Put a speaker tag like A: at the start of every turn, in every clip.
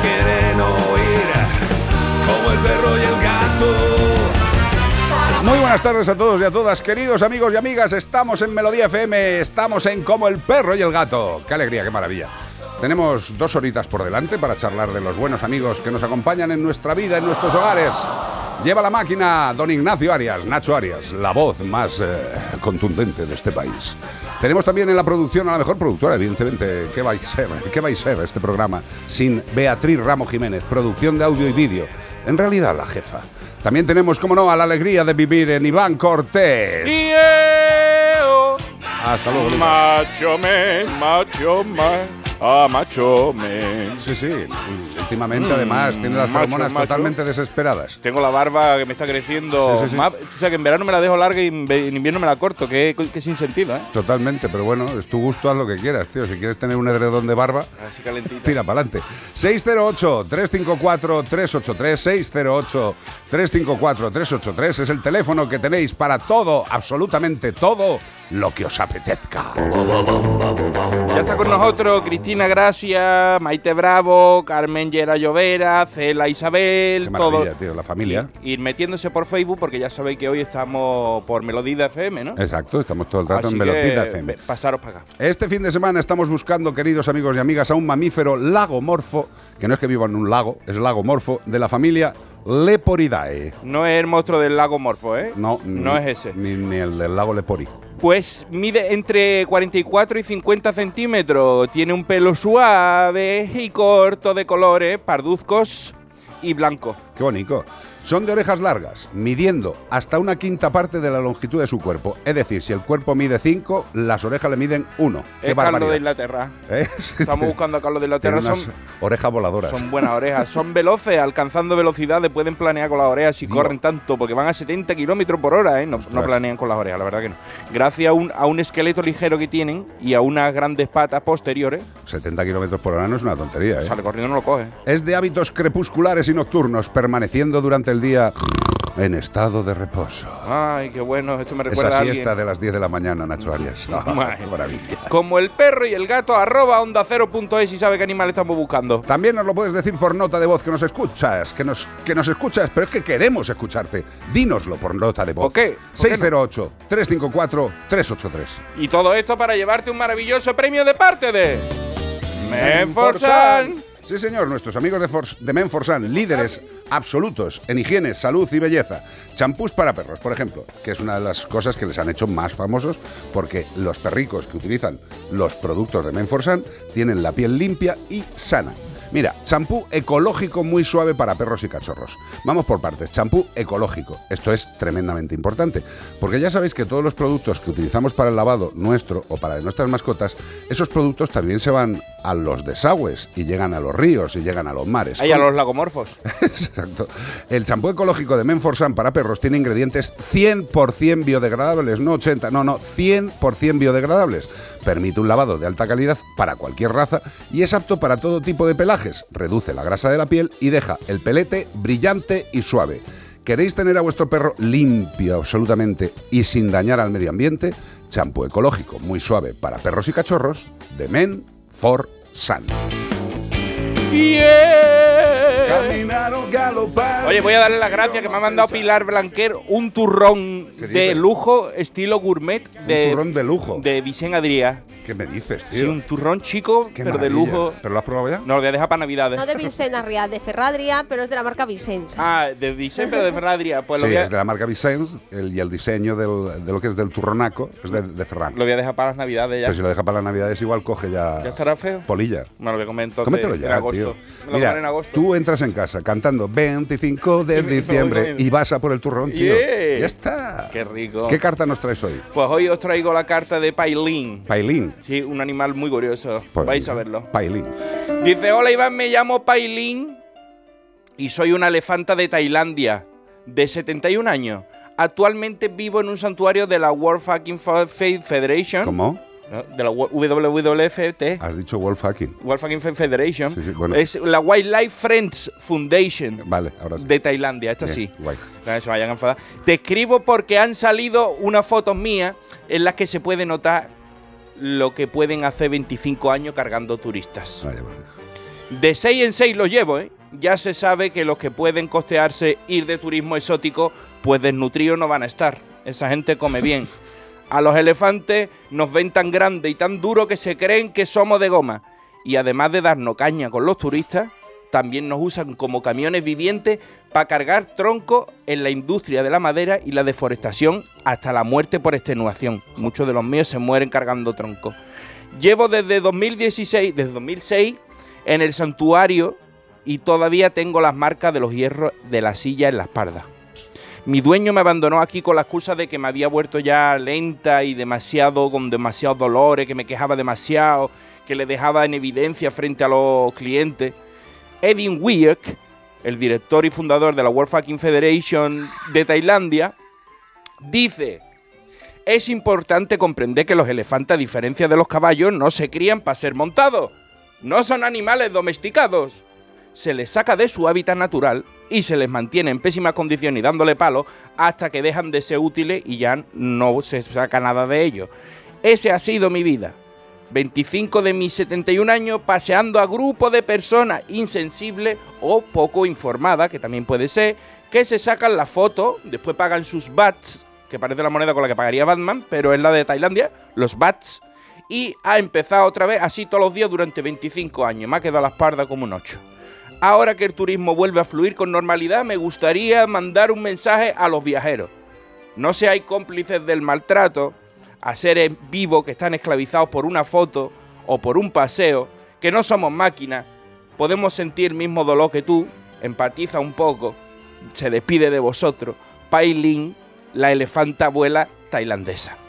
A: Quieren oír como el perro y el gato.
B: Muy buenas tardes a todos y a todas, queridos amigos y amigas. Estamos en Melodía FM, estamos en Como el perro y el gato. Qué alegría, qué maravilla. Tenemos dos horitas por delante para charlar de los buenos amigos que nos acompañan en nuestra vida, en nuestros hogares. Lleva la máquina don Ignacio Arias, Nacho Arias, la voz más eh, contundente de este país. Tenemos también en la producción a la mejor productora, evidentemente. ¿Qué va a ser, qué va a ser este programa sin Beatriz Ramos Jiménez, producción de audio y vídeo? En realidad, la jefa. También tenemos, como no, a la alegría de vivir en Iván Cortés. Hasta luego.
C: Macho men, macho man, ah, macho men.
B: Sí, sí. Últimamente,
C: Mm,
B: además, tiene las
C: macho,
B: hormonas
C: macho.
B: totalmente desesperadas.
C: Tengo la barba que me está creciendo.
B: Sí, sí, sí.
C: más- o sea, que en verano me la dejo larga y en invierno me la corto. Que, que sin sentido, ¿eh?
B: Totalmente, pero bueno, es tu gusto, haz lo que quieras, tío. Si quieres tener un edredón de barba,
C: Así calentita.
B: tira para adelante. 608-354-383, 608-354-383 es el teléfono que tenéis para todo, absolutamente todo, lo que os apetezca.
C: Ya está con nosotros Cristina Gracia, Maite Bravo, Carmen Yera Llovera, Cela Isabel,
B: Qué
C: todo.
B: tío, la familia.
C: Ir metiéndose por Facebook porque ya sabéis que hoy estamos por Melodía FM, ¿no?
B: Exacto, estamos todo el rato
C: Así
B: en Velocita FM.
C: pasaros para acá.
B: Este fin de semana estamos buscando, queridos amigos y amigas, a un mamífero lagomorfo, que no es que viva en un lago, es lagomorfo, de la familia Leporidae.
C: No es el monstruo del lago Morfo, ¿eh?
B: No,
C: No
B: ni-
C: es ese.
B: Ni, ni el del lago Lepori.
C: Pues mide entre 44 y 50 centímetros. Tiene un pelo suave y corto de colores parduzcos y blancos.
B: Qué bonito. Son de orejas largas, midiendo hasta una quinta parte de la longitud de su cuerpo. Es decir, si el cuerpo mide 5, las orejas le miden 1. Qué
C: Es Carlos de. Inglaterra.
B: ¿Eh?
C: Estamos buscando a Carlos de Inglaterra. Son,
B: orejas voladoras.
C: son buenas orejas. Son veloces, alcanzando velocidades. Pueden planear con las orejas si
B: Dios.
C: corren tanto, porque van a 70 kilómetros por hora, ¿eh? No, planean con las orejas, la verdad que no. Gracias a un, a un esqueleto ligero que tienen y a unas grandes patas posteriores,
B: 70 kilómetros por hora no es una tontería, ¿eh?
C: sale corriendo no lo coge.
B: Es de hábitos crepusculares y nocturnos, permaneciendo durante el día en estado de reposo.
C: Ay, qué bueno. Esto me recuerda
B: Esa
C: a
B: siesta de las 10 de la mañana, Nacho Arias. Qué maravilla.
C: Como el perro y el gato, arroba onda es y sabe qué animal estamos buscando.
B: También nos lo puedes decir por nota de voz que nos escuchas, que nos, que nos escuchas, pero es que queremos escucharte. Dínoslo por nota de voz.
C: ¿Por qué? ¿Por qué no?
B: 608-354-383.
C: Y todo esto para llevarte un maravilloso premio de parte de Menforsan.
B: Sí, señor, nuestros amigos de, de Menforsan, líderes absolutos en higiene, salud y belleza. Champús para perros, por ejemplo, que es una de las cosas que les han hecho más famosos porque los perricos que utilizan los productos de Menforsan tienen la piel limpia y sana. Mira, champú ecológico muy suave para perros y cachorros. Vamos por partes. Champú ecológico. Esto es tremendamente importante. Porque ya sabéis que todos los productos que utilizamos para el lavado nuestro o para de nuestras mascotas, esos productos también se van a los desagües y llegan a los ríos y llegan a los mares.
C: Ahí a los lagomorfos.
B: Exacto. El champú ecológico de Menforsan para perros tiene ingredientes 100% biodegradables, no 80, no, no, 100% biodegradables. Permite un lavado de alta calidad para cualquier raza y es apto para todo tipo de Reduce la grasa de la piel y deja el pelete brillante y suave. ¿Queréis tener a vuestro perro limpio absolutamente y sin dañar al medio ambiente? Champú ecológico muy suave para perros y cachorros de Men for Sun. Caminaron, galoparon.
C: Oye, voy a darle las gracias que me ha mandado Pilar Blanquer un turrón
B: ¿Qué
C: de lujo, estilo gourmet, de,
B: turrón de lujo.
C: de Vicente Adrià.
B: ¿Qué me dices,
C: Sí,
B: tío?
C: un turrón chico,
B: Qué
C: pero de lujo.
B: ¿Pero lo has probado ya?
C: No, lo voy a dejar para Navidades.
D: No de Vicente Arrià, de Ferradria, pero es de la marca Vicente.
C: Ah, de Vicente, pero de Ferradria. Pues lo,
B: sí,
C: voy a,
B: es de la marca Vicens el- y el diseño del- de lo que es del turronaco es de, de Ferran.
C: lo voy a dejar para las Navidades ya.
B: Pero si lo deja para las navidades igual coge ya,
C: ¿Ya estará feo?
B: polilla.
C: Me lo voy a comer entonces
B: Cómetelo
C: en
B: ya,
C: agosto.
B: tío.
C: Me lo
B: Mira,
C: en agosto.
B: tú entras en casa cantando 25 de diciembre y vas a por el turrón, tío.
C: Yeah.
B: Ya está.
C: Qué rico.
B: ¿Qué carta nos traes hoy?
C: Pues hoy os traigo la carta de Pailín.
B: Pailín.
C: Sí, un animal muy curioso.
B: Pues
C: Vais a verlo.
B: Pailín.
C: Dice, hola Iván, me llamo Pailín y soy una elefanta de Tailandia, de 71 años. Actualmente vivo en un santuario de la World Fucking Faith Federation.
B: ¿Cómo?
C: ¿No? De la WWFT.
B: Has dicho Wolf Hacking.
C: World Fucking Federation.
B: Sí, sí, bueno.
C: Es la Wildlife Friends Foundation
B: Vale, ahora sí.
C: de Tailandia. Esta
B: Bien,
C: sí.
B: guay.
C: No se vayan a enfadar. Te escribo porque han salido unas fotos mías en las que se puede notar lo que pueden hacer 25 años cargando turistas.
B: Vale.
C: De 6 en 6 lo llevo, ¿eh? Ya se sabe que los que pueden costearse ir de turismo exótico, pues desnutridos no van a estar. Esa gente come bien. A los elefantes nos ven tan grande y tan duro que se creen que somos de goma. Y además de darnos caña con los turistas, también nos usan como camiones vivientes para cargar troncos en la industria de la madera y la deforestación hasta la muerte por extenuación. Muchos de los míos se mueren cargando troncos. Llevo desde 2016, desde 2006, en el santuario y todavía tengo las marcas de los hierros de la silla en la espalda. Mi dueño me abandonó aquí con la excusa de que me había vuelto ya lenta y demasiado, con demasiados dolores, que me quejaba demasiado, que le dejaba en evidencia frente a los clientes. Edwin Wierk, el director y fundador de la World Fucking Federation de Tailandia, dice, es importante comprender que los elefantes, a diferencia de los caballos, no se crían para ser montados. No son animales domesticados. Se les saca de su hábitat natural y se les mantiene en pésimas condiciones y dándole palo hasta que dejan de ser útiles y ya no se saca nada de ellos. Ese ha sido mi vida. 25 de mis 71 años paseando a grupos de personas insensibles o poco informadas, que también puede ser, que se sacan la foto, después pagan sus bats, que parece la moneda con la que pagaría Batman, pero es la de Tailandia, los bats, y ha empezado otra vez así todos los días durante 25 años. Me ha quedado la espalda como un 8. Ahora que el turismo vuelve a fluir con normalidad, me gustaría mandar un mensaje a los viajeros. No seáis cómplices del maltrato a seres vivos que están esclavizados por una foto o por un paseo, que no somos máquinas, podemos sentir el mismo dolor que tú, empatiza un poco, se despide de vosotros. Pai Lin, la elefanta abuela tailandesa.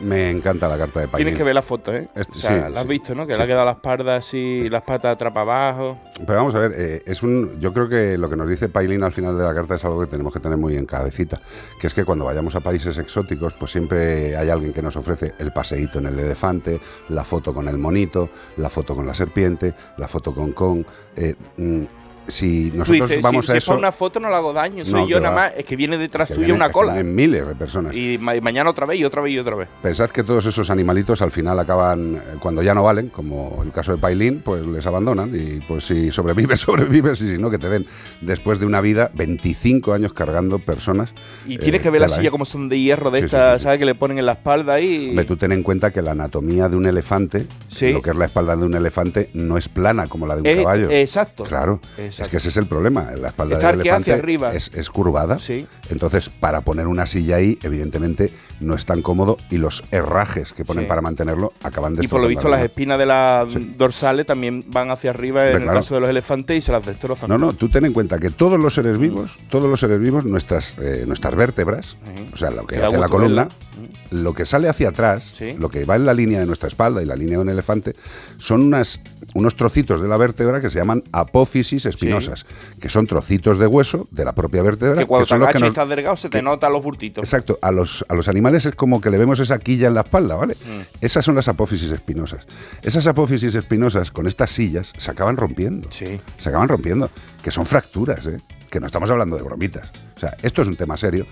B: Me encanta la carta de Pailín.
C: Tienes que ver la foto, ¿eh?
B: Este-
C: o sea,
B: sí,
C: la has
B: sí,
C: visto, ¿no? Que
B: sí.
C: le ha quedado la espalda así, las patas atrás para abajo.
B: Pero vamos a ver, eh, es un, yo creo que lo que nos dice Pailín al final de la carta es algo que tenemos que tener muy en cabecita, que es que cuando vayamos a países exóticos, pues siempre hay alguien que nos ofrece el paseíto en el elefante, la foto con el monito, la foto con la serpiente, la foto con eh, mm, si nosotros
C: dices,
B: vamos
C: si,
B: a
C: si es
B: eso,
C: una foto no le hago daño, soy
B: No,
C: yo nada
B: va.
C: más, es que viene detrás
B: que vienen-
C: una cola.
B: vienen miles de personas.
C: Y ma- mañana otra vez y otra vez y otra vez.
B: Pensad que todos esos animalitos al final acaban, eh, cuando ya no valen, como el caso de Pailín, pues les abandonan y pues si sobrevives, sobrevives y si no, que te den después de una vida 25 años cargando personas.
C: Y
B: eh,
C: tienes que ver la silla
B: ¿eh?
C: como son de hierro de
B: Sí,
C: estas,
B: sí, sí.
C: ¿sabes? Que le ponen en la espalda y...
B: Hombre, tú ten en cuenta que la anatomía de un elefante, lo que es la espalda de un elefante, no es plana como la de un
C: Eh,
B: caballo.
C: Exacto.
B: Claro.
C: Exacto. Exacto.
B: Es que ese es el problema. La espalda
C: Está
B: del elefante
C: hacia arriba.
B: Es, es curvada.
C: Sí.
B: Entonces, para poner una silla ahí, evidentemente no es tan cómodo y los herrajes que ponen
C: Sí.
B: para mantenerlo acaban
C: Y por lo visto
B: la
C: las espinas de las
B: Sí.
C: dorsales también van hacia arriba en el
B: claro.
C: caso de los elefantes y se las destrozan.
B: No, no, tú ten en cuenta que todos los seres vivos, todos los seres vivos, nuestras, eh, nuestras vértebras, o sea, lo que hace la columna,
C: verla.
B: Lo que sale hacia atrás,
C: Sí.
B: lo que va en la línea de nuestra espalda y la línea de un elefante, son unas, unos trocitos de la vértebra que se llaman apófisis espinosas, que son trocitos de hueso de la propia vértebra.
C: Que cuando
B: que son
C: te
B: los que
C: y estás delgado se te
B: que-
C: notan los burtitos.
B: Exacto, a los, a los animales es como que le vemos esa quilla en la espalda, ¿vale?
C: Mm.
B: Esas son las apófisis espinosas. Esas apófisis espinosas con estas sillas se acaban rompiendo.
C: Sí.
B: Se acaban rompiendo, que son fracturas, ¿eh? Que no estamos hablando de bromitas. O sea, esto es un tema serio.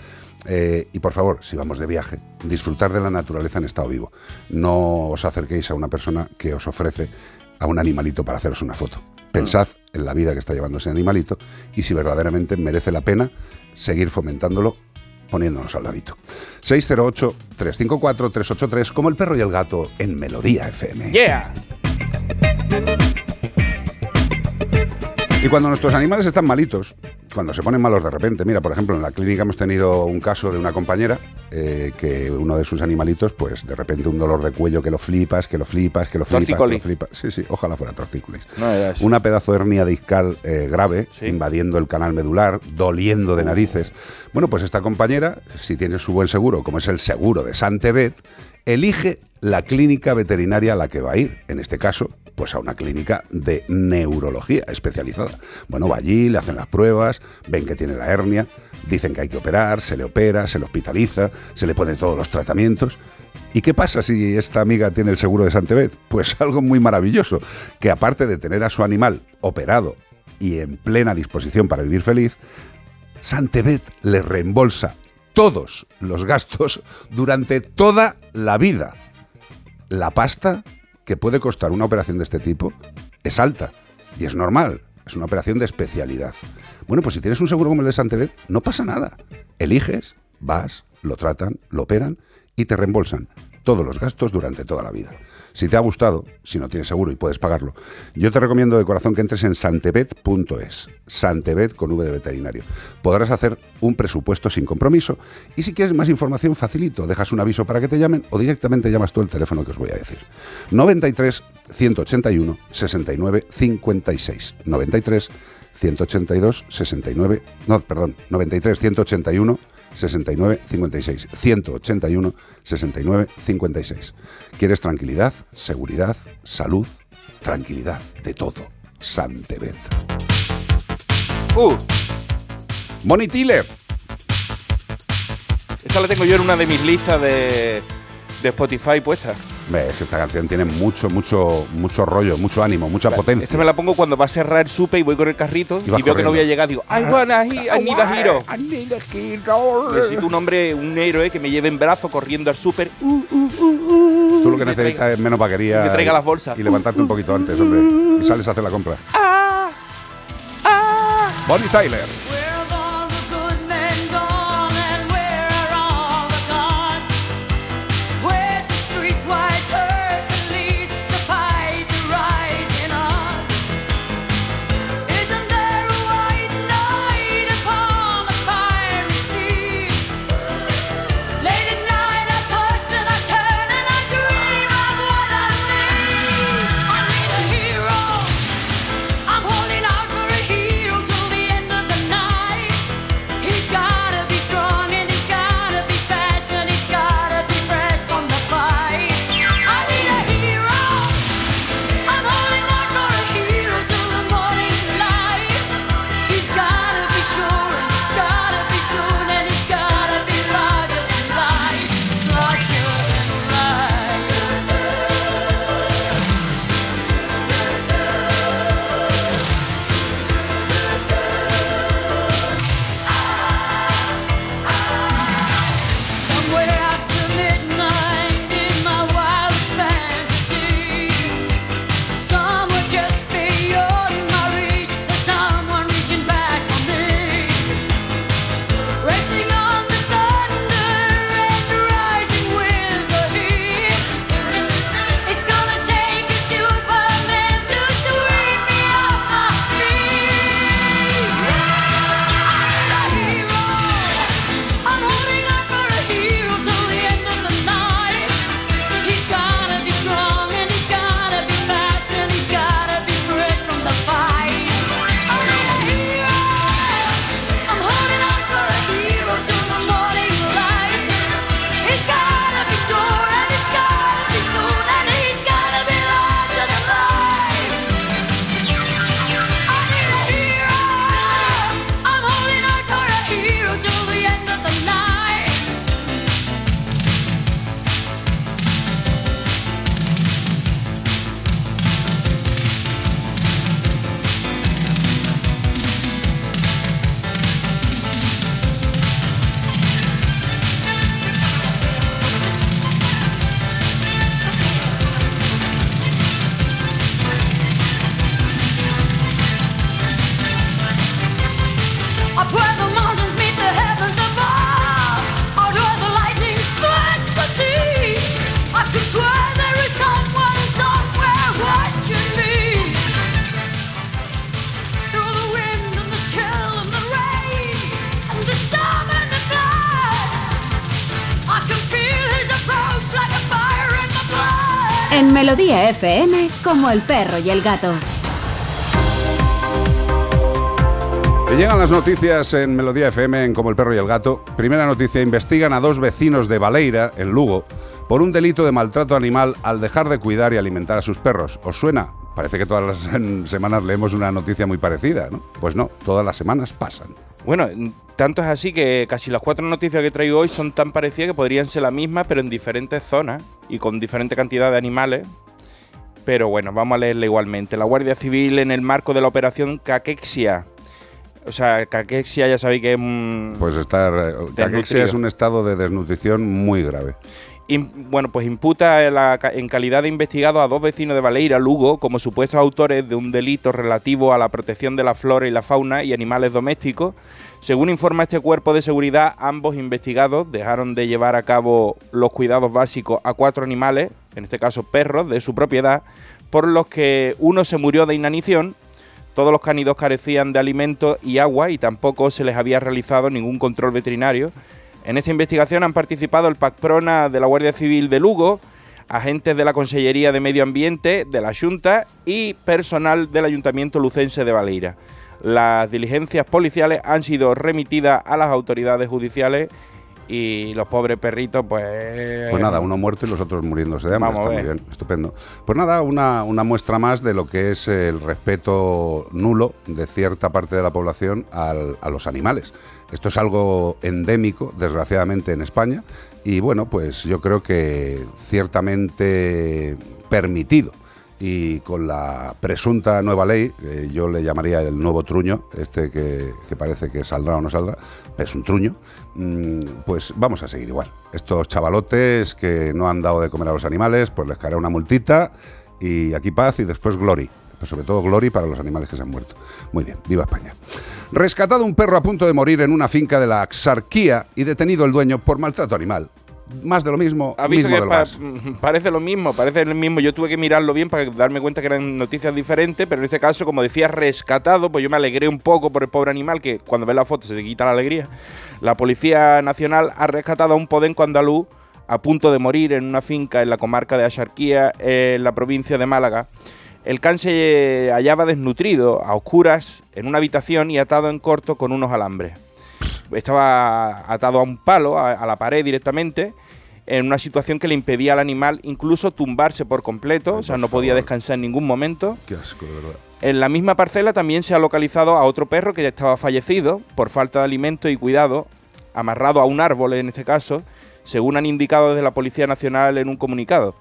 B: Eh, y por favor, si vamos de viaje, disfrutar de la naturaleza en estado vivo. No os acerquéis a una persona que os ofrece a un animalito para haceros una foto. Pensad en la vida que está llevando ese animalito y si verdaderamente merece la pena seguir fomentándolo poniéndonos al ladito. 608-354-383 como el perro y el gato en Melodía FM.
C: ¡Yeah!
B: Y cuando nuestros animales están malitos, cuando se ponen malos de repente, mira, por ejemplo, en la clínica hemos tenido un caso de una compañera eh, que uno de sus animalitos, pues de repente un dolor de cuello que lo flipas, que lo flipas, que lo flipas, que lo flipas. Sí, sí, ojalá fuera tortícolis.
C: No.
B: Una pedazo de hernia discal eh, grave,
C: Sí.
B: invadiendo el canal medular, doliendo de narices. Bueno, pues esta compañera, si tiene su buen seguro, como es el seguro de Santebet, elige la clínica veterinaria a la que va a ir. En este caso, pues a una clínica de neurología especializada. Bueno, va allí, le hacen las pruebas, ven que tiene la hernia, dicen que hay que operar, se le opera, se le hospitaliza, se le pone todos los tratamientos. ¿Y qué pasa si esta amiga tiene el seguro de Santebet? Pues algo muy maravilloso, que aparte de tener a su animal operado y en plena disposición para vivir feliz, Santebet le reembolsa todos los gastos durante toda la vida. La pasta que puede costar una operación de este tipo es alta y es normal. Es una operación de especialidad. Bueno, pues si tienes un seguro como el de Santebet, no pasa nada. Eliges, vas, lo tratan, lo operan y te reembolsan todos los gastos durante toda la vida. Si te ha gustado, si no tienes seguro y puedes pagarlo, yo te recomiendo de corazón que entres en santebet.es, santebet con V de veterinario. Podrás hacer un presupuesto sin compromiso y si quieres más información, facilito, dejas un aviso para que te llamen o directamente llamas tú el teléfono que os voy a decir. 93 181 69 56. 93 182 69 no, perdón, 93 181 69 56 181 69 56. ¿Quieres tranquilidad, seguridad, salud, tranquilidad de todo? Santebet.
C: Uh,
B: Bonnie Tiller.
C: esta la tengo yo en una de mis listas de, de Spotify puesta.
B: Es que esta canción tiene mucho, mucho, mucho rollo, mucho ánimo, mucha potencia.
C: Esta me la pongo cuando va a cerrar el supe y voy con el carrito y, veo que no voy a llegar. Digo, I wanna he- I need a hero.
B: I need a hero.
C: Necesito un hombre, un héroe que me lleve en brazo corriendo al súper. Uh, uh, uh, uh,
B: Tú lo que necesitas
C: traiga-
B: es menos vaquería.
C: y me traiga
B: y-
C: las bolsas.
B: Y levantarte un poquito antes, hombre. Y sales a hacer la compra.
C: ¡Ah! ¡Ah!
B: Bonnie Tyler.
E: FM, como el perro y el gato.
B: Y llegan las noticias en Melodía FM en Como el perro y el gato. Primera noticia, investigan a dos vecinos de Baleira, en Lugo, por un delito de maltrato animal al dejar de cuidar y alimentar a sus perros. ¿Os suena? Parece que todas las semanas leemos una noticia muy parecida, ¿no? Pues no, todas las semanas pasan.
C: Bueno, tanto es así que casi las cuatro noticias que traigo hoy son tan parecidas que podrían ser la misma, pero en diferentes zonas y con diferente cantidad de animales. Pero bueno, vamos a leerla igualmente. La Guardia Civil en el marco de la operación Caquexia. O sea, Caquexia ya sabéis que es un...
B: Pues estar... eh, Caquexia es un estado de desnutrición muy grave.
C: Im- bueno, pues imputa en, la ca- en calidad de investigado a dos vecinos de Baleira, Lugo, como supuestos autores de un delito relativo a la protección de la flora y la fauna y animales domésticos. Según informa este cuerpo de seguridad, ambos investigados dejaron de llevar a cabo los cuidados básicos a cuatro animales, en este caso perros, de su propiedad, por los que uno se murió de inanición, todos los cánidos carecían de alimento y agua y tampoco se les había realizado ningún control veterinario. En esta investigación han participado el PACPRONA de la Guardia Civil de Lugo, agentes de la Consellería de Medio Ambiente de la Junta y personal del Ayuntamiento Lucense de Baleira. Las diligencias policiales han sido remitidas a las autoridades judiciales y los pobres perritos, pues...
B: Pues nada, uno muerto y los otros muriéndose de hambre.
C: Vamos
B: Está muy bien, estupendo. Pues nada, una, una muestra más de lo que es el respeto nulo de cierta parte de la población al- a los animales. Esto es algo endémico, desgraciadamente, en España. Y bueno, pues yo creo que ciertamente permitido. Y con la presunta nueva ley, yo le llamaría el nuevo truño, este que, parece que saldrá o no saldrá, es un truño, mm, pues vamos a seguir igual. Estos chavalotes que no han dado de comer a los animales, pues les caerá una multita y aquí paz y después glory. Pues sobre todo glory para los animales que se han muerto. Muy bien, viva España. Rescatado un perro a punto de morir en una finca de la Axarquía y detenido el dueño por maltrato animal. Más de lo mismo,
C: ¿Has visto
B: mismo
C: que
B: del
C: pa-
B: gas.
C: parece lo mismo? Parece el mismo. Yo tuve que mirarlo bien para darme cuenta que eran noticias diferentes, pero en este caso, como decía, rescatado, pues yo me alegré un poco por el pobre animal que cuando ve la foto se le quita la alegría. La Policía Nacional ha rescatado a un podenco andaluz a punto de morir en una finca en la comarca de Axarquía, en la provincia de Málaga. El can se hallaba desnutrido, a oscuras, en una habitación y atado en corto con unos alambres estaba atado a un palo, a, a la pared directamente, en una situación que le impedía al animal incluso tumbarse por completo,
B: Ay,
C: o sea, no podía
B: favor.
C: descansar en ningún momento.
B: Qué asco, de verdad.
C: En la misma parcela también se ha localizado a otro perro que ya estaba fallecido por falta de alimento y cuidado, amarrado a un árbol en este caso, según han indicado desde la Policía Nacional en un comunicado.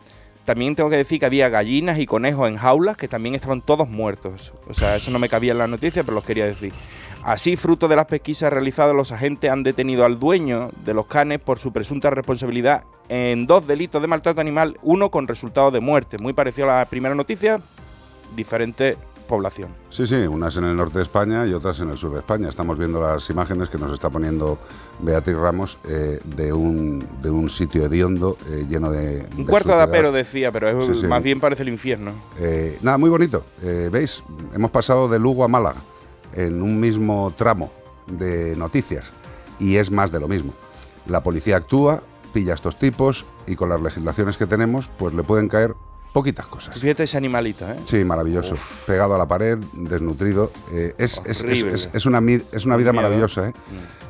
C: También tengo que decir que había gallinas y conejos en jaulas que también estaban todos muertos. O sea, eso no me cabía en la noticia, pero los quería decir. Así, fruto de las pesquisas realizadas, los agentes han detenido al dueño de los canes por su presunta responsabilidad en dos delitos de maltrato animal, uno con resultado de muerte. Muy parecido a la primera noticia, diferente población.
B: Sí, sí, unas en el norte de España y otras en el sur de España. Estamos viendo las imágenes que nos está poniendo Beatriz Ramos eh, de, un, de un sitio hediondo eh, lleno de.
C: Un
B: de
C: cuarto de apero decía, pero es-
B: Sí, sí.
C: más bien parece el infierno.
B: Eh, nada, muy bonito. ¿Veis? Hemos pasado de Lugo a Málaga en un mismo tramo de noticias y es más de lo mismo. La policía actúa, pilla a estos tipos y con las legislaciones que tenemos, pues le pueden caer poquitas cosas.
C: Fíjate ese animalito, ¿eh?
B: Sí, maravilloso. Pegado a la pared, desnutrido. Eh, es, es- es-
C: Horrible.
B: es- es una, mi- es una vida maravillosa. ¿eh?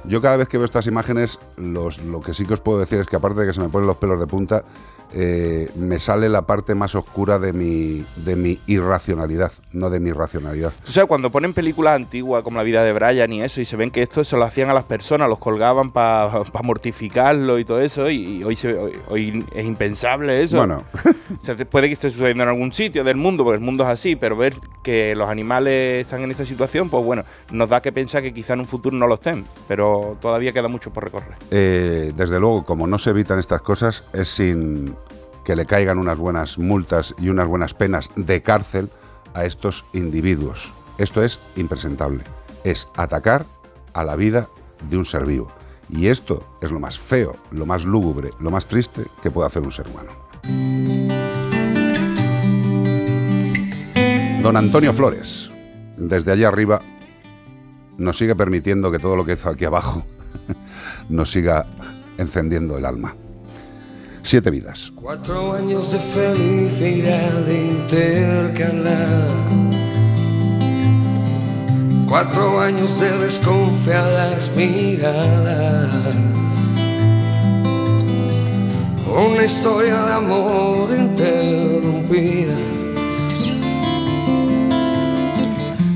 B: Yo cada vez que veo estas imágenes, los- lo que sí que os puedo decir es que aparte de que se me ponen los pelos de punta, eh, me sale la parte más oscura de mi, de mi irracionalidad, no de mi racionalidad.
C: Tú sabes, cuando ponen películas antiguas como La vida de Brian y eso, y se ven que esto se lo hacían a las personas, los colgaban para mortificarlo y todo eso, y, y hoy, se, hoy, hoy es impensable eso.
B: Bueno,
C: O sea, puede que esté sucediendo en algún sitio del mundo, porque el mundo es así, pero ver que los animales están en esta situación, pues bueno, nos da que pensar que quizá en un futuro no lo estén, pero todavía queda mucho por recorrer.
B: eh, desde luego, como no se evitan estas cosas, es sin que le caigan unas buenas multas y unas buenas penas de cárcel a estos individuos. Esto es impresentable. Es atacar a la vida de un ser vivo. Y esto es lo más feo, lo más lúgubre, lo más triste que puede hacer un ser humano. Don Antonio Flores, desde allá arriba, nos sigue permitiendo que todo lo que hizo aquí abajo nos siga encendiendo el alma. Siete vidas.
F: Cuatro años de felicidad intercalar. Cuatro años de desconfiadas miradas. Una historia de amor interrumpida.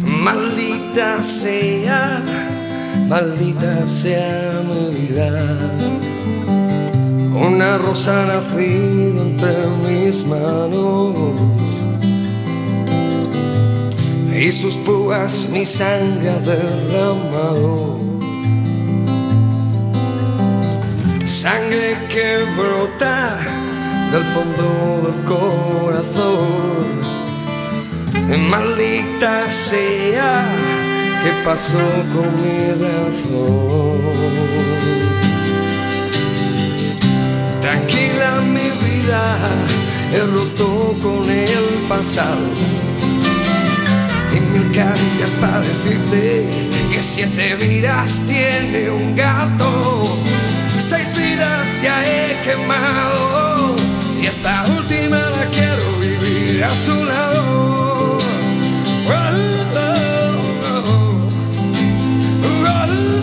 F: Maldita sea, maldita sea mi vida. Una rosa nacida entre mis manos y sus púas mi sangre ha derramado. Sangre que brota del fondo del corazón. Maldita sea, ¿qué pasó con mi razón? Tranquila mi vida, he roto con el pasado. Y mil caricias para decirte que siete vidas tiene un gato. Seis vidas ya he quemado. Y esta última la quiero vivir a tu lado. Y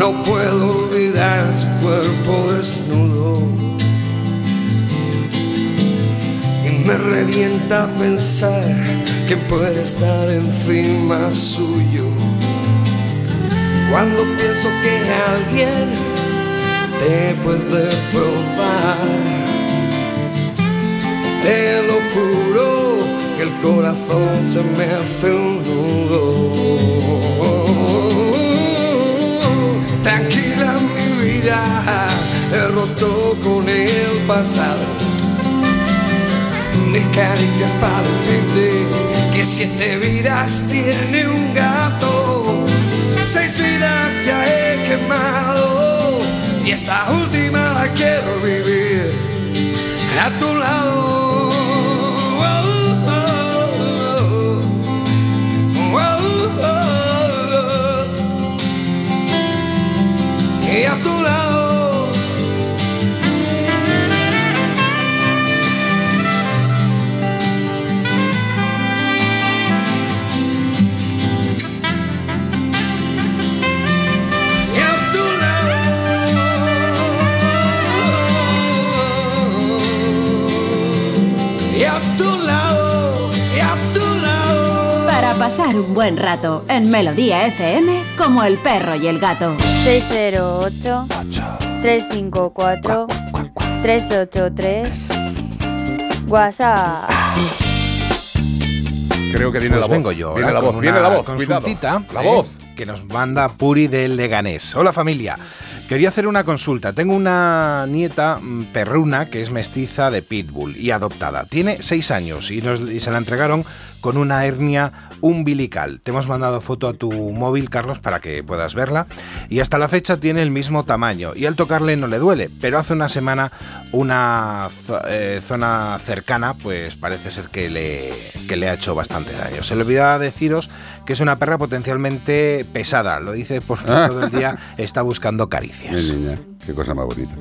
F: no puedo olvidar su cuerpo desnudo. Y me revienta pensar que puede estar encima suyo. Cuando pienso que alguien te puede probar, te lo juro que el corazón se me hace un nudo. Tranquila mi vida, he roto con el pasado. Mis caricias para decirte que siete vidas tiene un gato. Seis vidas ya he quemado y esta última la quiero vivir a tu lado.
G: Pasar un buen rato en Melodía FM como el perro y el gato.
H: 608 354 383 WhatsApp.
B: Creo que viene
I: Pues
B: la voz.
I: vengo yo.
B: Viene la voz,
I: con
B: viene la voz.
I: Consultita,
B: La
I: ¿eh?
B: voz.
I: Que nos manda Puri del Leganés. Hola familia. Quería hacer una consulta. Tengo una nieta mm, perruna que es mestiza de Pitbull y adoptada. Tiene seis años y, nos- y se la entregaron con una hernia umbilical. Te hemos mandado foto a tu móvil, Carlos, para que puedas verla. Y hasta la fecha tiene el mismo tamaño. Y al tocarle no le duele. Pero hace una semana una eh, zona cercana, pues parece ser que le, que le ha hecho bastante daño. Se le olvidaba deciros que es una perra potencialmente pesada. Lo dice porque todo el día está buscando caricias.
B: Qué cosa más bonita.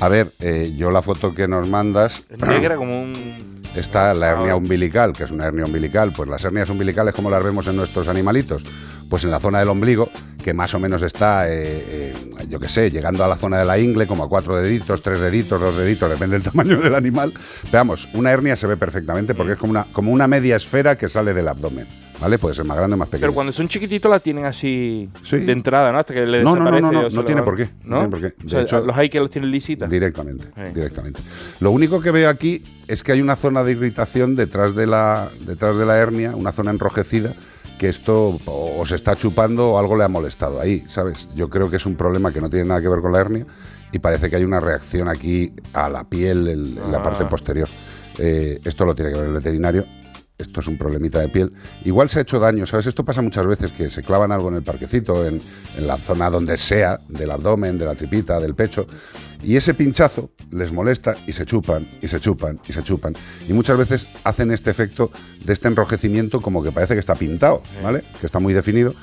B: A ver, eh, yo la foto que nos mandas
C: negra como un.
B: está la hernia umbilical, que es una hernia umbilical. Pues las hernias umbilicales, como las vemos en nuestros animalitos, pues en la zona del ombligo, que más o menos está, eh, eh, yo qué sé, llegando a la zona de la ingle, como a cuatro deditos, tres deditos, dos deditos, depende del tamaño del animal. Veamos, una hernia se ve perfectamente porque es como una, como una media esfera que sale del abdomen. ¿Vale? Puede ser más grande o más pequeño.
C: Pero cuando son chiquititos la tienen así
B: Sí.
C: de entrada, ¿no? Hasta que le
B: No, no, no, no, no, no tiene por qué, no tiene por qué.
C: O
B: De
C: sea,
B: hecho-
C: los hay que los tienen lisitas.
B: Directamente,
C: Sí.
B: directamente. Lo único que veo aquí es que hay una zona de irritación detrás de la, detrás de la hernia, una zona enrojecida, que esto o se está chupando o algo le ha molestado ahí, ¿sabes? Yo creo que es un problema que no tiene nada que ver con la hernia y parece que hay una reacción aquí a la piel el- en la parte
C: Ah.
B: posterior. Eh, esto lo tiene que ver el veterinario. Esto es un problemita de piel. Igual se ha hecho daño, ¿sabes? Esto pasa muchas veces que se clavan algo en el parquecito, en, la zona donde sea, del abdomen, de la tripita, del pecho, y ese pinchazo les molesta y se chupan, y se chupan, y se chupan. Y muchas veces hacen este efecto de este enrojecimiento como que parece que está pintado, ¿vale? Que está muy definido.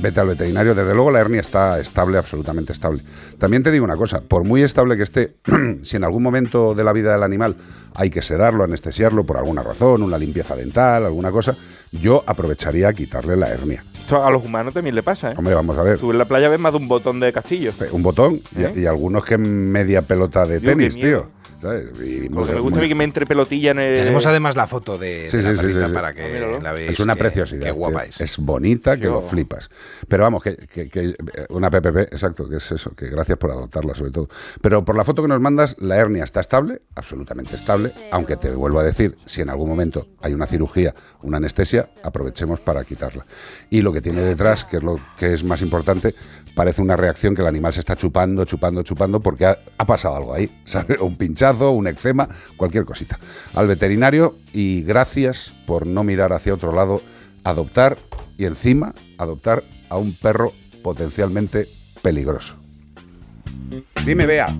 B: Vete al veterinario. Desde luego la hernia está estable, absolutamente estable. También te digo una cosa, por muy estable que esté, si en algún momento de la vida del animal hay que sedarlo, anestesiarlo por alguna razón, una limpieza dental, alguna cosa, yo aprovecharía a quitarle la hernia.
C: Esto a los humanos también le pasa, ¿eh?
B: Hombre, vamos a ver.
C: Tú en la playa ves más de un botón de castillo.
B: Un botón y-
C: ¿Eh?
B: y, algunos que media pelota de
C: Dios,
B: tenis, tío. ¿Sabes? Y
C: Porque
B: muy-
C: me gusta mí que me entre pelotilla en el...
I: Tenemos además la foto de,
B: Sí,
I: de
B: sí, sí,
I: perrita
B: sí, sí.
I: para que
C: míralo.
I: la veáis.
B: Es una preciosidad.
I: Qué guapa es.
B: Es bonita que
C: Yo-
B: lo flipas. Pero vamos, que, que- que, eh, una PPP, exacto, que es eso, que gracias por adoptarla sobre todo. Pero por la foto que nos mandas, la hernia está estable, absolutamente estable, aunque te vuelvo a decir, si en algún momento hay una cirugía, una anestesia, aprovechemos para quitarla. Y lo que tiene detrás, que es lo que es más importante, parece una reacción que el animal se está chupando, chupando, chupando, porque ha, ha pasado algo ahí, ¿sabes? Un pinchazo, un eczema, cualquier cosita. Al veterinario y gracias por no mirar hacia otro lado, adoptar y encima adoptar a un perro potencialmente peligroso. Dime, Bea,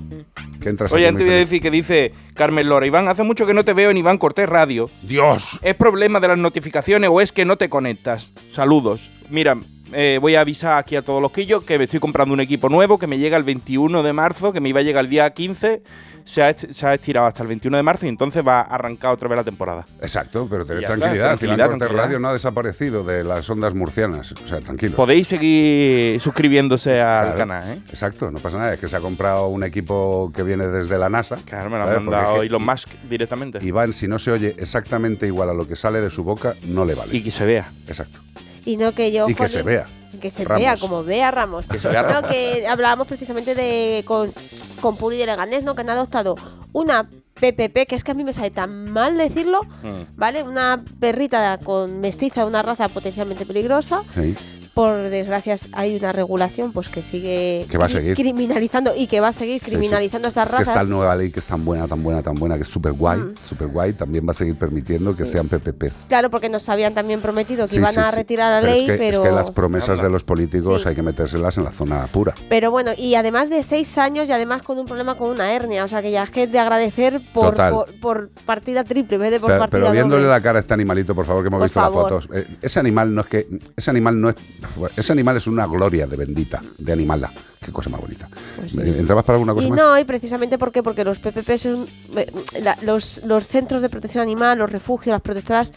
B: que entras
C: Oye, antes voy a decir que dice Carmen Lora, Iván, hace mucho que no te veo en Iván Cortés Radio.
B: Dios.
C: ¿Es problema de las notificaciones o es que no te conectas? Saludos. Mira, eh, voy a avisar aquí a todos los quillos que me estoy comprando un equipo nuevo que me llega el 21 de marzo, que me iba a llegar el día 15. Se ha, est- se ha estirado hasta el 21 de marzo y entonces va a arrancar otra vez la temporada.
B: Exacto, pero tened
C: está,
B: tranquilidad.
C: tranquilidad,
B: Cortés
C: tranquilidad.
B: Radio no ha desaparecido de las ondas murcianas. O sea, tranquilo.
C: Podéis seguir suscribiéndose al
B: Claro.
C: canal, ¿eh?
B: Exacto, no pasa nada. Es que se ha comprado un equipo que viene desde la NASA.
C: Claro, me lo ha
B: ¿sabes? Porque
C: mandado Elon Musk directamente.
B: Iván, si no se oye exactamente igual a lo que sale de su boca, no le vale.
C: Y que se vea.
B: Exacto.
D: Y no que yo.
B: Y que se vea.
D: Que se
B: Ramos.
D: vea, como vea Ramos.
C: Que se vea
D: No,
C: Ramos.
D: que hablábamos precisamente de con, con Puri de Leganés, ¿no? Que han adoptado una PPP, que es que a mí me sale tan mal decirlo,
C: Mm.
D: ¿vale? Una perrita con mestiza de una raza potencialmente peligrosa.
B: Sí.
D: Por desgracia hay una regulación pues que sigue
B: Que va a
D: cri-
B: seguir.
D: criminalizando y que va a seguir
B: Sí, sí.
D: criminalizando estas
B: Es que está la nueva ley que es tan buena, tan buena, tan buena, que es súper guay,
D: Mm.
B: súper guay. También va a seguir permitiendo que
D: Sí.
B: sean PPPs.
D: Claro, porque nos habían también prometido que
B: Sí,
D: iban
B: sí,
D: a
B: sí.
D: retirar la
B: Pero
D: ley,
B: es que,
D: pero
B: es que las promesas de los políticos
D: Sí.
B: hay que metérselas en la zona pura.
D: Pero bueno, y además de seis años y además con un problema con una hernia. O sea que ya es que es de agradecer por, por, por partida triple en vez de por
B: Pero,
D: partida
B: pero viéndole
D: doble.
B: la cara a este animalito, por favor, que hemos
D: Por
B: visto
D: favor.
B: las fotos. eh, ese animal no es que. Ese animal no es. Ese animal es una gloria de bendita, de animalda. Qué cosa más bonita.
D: Pues sí.
B: ¿Entrabas para alguna cosa
D: Y
B: más?
D: no, y precisamente ¿por qué? porque los PPP son eh, la- los, los centros de protección animal, los refugios, las protectoras,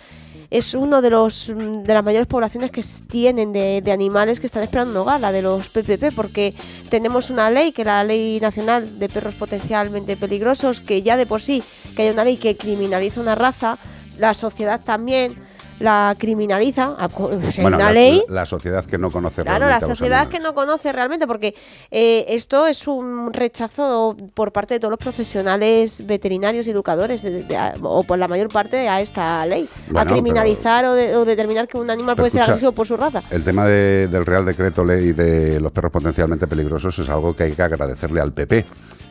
D: es uno de los de las mayores poblaciones que tienen de, de animales que están esperando un hogar, la de los PPP, porque tenemos una ley, que la Ley Nacional de Perros Potencialmente Peligrosos, que ya de por sí, que hay una ley que criminaliza una raza, la sociedad también la criminaliza, a- o sea, hay
B: Bueno,
D: una
B: la,
D: ley
B: la sociedad que no conoce
D: Claro, la
B: realmente a los
D: sociedad que no conoce realmente, porque eh, esto es un rechazo por parte de todos los profesionales veterinarios y educadores, de- de- a- o por la mayor parte, a esta ley.
B: Bueno,
D: a criminalizar o, de- o determinar que un animal puede ser agresivo por su raza.
B: El tema de- del Real Decreto Ley de los perros potencialmente peligrosos es algo que hay que agradecerle al PP.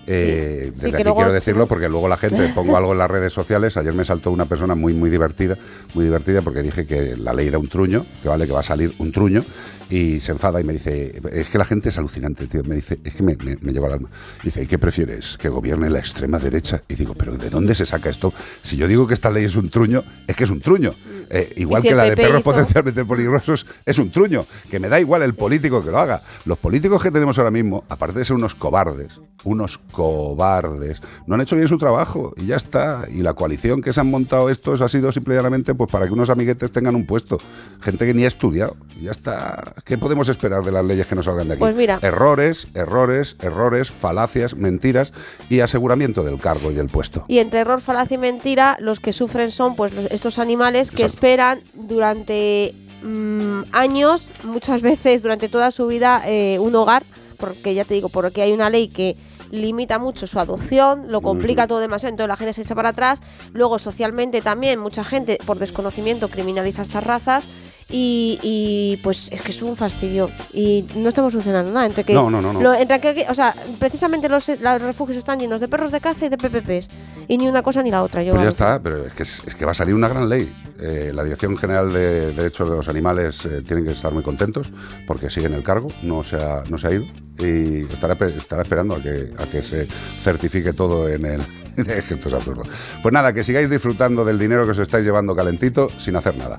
B: Eh,
D: Sí,
B: desde aquí
D: luego-
B: quiero decirlo porque luego la gente pongo algo en las redes sociales. Ayer me saltó una persona muy muy divertida, muy divertida porque dije que la ley era un truño, que vale que va a salir un truño y se enfada y me dice es que la gente es alucinante, tío. Me dice es que me, me, me lleva al alma. Dice ¿y qué prefieres que gobierne la extrema derecha? Y digo pero ¿de dónde se saca esto? Si yo digo que esta ley es un truño, es que es un truño. Eh, igual
D: si
B: que
D: el
B: la de perros
D: hizo-
B: potencialmente peligrosos es un truño, que me da igual el político que lo haga. Los políticos que tenemos ahora mismo, aparte de ser unos cobardes, unos cobardes, no han hecho bien su trabajo y ya está. Y la coalición que se han montado estos ha sido simplemente pues para que unos amiguetes tengan un puesto. Gente que ni ha estudiado. Y ya está. ¿Qué podemos esperar de las leyes que nos salgan de aquí?
D: Pues mira.
B: Errores, errores, errores, falacias, mentiras y aseguramiento del cargo y del puesto.
D: Y entre error, falacia y mentira, los que sufren son pues los- estos animales que
B: Exacto.
D: esperan durante mm, años, muchas veces durante toda su vida, eh, un hogar, porque ya te digo, porque hay una ley que limita mucho su adopción, lo complica todo demasiado, entonces la gente se echa para atrás. Luego, socialmente también, mucha gente, por desconocimiento, criminaliza estas razas. Y, y, pues es que es un fastidio. Y no estamos solucionando nada. Entre que,
B: No, no, no, no.
D: lo- entre que, o sea, precisamente los, los refugios están llenos de perros de caza y de PPPs. Y ni una cosa ni la otra. Yo
B: Pues ya está, pero es que, es, que va a salir una gran ley. Eh, la Dirección General de Derechos de los Animales eh, tienen que estar muy contentos porque siguen el cargo, no se ha, no se ha ido y estará, estará esperando a que, a que se certifique todo en el... Esto es absurdo. Pues nada, que sigáis disfrutando del dinero que os estáis llevando calentito sin hacer nada.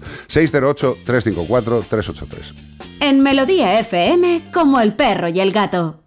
B: 608-354-383.
G: En Melodía FM, como el perro y el gato.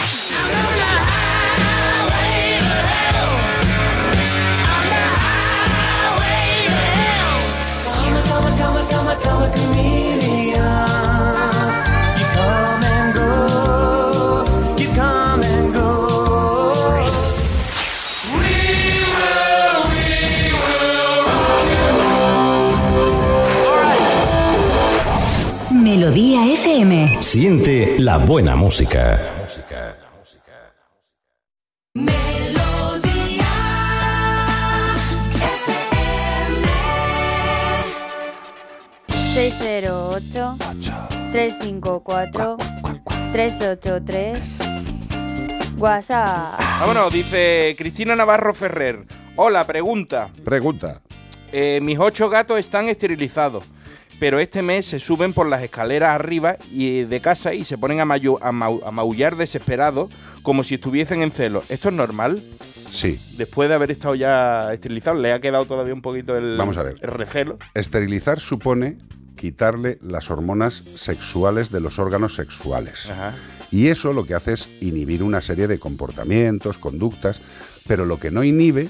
J: Melodía FM. Siente la buena música.
H: 608 354 383 WhatsApp.
C: Vámonos, dice Cristina Navarro Ferrer. Hola, pregunta.
B: Pregunta.
C: Eh, mis ocho gatos están esterilizados, pero este mes se suben por las escaleras arriba y de casa y se ponen a, mayu- a mau- a maullar desesperados como si estuviesen en celo. ¿Esto es normal?
B: Sí.
C: Después de haber estado ya esterilizados, le ha quedado todavía un poquito el,
B: Vamos a ver.
C: el recelo.
B: Esterilizar supone quitarle las hormonas sexuales de los órganos sexuales.
C: Ajá.
B: Y eso lo que hace es inhibir una serie de comportamientos, conductas, pero lo que no inhibe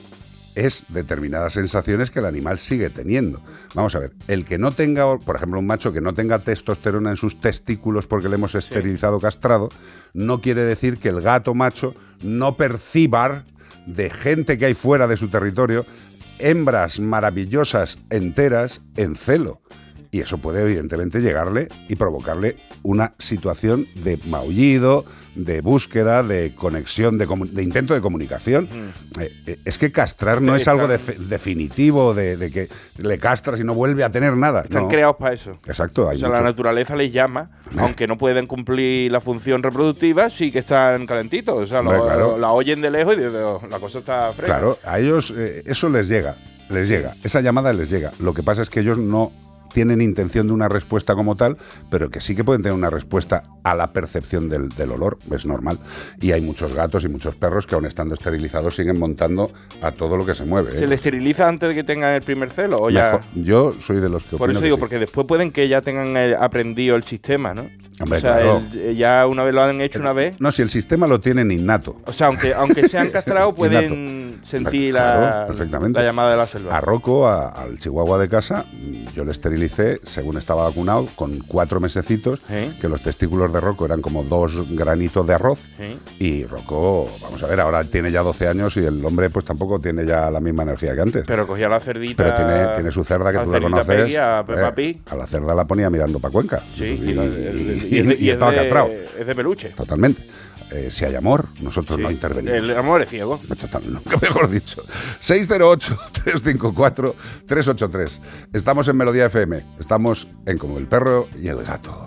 B: es determinadas sensaciones que el animal sigue teniendo. Vamos a ver, el que no tenga, por ejemplo, un macho que no tenga testosterona en sus testículos porque le hemos esterilizado castrado, no quiere decir que el gato macho no perciba de gente que hay fuera de su territorio hembras maravillosas enteras en celo. Y eso puede evidentemente llegarle y provocarle una situación de maullido, de búsqueda, de conexión, de, de intento de comunicación. Eh, eh, es que castrar no
C: Sí,
B: es algo definitivo, de, de que le castras y no vuelve a tener nada.
C: Están
B: No.
C: creados para eso.
B: Exacto, hay
C: o sea,
B: mucho-
C: la naturaleza les llama, aunque no pueden cumplir la función reproductiva, sí que están calentitos. O sea, lo-
B: Hombre, claro.
C: lo- la oyen de lejos y dicen, "Oh, la cosa está fresca.
B: Claro, a ellos eh, eso les llega, les llega, esa llamada les llega. Lo que pasa es que ellos no tienen intención de una respuesta como tal, pero que sí que pueden tener una respuesta a la percepción del, del olor, es normal. Y hay muchos gatos y muchos perros que aun estando esterilizados siguen montando a todo lo que se mueve. ¿eh?
C: ¿Se le esteriliza antes de que tengan el primer celo? O ya...
B: Yo soy de los que
C: Por eso digo,
B: sí.
C: porque después pueden que ya tengan eh, aprendido el sistema, ¿no?
B: Hombre,
C: o sea,
B: claro.
C: el- eh, ya una vez lo han hecho una vez.
B: No, si el sistema lo tienen innato.
C: O sea, aunque, aunque sean castrados, pueden sentir
B: Claro,
C: la, llamada de la selva.
B: A Rocco, a- al chihuahua de casa, yo le según estaba vacunado con cuatro mesecitos,
C: ¿Eh?
B: que los testículos de Rocco eran como dos granitos de arroz.
C: ¿Eh?
B: Y Rocco, vamos a ver, ahora tiene ya 12 años y el hombre pues tampoco tiene ya la misma energía que antes.
C: Pero cogía la cerdita.
B: Pero tiene, tiene su cerda que tú la conoces.
C: Peggy, a Peppa
B: eh,
C: Pig.
B: a la cerda la ponía mirando para Cuenca.
C: Sí,
B: y,
C: es
B: estaba
C: de-
B: castrado.
C: Es de peluche.
B: Totalmente. Eh, si hay amor, nosotros no intervenimos.
C: El amor es ciego.
B: Total, nunca mejor dicho. 608-354-383. Estamos en Melodía FM. Estamos en Como el perro y el gato.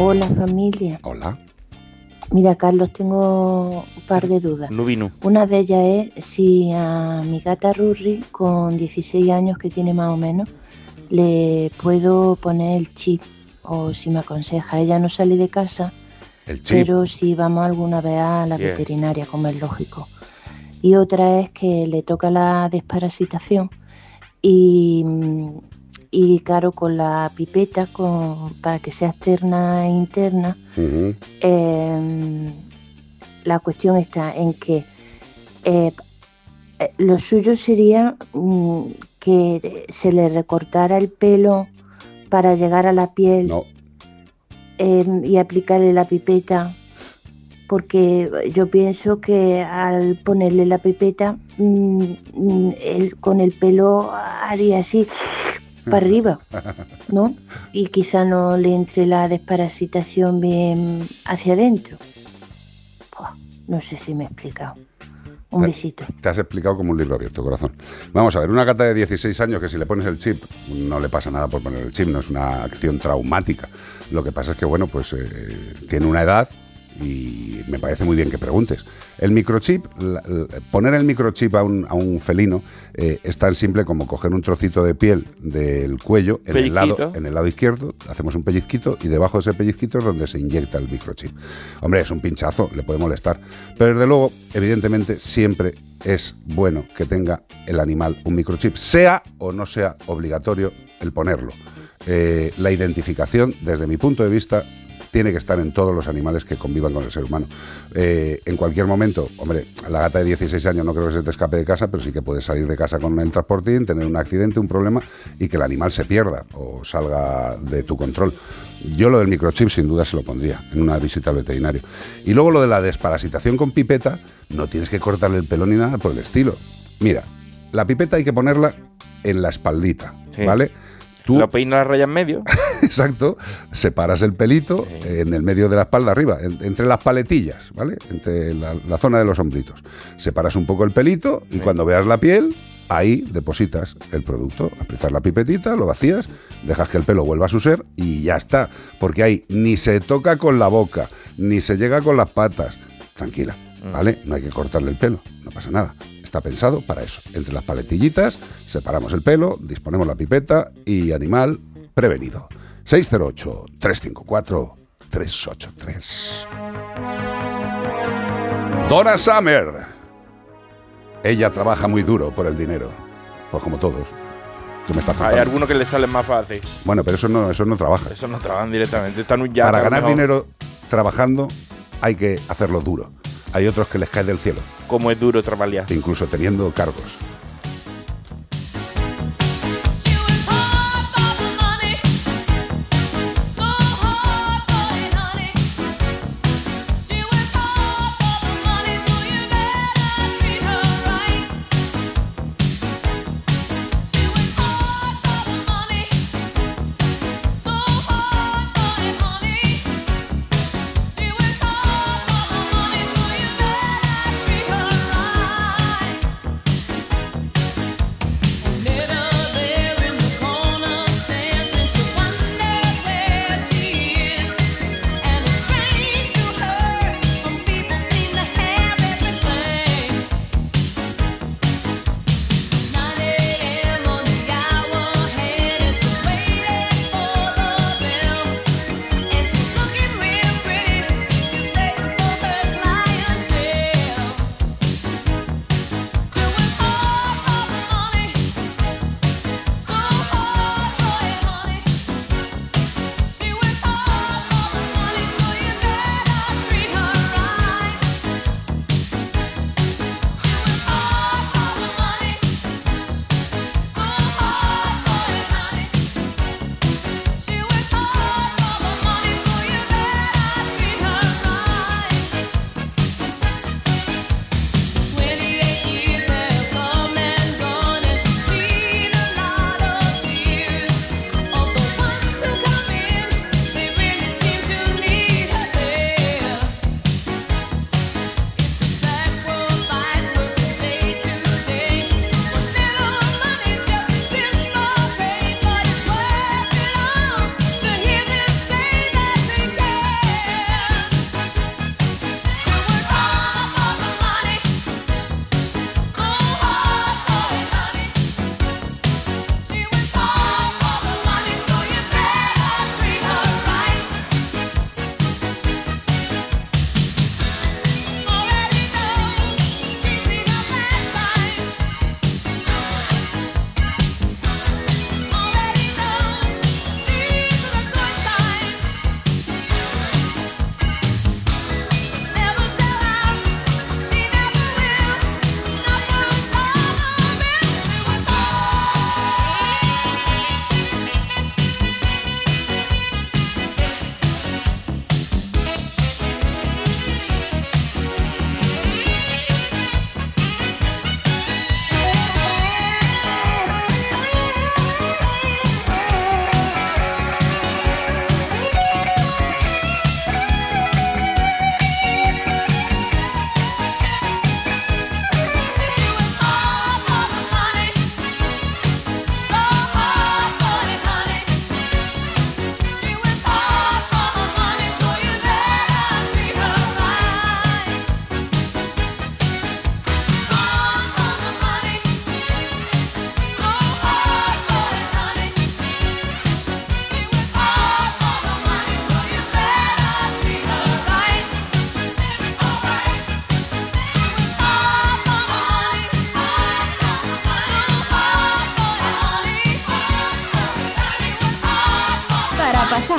K: Hola familia.
B: Hola.
K: Mira Carlos, tengo un par de dudas.
C: Nubinu.
K: Una de ellas es si a mi gata Rurri, con 16 años que tiene más o menos, le puedo poner el chip o si me aconseja. Ella no sale de casa,
B: El
K: pero si vamos alguna vez a la veterinaria, como es lógico. Y otra es que le toca la desparasitación y, y claro, con la pipeta, con, para que sea externa e interna, eh, la cuestión está en que eh, eh, lo suyo sería mm, que se le recortara el pelo para llegar a la piel y aplicarle la pipeta, porque yo pienso que al ponerle la pipeta, mm, mm, él con el pelo haría así para arriba. ¿no? Y quizá no le entre la desparasitación bien hacia adentro. No sé si me he explicado. Un
B: Te-
K: besito.
B: Te has explicado como un libro abierto, corazón. Vamos a ver, una gata de 16 años que si le pones el chip, no le pasa nada por poner el chip, no es una acción traumática. Lo que pasa es que, bueno, pues eh, tiene una edad y me parece muy bien que preguntes. El microchip, la- la- poner el microchip a un, a un felino eh, es tan simple como coger un trocito de piel del cuello en el, lado, en el lado izquierdo, hacemos un pellizquito y debajo de ese pellizquito es donde se inyecta el microchip. Hombre, es un pinchazo, le puede molestar. Pero desde luego, evidentemente, siempre es bueno que tenga el animal un microchip, sea o no sea obligatorio el ponerlo. Eh, la identificación, desde mi punto de vista, tiene que estar en todos los animales que convivan con el ser humano. Eh, en cualquier momento, hombre, la gata de 16 años no creo que se te escape de casa, pero sí que puedes salir de casa con el transportín, tener un accidente, un problema y que el animal se pierda o salga de tu control. Yo lo del microchip sin duda se lo pondría en una visita al veterinario. Y luego lo de la desparasitación con pipeta, no tienes que cortarle el pelo ni nada por el estilo. Mira, la pipeta hay que ponerla en la espaldita,
C: Sí.
B: ¿vale? Tú,
C: Lo peina la raya en medio.
B: Exacto, separas el pelito en el medio de la espalda arriba, en- entre las paletillas, ¿vale? Entre la, la zona de los hombritos. Separas un poco el pelito y cuando veas la piel, ahí depositas el producto. Aprietas la pipetita, lo vacías, dejas que el pelo vuelva a su ser y ya está. Porque ahí ni se toca con la boca, ni se llega con las patas. Tranquila, ¿vale? No hay que cortarle el pelo, no pasa nada. Está pensado para eso. Entre las paletillitas, separamos el pelo, disponemos la pipeta y animal prevenido. 608-354-383. Donna Summer. Ella trabaja muy duro por el dinero. Pues como todos. ¿Qué me estás
C: Hay algunos que les salen más fácil.
B: Bueno, pero eso no, eso no trabaja.
C: Eso no trabajan directamente. Están un
B: Para ganar dinero trabajando hay que hacerlo duro. Hay otros que les cae del cielo.
C: Como es duro trabajar.
B: Incluso teniendo cargos.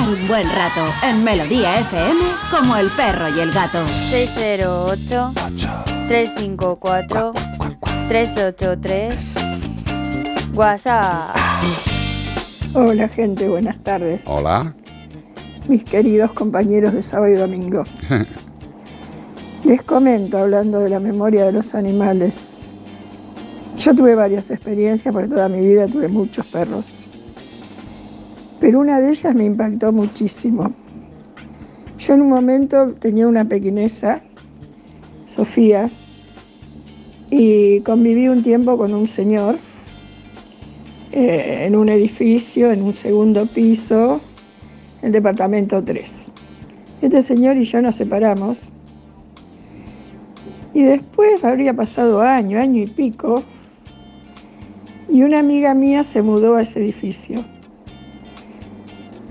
G: Un buen rato en Melodía FM como el perro y el gato.
H: 608 354 383 WhatsApp.
L: Hola gente, buenas tardes.
B: Hola.
L: Mis queridos compañeros de sábado y domingo. Les comento, hablando de la memoria de los animales. Yo tuve varias experiencias, porque toda mi vida tuve muchos perros. Pero una de ellas me impactó muchísimo. Yo en un momento tenía una pequinesa, Sofía, y conviví un tiempo con un señor eh, en un edificio, en un segundo piso, el departamento 3. Este señor y yo nos separamos y después habría pasado año, año y pico, y una amiga mía se mudó a ese edificio.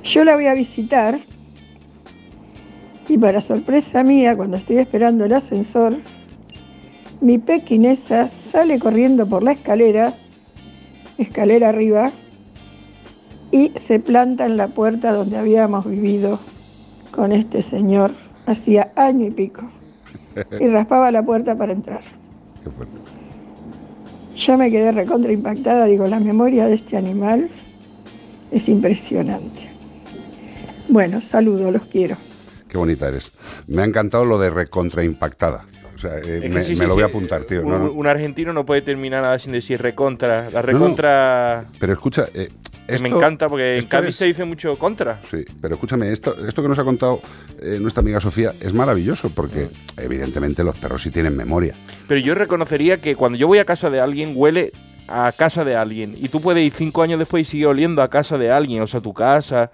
L: Yo la voy a visitar y para sorpresa mía, cuando estoy esperando el ascensor, mi pequinesa sale corriendo por la escalera, escalera arriba, y se planta en la puerta donde habíamos vivido con este señor hacía año y pico. Y raspaba la puerta para entrar.
B: Qué fuerte.
L: Yo me quedé recontra impactada, digo, la memoria de este animal es impresionante. Bueno, saludo, los quiero.
B: Qué bonita eres. Me ha encantado lo de recontraimpactada. O sea, eh, me,
C: sí,
B: me
C: sí,
B: lo voy a apuntar, tío.
C: Un,
B: No, no.
C: un argentino no puede terminar nada sin decir recontra. La
B: no.
C: recontra
B: Pero escucha, eh, esto,
C: me encanta porque en Cádiz
B: es-
C: se dice mucho contra.
B: Sí, pero escúchame, esto, esto que nos ha contado eh, nuestra amiga Sofía es maravilloso porque evidentemente los perros sí tienen memoria.
C: Pero yo reconocería que cuando yo voy a casa de alguien, huele a casa de alguien. Y tú puedes ir cinco años después y sigue oliendo a casa de alguien, o sea, tu casa.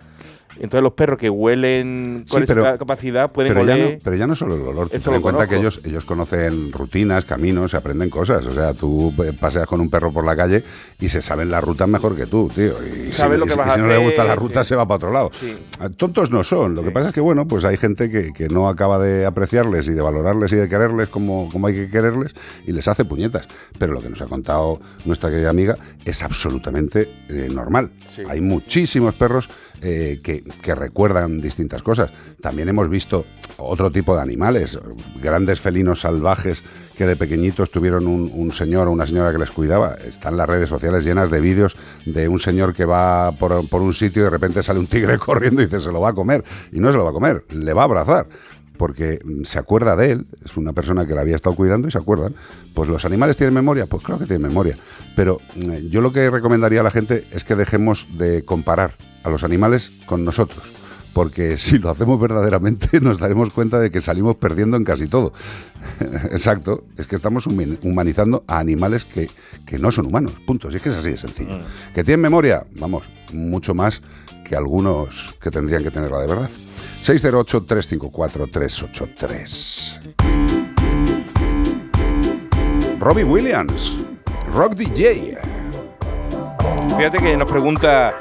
C: Entonces los perros que huelen con
B: Sí,
C: esa
B: pero-
C: capacidad pueden
B: Pero ya, no, pero ya no solo el olor, tú ten en cuenta que ellos, ellos conocen rutinas, caminos, se aprenden cosas. O sea, tú eh, paseas con un perro por la calle y se saben las rutas mejor que tú, tío. Y si,
C: lo que
B: y si-
C: vas
B: y
C: a
B: si no le gusta la ruta,
C: sí.
B: se va para otro lado.
C: Sí.
B: Ah, Tontos no son. Lo que pasa es que, bueno, pues hay gente que, que no acaba de apreciarles y de valorarles y de quererles como, como hay que quererles y les hace puñetas. Pero lo que nos ha contado nuestra querida amiga es absolutamente eh, normal. Hay muchísimos perros eh, que, que recuerdan distintas cosas. También hemos visto otro tipo de animales, grandes felinos salvajes que de pequeñitos tuvieron un, señor o una señora que les cuidaba. Están las redes sociales llenas de vídeos de un señor que va por un sitio y de repente sale un tigre corriendo y dice se lo va a comer. Y no se lo va a comer, le va a abrazar. Porque se acuerda de él, es una persona que la había estado cuidando y se acuerdan. Pues los animales tienen memoria, pues claro que tienen memoria. Pero mm, yo lo que recomendaría a la gente es que dejemos de comparar a los animales con nosotros porque si lo hacemos verdaderamente nos daremos cuenta de que salimos perdiendo en casi todo. Exacto, es que estamos humanizando a animales que, que no son humanos, punto. Si es que es así de sencillo. ¿Que tienen memoria? Vamos, mucho más que algunos que tendrían que tenerla de verdad. 608-354-383. Robbie Williams, Rock DJ.
C: Fíjate que nos pregunta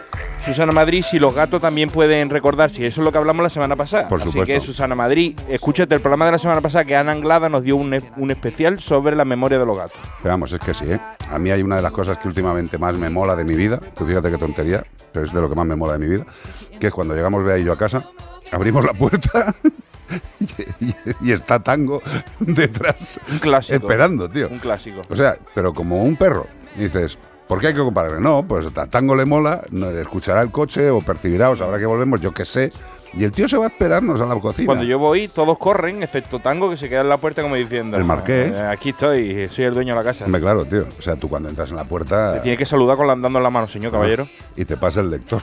C: Susana Madrid si los gatos también pueden recordar, si eso es lo que hablamos la semana pasada.
B: Por
C: Así
B: supuesto.
C: que Susana Madrid, escúchate el programa de la semana pasada que Ana Anglada nos dio un, e- un especial sobre la memoria de los gatos.
B: Pero vamos, es que sí, ¿eh? A mí hay una de las cosas que últimamente más me mola de mi vida, tú fíjate qué tontería, pero es de lo que más me mola de mi vida, que es cuando llegamos Bea y yo a casa, abrimos la puerta y, y- y está Tango detrás
C: Un clásico.
B: esperando, tío.
C: Un clásico.
B: O sea, pero como un perro. Y dices, ¿por qué hay que compararle? No, pues a Tango le mola, no, escuchará el coche o percibirá o sabrá que volvemos, yo qué sé. Y el tío se va a esperarnos a la cocina.
C: Cuando yo voy, todos corren, excepto Tango, que se queda en la puerta como diciendo...
B: El marqués.
C: "Eh, Aquí estoy, soy el dueño de la casa.
B: Hombre, claro, tío. O sea, tú cuando entras en la puerta...
C: Le tiene que saludar con la, dando la mano, señor caballero.
B: Y te pasa el lector.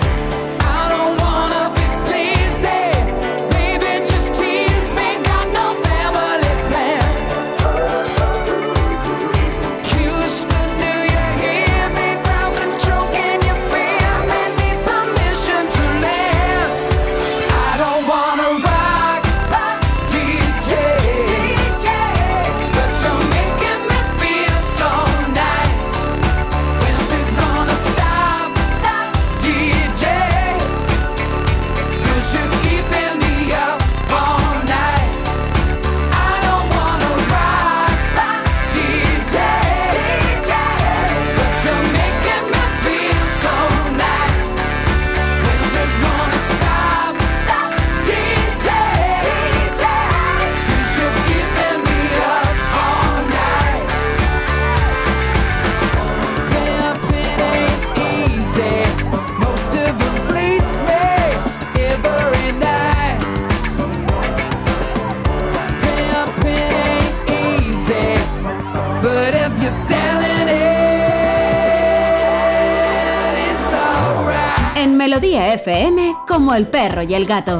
G: Como el perro y el gato.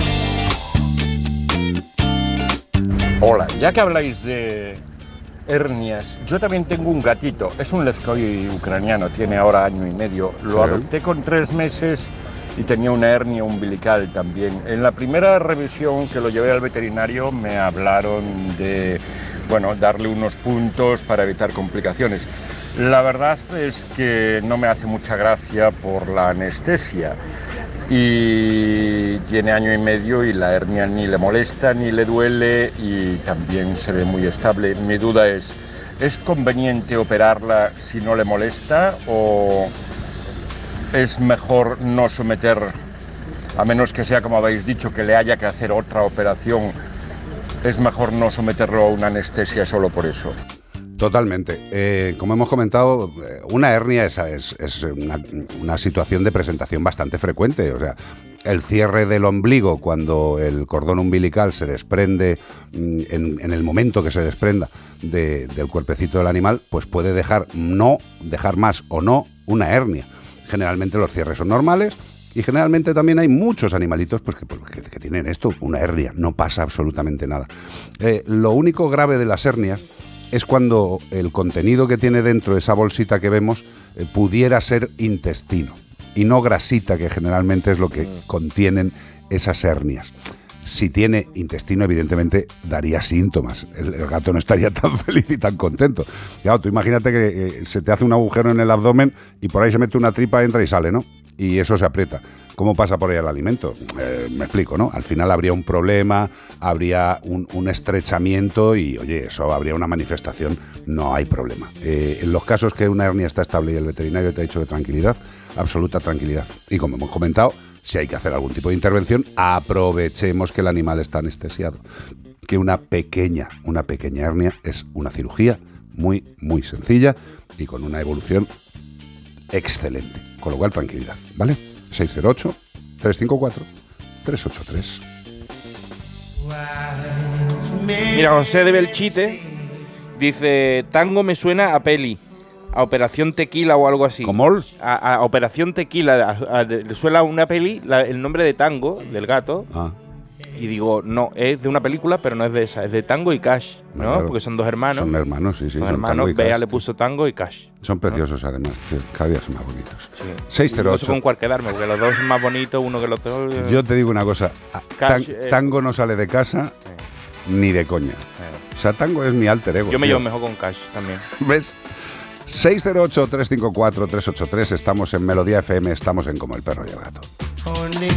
M: Hola, ya que habláis de hernias, yo también tengo un gatito, es un lezcoy ucraniano, tiene ahora año y medio, lo
B: Sí.
M: adopté con tres meses y tenía una hernia umbilical también. En la primera revisión que lo llevé al veterinario me hablaron de, bueno, darle unos puntos para evitar complicaciones. La verdad es que no me hace mucha gracia por la anestesia y tiene año y medio y la hernia ni le molesta ni le duele y también se ve muy estable. Mi duda es, ¿es conveniente operarla si no le molesta o es mejor no someter, a menos que sea como habéis dicho, que le haya que hacer otra operación, es mejor no someterlo a una anestesia solo por eso?
B: Totalmente. Eh, como hemos comentado, eh, una hernia es, una, situación de presentación bastante frecuente. O sea, el cierre del ombligo cuando el cordón umbilical se desprende mm, en, el momento que se desprenda de- del cuerpecito del animal, pues puede dejar no, dejar más o no una hernia. Generalmente los cierres son normales. Y generalmente también hay muchos animalitos pues, que, pues, que tienen esto, una hernia, no pasa absolutamente nada. Eh, lo único grave de las hernias es cuando el contenido que tiene dentro esa bolsita que vemos eh, pudiera ser intestino y no grasita, que generalmente es lo que contienen esas hernias. Si tiene intestino, evidentemente daría síntomas. El, el gato no estaría tan feliz y tan contento. Claro, tú imagínate que eh, se te hace un agujero en el abdomen y por ahí se mete una tripa, entra y sale, ¿no? Y eso se aprieta. ¿Cómo pasa por ahí el alimento? Eh, me explico, ¿no? Al final habría un problema, habría un, estrechamiento y, oye, eso habría una manifestación. No hay problema. Eh, en los casos que una hernia está estable y el veterinario te ha dicho de tranquilidad, absoluta tranquilidad. Y como hemos comentado, si hay que hacer algún tipo de intervención, aprovechemos que el animal está anestesiado. Que una pequeña, una pequeña hernia es una cirugía muy, muy sencilla y con una evolución excelente. Con lo cual, tranquilidad, ¿vale? 608-354-383.
C: Mira, José de Belchite dice, tango me suena a peli, a Operación Tequila o algo así.
B: ¿Cómo?
C: A, a Operación Tequila, a- a- le suena a una peli la- el nombre de tango, del gato.
B: Ah.
C: Y digo, no, es de una película, pero no es de esa, es de Tango y Cash, ¿no?
B: Claro.
C: Porque son dos hermanos.
B: Son hermanos, sí, sí.
C: Son
B: son
C: hermanos,
B: Tango y
C: Bea
B: Cash,
C: le puso Tango y Cash.
B: Son preciosos además, tío. Cada día son más bonitos.
C: No sé
B: 608.
C: con cuál quedarme, porque los dos son más bonitos, uno que el otro.
B: Yo te digo una cosa. a-
C: Cash,
B: tan-
C: eh.
B: tango no sale de casa ni de coña. O sea, Tango es mi alter ego.
C: Yo me
B: tío.
C: llevo mejor con Cash también.
B: ¿Ves? 608-354-383. Estamos en Melodía FM. Estamos en Como el Perro y el Gato.
F: Only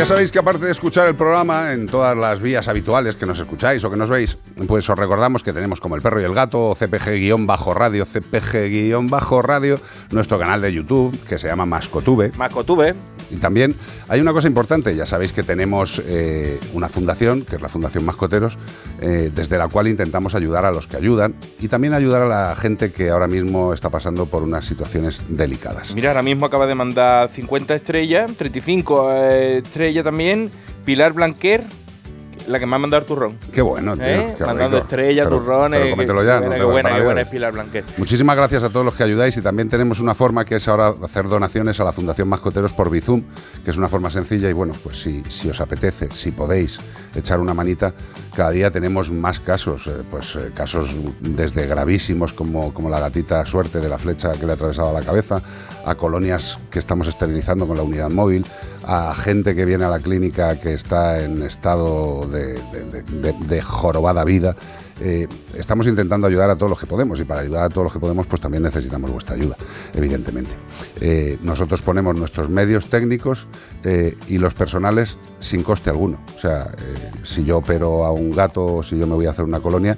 B: ya sabéis que aparte de escuchar el programa en todas las vías habituales que nos escucháis o que nos veis, pues os recordamos que tenemos como el perro y el gato, CPG-radio, CPG-radio, nuestro canal de YouTube que se llama Mascotube.
C: Mascotube.
B: Y también hay una cosa importante, ya sabéis que tenemos eh, una fundación, que es la Fundación Mascoteros, eh, desde la cual intentamos ayudar a los que ayudan y también ayudar a la gente que ahora mismo está pasando por unas situaciones delicadas.
C: Mira, ahora mismo acaba de mandar 50 estrellas, 35 eh, estrellas también. Pilar Blanquer, la que me ha mandado el turrón.
B: Qué bueno, tío,
C: ¿Eh?
B: qué
C: Mandando
B: rico.
C: estrellas,
B: Pero-
C: turrones.
B: pero cómetelo ya,
C: qué
B: no
C: buena,
B: te
C: qué buena, qué buena es Pilar Blanquer.
B: Muchísimas gracias a todos los que ayudáis y también tenemos una forma que es ahora hacer donaciones a la Fundación Mascoteros por Bizum, que es una forma sencilla y bueno, pues si, si os apetece, si podéis echar una manita, cada día tenemos más casos, eh, pues eh, casos desde gravísimos como, como la gatita suerte de la flecha que le ha atravesado la cabeza, a colonias que estamos esterilizando con la unidad móvil, a gente que viene a la clínica que está en estado de, de- jorobada vida. Eh, estamos intentando ayudar a todos los que podemos y para ayudar a todos los que podemos pues también necesitamos vuestra ayuda, evidentemente. Eh, nosotros ponemos nuestros medios técnicos eh, y los personales sin coste alguno. O sea, si yo opero a un gato o si yo me voy a hacer una colonia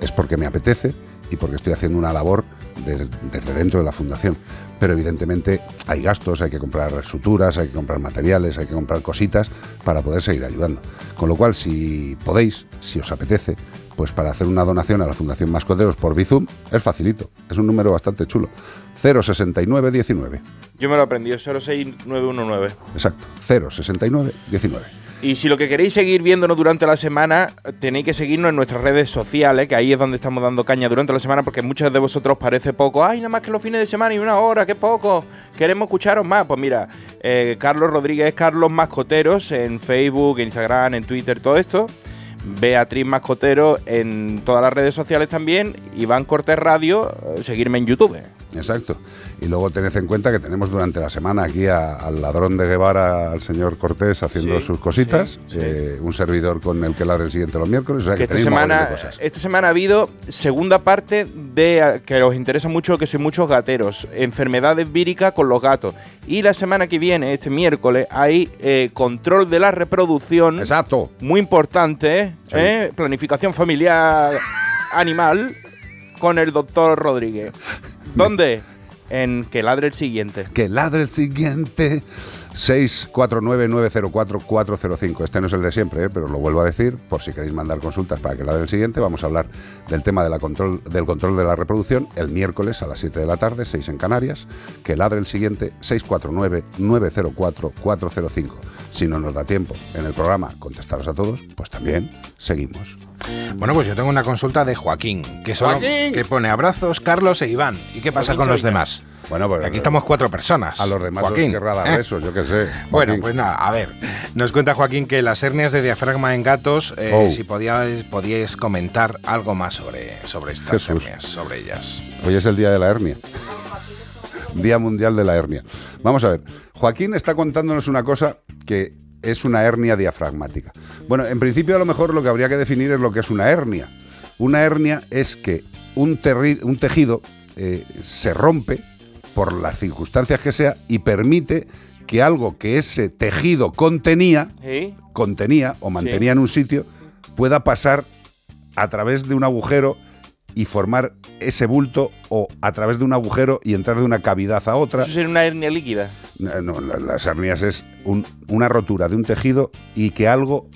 B: es porque me apetece y porque estoy haciendo una labor de- desde dentro de la fundación. Pero evidentemente hay gastos, hay que comprar suturas, hay que comprar materiales, hay que comprar cositas para poder seguir ayudando. Con lo cual, si podéis, si os apetece, pues para hacer una donación a la Fundación Mascoteros por Bizum es facilito, es un número bastante chulo. 06919.
C: Yo me lo aprendí, 06919.
B: Exacto, 06919.
C: Y si lo que queréis seguir viéndonos durante la semana, tenéis que seguirnos en nuestras redes sociales, que ahí es donde estamos dando caña durante la semana, porque muchos de vosotros parece poco. Ay, nada más que los fines de semana y una hora, qué poco. Queremos escucharos más. Pues mira, eh, Carlos Rodríguez, Carlos Mascoteros en Facebook, en Instagram, en Twitter, todo esto. Beatriz Mascotero en todas las redes sociales también. Iván Cortés Radio, eh, seguirme en YouTube.
B: Exacto. Y luego tened en cuenta que tenemos durante la semana aquí a- al ladrón de Guevara, al señor Cortés, haciendo
C: Sí,
B: sus cositas.
C: sí, sí.
B: eh, un servidor con el que ladre el siguiente los miércoles. O sea que,
C: que esta semana,
B: cosas.
C: esta semana ha habido segunda parte de que os interesa mucho, que sois muchos gateros, enfermedades víricas con los gatos. Y la semana que viene, este miércoles, hay eh, control de la reproducción.
B: Exacto.
C: Muy importante, ¿eh? ¿Eh? Planificación familiar animal con el doctor Rodríguez. ¿Dónde? En que ladre el siguiente.
B: Que ladre el siguiente. 649-904-405. Este no es el de siempre, ¿eh? pero lo vuelvo a decir, por si queréis mandar consultas para que ladre el siguiente, vamos a hablar del tema de la control, del control de la reproducción el miércoles a las 7 de la tarde, 6 en Canarias. Que ladre el siguiente, 649-904-405. Si no nos da tiempo en el programa contestaros a todos, pues también seguimos.
I: Bueno, pues yo tengo una consulta de Joaquín, que, solo,
B: ¡Joaquín!
I: que pone abrazos, Carlos e Iván. ¿Y qué pasa
B: Joaquín
I: con los demás?
B: Bueno, pues
I: Aquí estamos cuatro personas.
B: a los demás
I: Joaquín.
B: os querrá dar
I: ¿eh?
B: besos, yo qué sé.
I: Bueno, pues nada, a ver. Nos cuenta Joaquín que las hernias de diafragma en gatos, eh,
B: Oh.
I: si podíais, podíais comentar algo más sobre, sobre estas
B: Jesús.
I: hernias, sobre ellas.
B: Hoy es el día de la hernia. Día Mundial de la Hernia. Vamos a ver. Joaquín está contándonos una cosa que es una hernia diafragmática. Bueno, en principio a lo mejor lo que habría que definir es lo que es una hernia. Una hernia es que un, un tejido eh, se rompe por las circunstancias que sea, y permite que algo que ese tejido contenía,
C: ¿Sí?
B: contenía o mantenía en un sitio, pueda pasar a través de un agujero y formar ese bulto o a través de un agujero y entrar de una cavidad a otra.
C: Eso sería una hernia líquida.
B: No, no, la- las hernias es un- una rotura de un tejido y que algo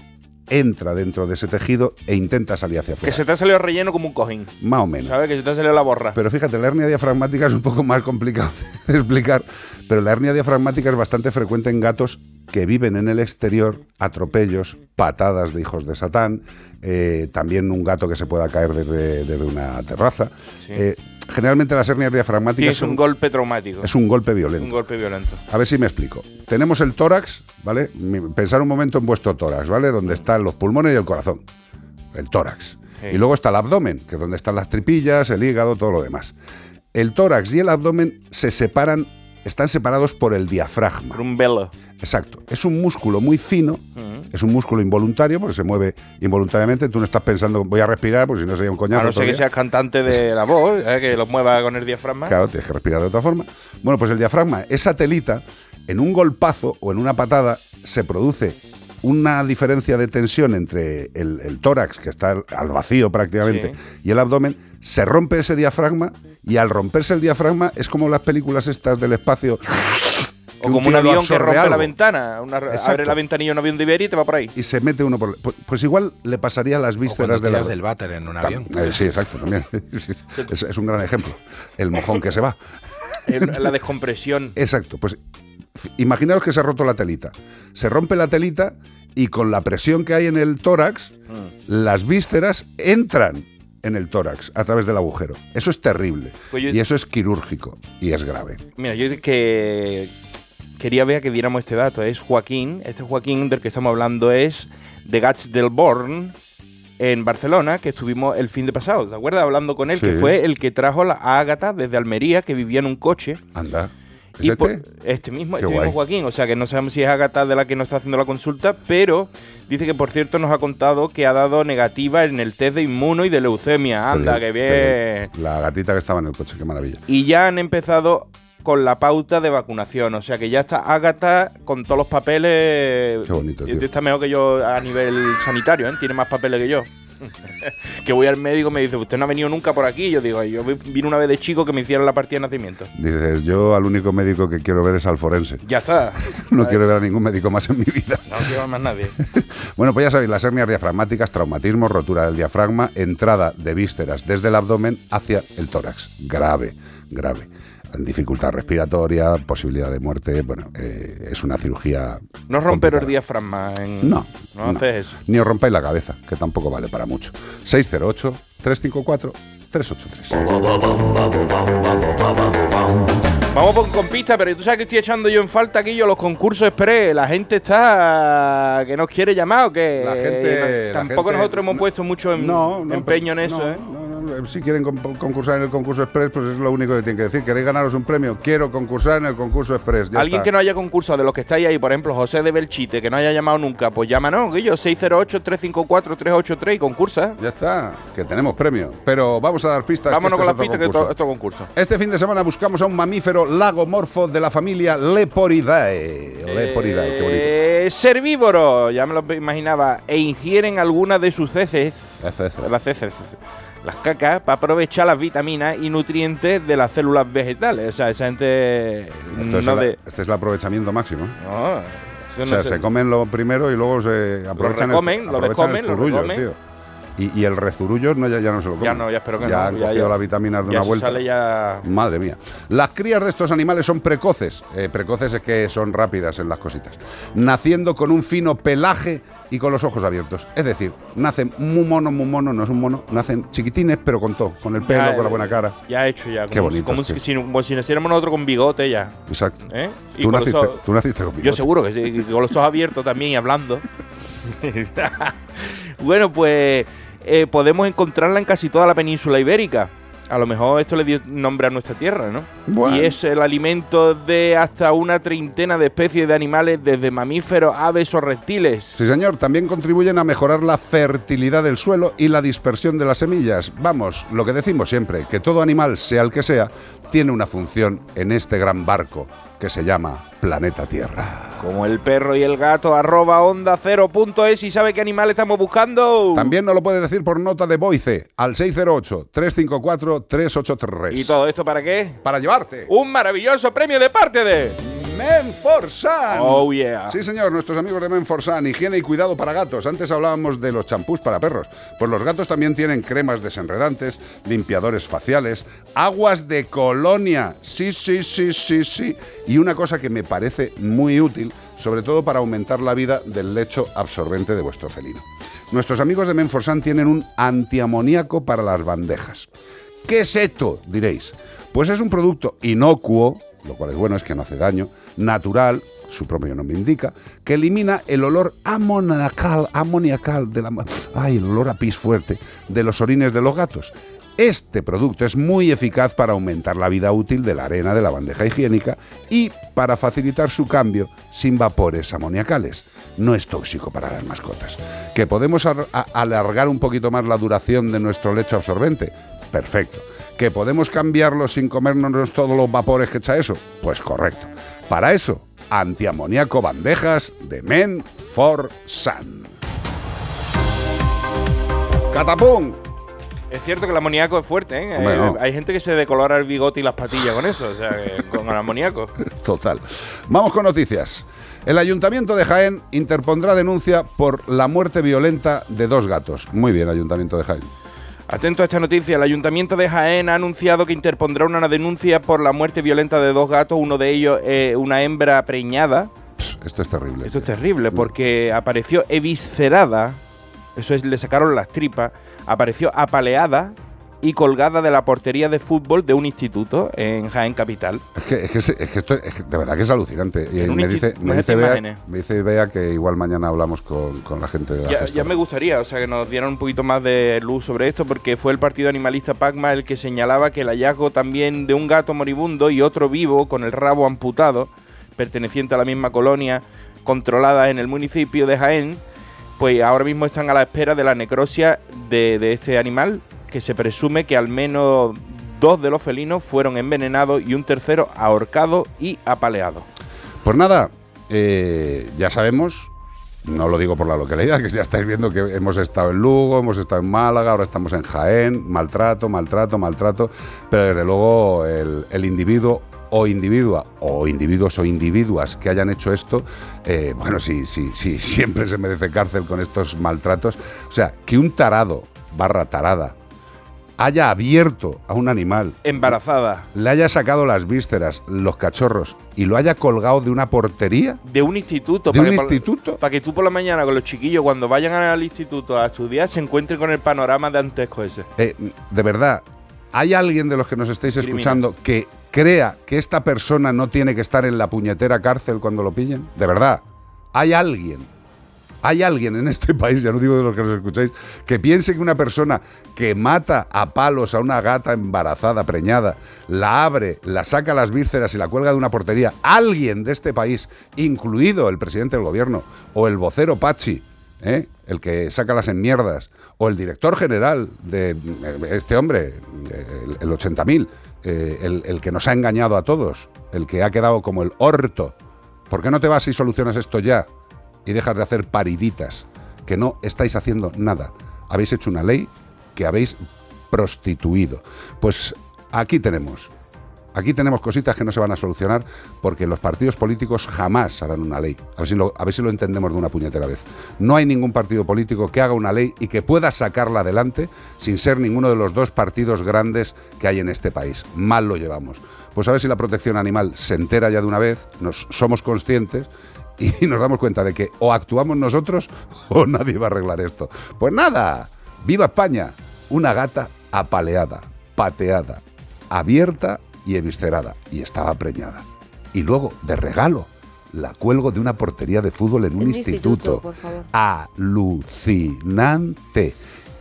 B: entra dentro de ese tejido e intenta salir hacia
C: Que
B: afuera.
C: se te ha salido relleno como un cojín.
B: Más o menos.
C: ¿Sabes? Que se te ha salido la borra.
B: Pero fíjate, la hernia diafragmática es un poco más complicado de explicar, pero la hernia diafragmática es bastante frecuente en gatos que viven en el exterior, atropellos, patadas de hijos de Satán, eh, también un gato que se pueda caer desde, desde una terraza.
C: Sí.
B: Eh, generalmente las hernias diafragmáticas son-
C: un golpe traumático.
B: es un golpe violento.
C: Un golpe violento.
B: A ver si me explico. Tenemos el tórax, ¿vale? Pensar un momento en vuestro tórax, ¿vale? Donde están los pulmones y el corazón. El tórax.
C: Sí.
B: Y luego está el abdomen, que es donde están las tripillas, el hígado, todo lo demás. El tórax y el abdomen se separan, están separados por el diafragma.
C: Por un velo.
B: Exacto. Es un músculo muy fino,
C: Ujú.
B: Es un músculo involuntario, porque se mueve involuntariamente. Tú no estás pensando, voy a respirar, porque si no sería un coñazo.
C: A no ser que seas cantante de la voz, ¿eh? que lo mueva con el diafragma.
B: Claro, tienes que respirar de otra forma. Bueno, pues el diafragma, esa telita, en un golpazo o en una patada, se produce una diferencia de tensión entre el, el tórax, que está al- al vacío prácticamente, y el abdomen, se rompe ese diafragma y al romperse el diafragma es como las películas estas del espacio.
C: O como un avión que rompe la ventana. Una- abre la ventanilla un avión de Iberia y te va por ahí.
B: Y se mete uno por... Pues, pues igual le pasaría a las vísceras de la...
I: del váter en un
B: Tam-
I: avión.
B: eh, sí, exacto, también. Es, es un gran ejemplo. El mojón que se va.
C: La descompresión.
B: Exacto, pues imaginaos que se ha roto la telita. Se rompe la telita y con la presión que hay en el tórax,
C: Mm.
B: las vísceras entran en el tórax a través del agujero. Eso es terrible.
C: Pues yo-
B: Y eso es quirúrgico y es grave.
C: Mira, yo que quería ver que diéramos este dato. Es Joaquín. Este Joaquín del que estamos hablando es de Gats del Born en Barcelona, que estuvimos el fin de pasado. ¿Te acuerdas? Hablando con él, que fue el que trajo la- a Ágata desde Almería, que vivía en un coche.
B: Anda. ¿Es
C: Y
B: este?
C: por- este mismo,
B: Qué
C: este mismo. Joaquín, o sea que no sabemos si es Agatha de la que nos está haciendo la consulta, pero dice que por cierto nos ha contado que ha dado negativa en el test de inmuno y de leucemia. Anda,
B: Qué
C: que bien.
B: qué bien. La gatita que estaba en el coche, qué maravilla.
C: Y ya han empezado con la pauta de vacunación, o sea que ya está Agatha con todos los papeles.
B: Qué bonito, tío.
C: Está mejor que yo a nivel sanitario, ¿eh? tiene más papeles que yo. que voy al médico y me dice, usted no ha venido nunca por aquí. Y yo digo, yo vi- vine una vez de chico que me hicieron la partida de nacimiento.
B: Dices, yo al único médico que quiero ver es al forense.
C: Ya está.
B: No quiero ver a ningún médico más en mi vida.
C: No quiero más nadie.
B: Bueno, pues ya sabéis, las hernias diafragmáticas, traumatismo, rotura del diafragma, entrada de vísceras desde el abdomen hacia el tórax. Grave, grave. Dificultad respiratoria, posibilidad de muerte. Bueno, eh, es una cirugía.
C: No romper el diafragma. En...
B: No,
C: No,
B: no.
C: haces eso.
B: Ni os rompáis la cabeza, que tampoco vale para mucho. 608-354-383.
C: Vamos con, con pista, pero tú sabes que estoy echando yo en falta aquí yo los concursos express. La gente está que nos quiere llamar o que
B: La gente-
C: tampoco
B: gente-
C: nosotros hemos puesto mucho em-
B: No,
C: empeño en eso, ¿eh?
B: No, Si quieren con- concursar en el concurso express, pues es lo único que tienen que decir. ¿Queréis ganaros un premio? Quiero concursar en el concurso express. Ya
C: Alguien
B: está.
C: que no haya concursado de los que estáis ahí, por ejemplo, José de Belchite, que no haya llamado nunca, pues llámanos, Guillo, 608-354-383 y concursa.
B: Ya está, que tenemos premio. Pero vamos a dar pistas.
C: Vámonos
B: este
C: con las pistas que esto, esto es concurso.
B: Este fin de semana buscamos a un mamífero lagomorfo de la familia Leporidae. Leporidae, qué bonito.
C: Eh, herbívoro, ya me lo imaginaba, e ingieren algunas de sus heces, las heces, las cacas, para aprovechar las vitaminas y nutrientes de las células vegetales. O sea, esa gente
B: Esto es
C: no
B: el-
C: de...
B: este es el aprovechamiento máximo.
C: No,
B: o sea,
C: no
B: se comen lo primero y luego se aprovechan
C: recomen,
B: el,
C: lo
B: aprovechan el
C: descomen, lo recomen.
B: tío. Y, y el rezurullo no, ya, ya no se lo comen.
C: Ya no, ya espero que
B: ya
C: no,
B: han
C: ya-
B: cogido
C: ya-
B: las vitaminas de
C: ya
B: una vuelta.
C: sale ya-
B: Madre mía. Las crías de estos animales son precoces. Eh, precoces es que son rápidas en las cositas. Naciendo con un fino pelaje y con los ojos abiertos. Es decir, nacen muy mono, muy mono, no es un mono. Nacen chiquitines, pero con todo. Con el pelo,
C: Ya,
B: con la buena cara.
C: Ya hecho ya.
B: Qué
C: como,
B: bonito,
C: Como, si, como si naciéramos nosotros con bigote ya.
B: Exacto.
C: ¿Eh?
B: Tú naciste,
C: ojos-
B: tú naciste con
C: Yo
B: bigote.
C: seguro que sí, con los ojos abiertos también y hablando. bueno, pues eh, podemos encontrarla en casi toda la península ibérica. A lo mejor esto le dio nombre a nuestra tierra, ¿no?
B: Bueno.
C: Y es el alimento de hasta una treintena de especies de animales, desde mamíferos, aves o reptiles.
B: Sí, señor, también contribuyen a mejorar la fertilidad del suelo y la dispersión de las semillas. Vamos, lo que decimos siempre, que todo animal, sea el que sea, tiene una función en este gran barco que se llama planeta Tierra.
C: Como el perro y el gato, arroba onda cero punto es y sabe qué animal estamos buscando.
B: También nos lo puede decir por nota de voice al 608-354-383.
C: ¿Y todo esto para qué?
B: Para llevarte
C: Un maravilloso premio de parte de...
B: Menforsan.
C: Oh, yeah.
B: Sí, señor, nuestros amigos de Menforsan, higiene y cuidado para gatos. Antes hablábamos de los champús para perros. Pues los gatos también tienen cremas desenredantes, limpiadores faciales, aguas de colonia. Sí, sí, sí, sí, sí. Y una cosa que me parece muy útil, sobre todo para aumentar la vida del lecho absorbente de vuestro felino. Nuestros amigos de Menforsan tienen un antiamoníaco para las bandejas. ¿Qué es esto? Diréis. Pues es un producto inocuo, lo cual es bueno, es que no hace daño, natural, su propio nombre indica, que elimina el olor amoniacal, amoniacal de la, ay, el olor a pis fuerte de los orines de los gatos. Este producto es muy eficaz para aumentar la vida útil de la arena de la bandeja higiénica y para facilitar su cambio sin vapores amoniacales. No es tóxico para las mascotas. ¿Que podemos alargar un poquito más la duración de nuestro lecho absorbente? Perfecto. ¿Que podemos cambiarlo sin comernos todos los vapores que echa eso? Pues correcto. Para eso, antiamoníaco bandejas de Men for Sun. ¡Catapum!
C: Es cierto que el amoníaco es fuerte, ¿eh?
B: Hombre, no.
C: Hay gente que se decolora el bigote y las patillas con eso, o sea, con el amoníaco.
B: Total. Vamos con noticias. El Ayuntamiento de Jaén interpondrá denuncia por la muerte violenta de dos gatos. Muy bien, Ayuntamiento de Jaén.
C: Atento a esta noticia, el Ayuntamiento de Jaén ha anunciado que interpondrá una denuncia por la muerte violenta de dos gatos, uno de ellos eh, una hembra preñada.
B: Esto es terrible.
C: Esto es terrible porque apareció eviscerada, eso es, le sacaron las tripas, apareció apaleada y colgada de la portería de fútbol de un instituto en Jaén Capital.
B: Es que, es que es que esto es que de verdad que es alucinante. Y me, dice, me, dice Bea,
C: imágenes.
B: me dice Bea que igual mañana hablamos con, con la gente de la
C: Ya, ya me gustaría, o sea, que nos dieran un poquito más de luz sobre esto, porque fue el partido animalista Pacma el que señalaba que el hallazgo también de un gato moribundo y otro vivo con el rabo amputado, perteneciente a la misma colonia, controlada en el municipio de Jaén, pues ahora mismo están a la espera de la necrosia de, de este animal, que se presume que al menos dos de los felinos fueron envenenados y un tercero ahorcado y apaleado.
B: Pues nada, eh, ya sabemos, no lo digo por la localidad, que ya estáis viendo que hemos estado en Lugo, hemos estado en Málaga, ahora estamos en Jaén, maltrato, maltrato, maltrato, pero desde luego el, individuo o individua, o individuos o individuas que hayan hecho esto, eh, bueno, sí, sí, sí, siempre se merece cárcel con estos maltratos. O sea, que un tarado barra tarada haya abierto a un animal,
C: Embarazada.
B: le haya sacado las vísceras, los cachorros, y lo haya colgado de una portería,
C: de un instituto.
B: ¿De
C: para
B: un
C: que
B: instituto?
C: Para que tú por la mañana con los chiquillos, cuando vayan al instituto a estudiar, se encuentren con el panorama dantesco ese.
B: Eh, de verdad, ¿hay alguien de los que nos estáis
C: Criminal.
B: escuchando que crea que esta persona no tiene que estar en la puñetera cárcel cuando lo pillen? De verdad, ¿hay alguien? ¿Hay alguien en este país, ya no digo de los que nos escucháis, que piense que una persona que mata a palos a una gata embarazada, preñada, la abre, la saca las vísceras y la cuelga de una portería, alguien de este país, incluido el presidente del gobierno o el vocero Pachi, ¿eh? el que saca las enmierdas, o el director general de eh, este hombre, el, el 80.000, eh, el, el que nos ha engañado a todos, el que ha quedado como el orto. ¿Por qué no te vas y solucionas esto ya y dejas de hacer pariditas? Que no estáis haciendo nada. Habéis hecho una ley que habéis prostituido. Pues aquí tenemos Aquí tenemos cositas que no se van a solucionar porque los partidos políticos jamás harán una ley. A ver, si lo, a ver si lo entendemos de una puñetera vez. No hay ningún partido político que haga una ley y que pueda sacarla adelante sin ser ninguno de los dos partidos grandes que hay en este país. Mal lo llevamos. Pues a ver si la protección animal se entera ya de una vez, nos somos conscientes y nos damos cuenta de que o actuamos nosotros o nadie va a arreglar esto. Pues nada, viva España, una gata apaleada, pateada, abierta y eviscerada, y estaba preñada. Y luego, de regalo, la cuelgo de una portería de fútbol en un instituto.
D: instituto.
B: Alucinante.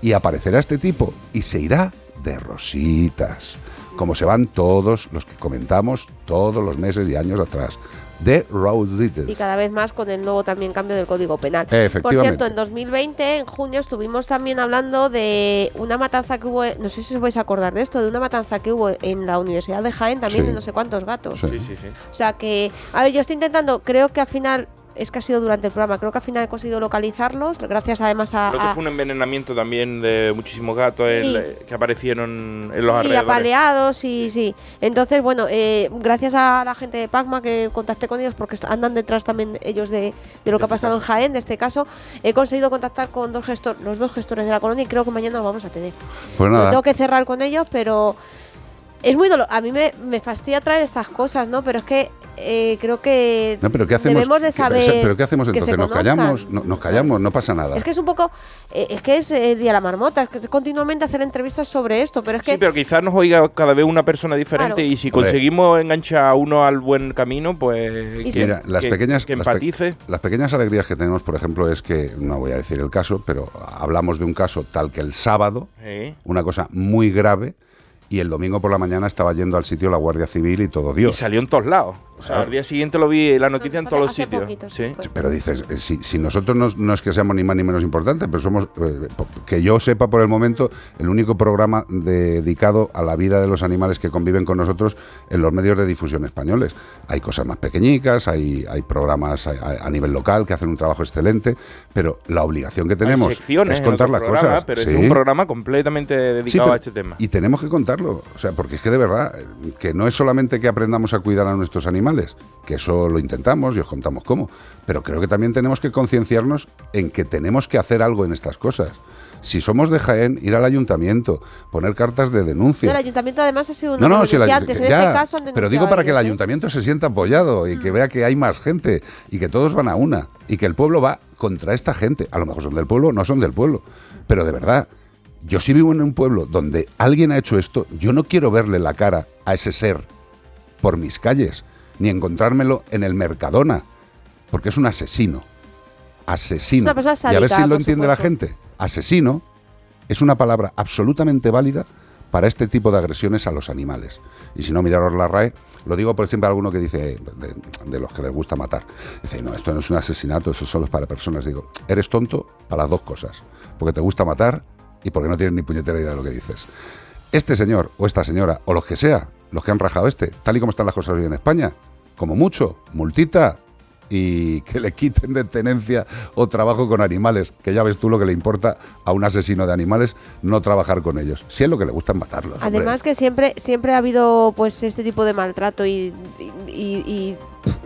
B: Y aparecerá este tipo y se irá de rositas, como se van todos los que comentamos todos los meses y años atrás, de rositas.
D: Y cada vez más con el nuevo también cambio del Código Penal.
B: Efectivamente.
D: Por cierto, en 2020, en junio, estuvimos también hablando de una matanza que hubo, no sé si os vais a acordar de esto, de una matanza que hubo en la Universidad de Jaén también
B: Sí.
D: de no sé cuántos gatos.
B: Sí,
C: sí, sí.
D: O sea que, a ver, yo estoy intentando, creo que al final, es que ha sido durante el programa, creo que al final he conseguido localizarlos, gracias además a...
C: Creo que
D: a-
C: fue un envenenamiento también de muchísimos gatos
D: Sí.
C: en- que aparecieron en los
D: Sí,
C: alrededores.
D: apaleados, sí, sí. Entonces, bueno, eh, gracias a la gente de Pacma que contacté con ellos porque andan detrás también ellos de, de lo que ha
C: este
D: pasado en. Jaén, de este caso, he conseguido contactar con dos gestor, los dos gestores de la colonia y creo que mañana lo vamos a tener.
B: Pues
D: Lo
B: nada,
D: tengo que cerrar con ellos, pero es muy doloroso. A mí me, me fastidia traer estas cosas, ¿no? Pero es que eh, creo que
B: no, pero ¿qué hacemos?
D: debemos de
B: ¿Qué-
D: saber
B: ¿Pero qué hacemos
D: que se
B: entonces? ¿Nos callamos? No- nos callamos, no pasa nada.
D: Es que es un poco, eh, es que es el día de la marmota, es que es continuamente hacer entrevistas sobre esto, pero es que
C: Sí, pero quizás nos oiga cada vez una persona diferente
D: Claro.
C: y si conseguimos enganchar a uno al buen camino, pues que,
B: Mira, las
C: que-
B: pequeñas,
C: que
B: las, pe-
C: empatice.
B: las pequeñas alegrías que tenemos, por ejemplo, es que, no voy a decir el caso, pero hablamos de un caso tal que el sábado,
C: Sí.
B: una cosa muy grave, y el domingo por la mañana estaba yendo al sitio la Guardia Civil y todo Dios.
C: Y salió en todos lados. O sea,
B: Claro.
C: al día siguiente lo vi la noticia en todos los sitios.
D: poquito,
C: sí.
D: sí,
B: Pero dices, eh, si, si nosotros no, no es que seamos ni más ni menos importantes, pero somos, eh, que yo sepa por el momento, el único programa dedicado a la vida de los animales que conviven con nosotros en los medios de difusión españoles. Hay cosas más pequeñicas, hay, hay programas a, a- a nivel local que hacen un trabajo excelente, pero la obligación que tenemos es contar las cosas.
C: Pero
B: Sí.
C: es un programa completamente dedicado
B: Sí, pero-
C: a este tema.
B: Y tenemos que contarlo, o sea, porque es que de verdad, eh, que no es solamente que aprendamos a cuidar a nuestros animales, que eso lo intentamos y os contamos cómo, pero creo que también tenemos que concienciarnos en que tenemos que hacer algo en estas cosas. Si somos de Jaén, ir al ayuntamiento, poner cartas de denuncia.
D: el ayuntamiento además ha sido uno
B: No, no, si el
D: denunciantes.
B: ayunt-
D: En
B: ya,
D: este caso han
B: pero digo para que el
D: ¿eh?
B: ayuntamiento se sienta apoyado y que vea que hay más gente y que todos van a una y que el pueblo va contra esta gente. A lo mejor son del pueblo, no son del pueblo, pero de verdad, yo si vivo en un pueblo donde alguien ha hecho esto, yo no quiero verle la cara a ese ser por mis calles, ni encontrármelo en el Mercadona, porque es un asesino. Asesino.
D: Es
B: y a ver si lo entiende la gente. Asesino es una palabra absolutamente válida para este tipo de agresiones a los animales. Y si no, miraros la RAE, lo digo por siempre alguno que dice, de, de los que les gusta matar, dice, no, esto no es un asesinato, eso solo es para personas. Digo, eres tonto para las dos cosas, porque te gusta matar y porque no tienes ni puñetera idea de lo que dices. Este señor o esta señora, o los que sea, los que han rajado este, tal y como están las cosas hoy en España, como mucho, multita y que le quiten de tenencia o trabajo con animales, que ya ves tú lo que le importa a un asesino de animales no trabajar con ellos. Si es lo que le gusta matarlos.
D: Además que siempre siempre ha habido pues este tipo de maltrato y,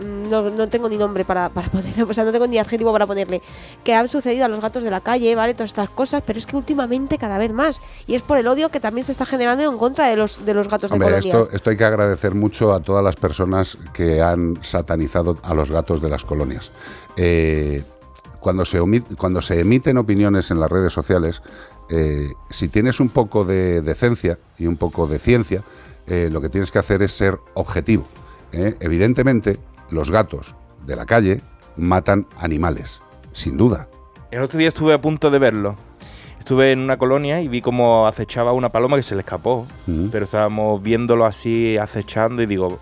D: no, no tengo ni nombre para, para ponerle, o sea, no tengo ni adjetivo para ponerle, que han sucedido a los gatos de la calle, ¿vale? Todas estas cosas, pero es que últimamente cada vez más. Y es por el odio que también se está generando en contra de los, de los gatos
B: Hombre,
D: de colonias.
B: esto, esto hay que agradecer mucho a todas las personas que han satanizado a los gatos de las colonias. Eh, cuando, se cuando se emiten opiniones en las redes sociales, eh, si tienes un poco de decencia y un poco de ciencia, eh, lo que tienes que hacer es ser objetivo. ¿Eh? Evidentemente, los gatos de la calle matan animales, sin duda.
C: El otro día estuve a punto de verlo. Estuve en una colonia y vi cómo acechaba una paloma que se le escapó. Pero estábamos viéndolo así, acechando, y digo,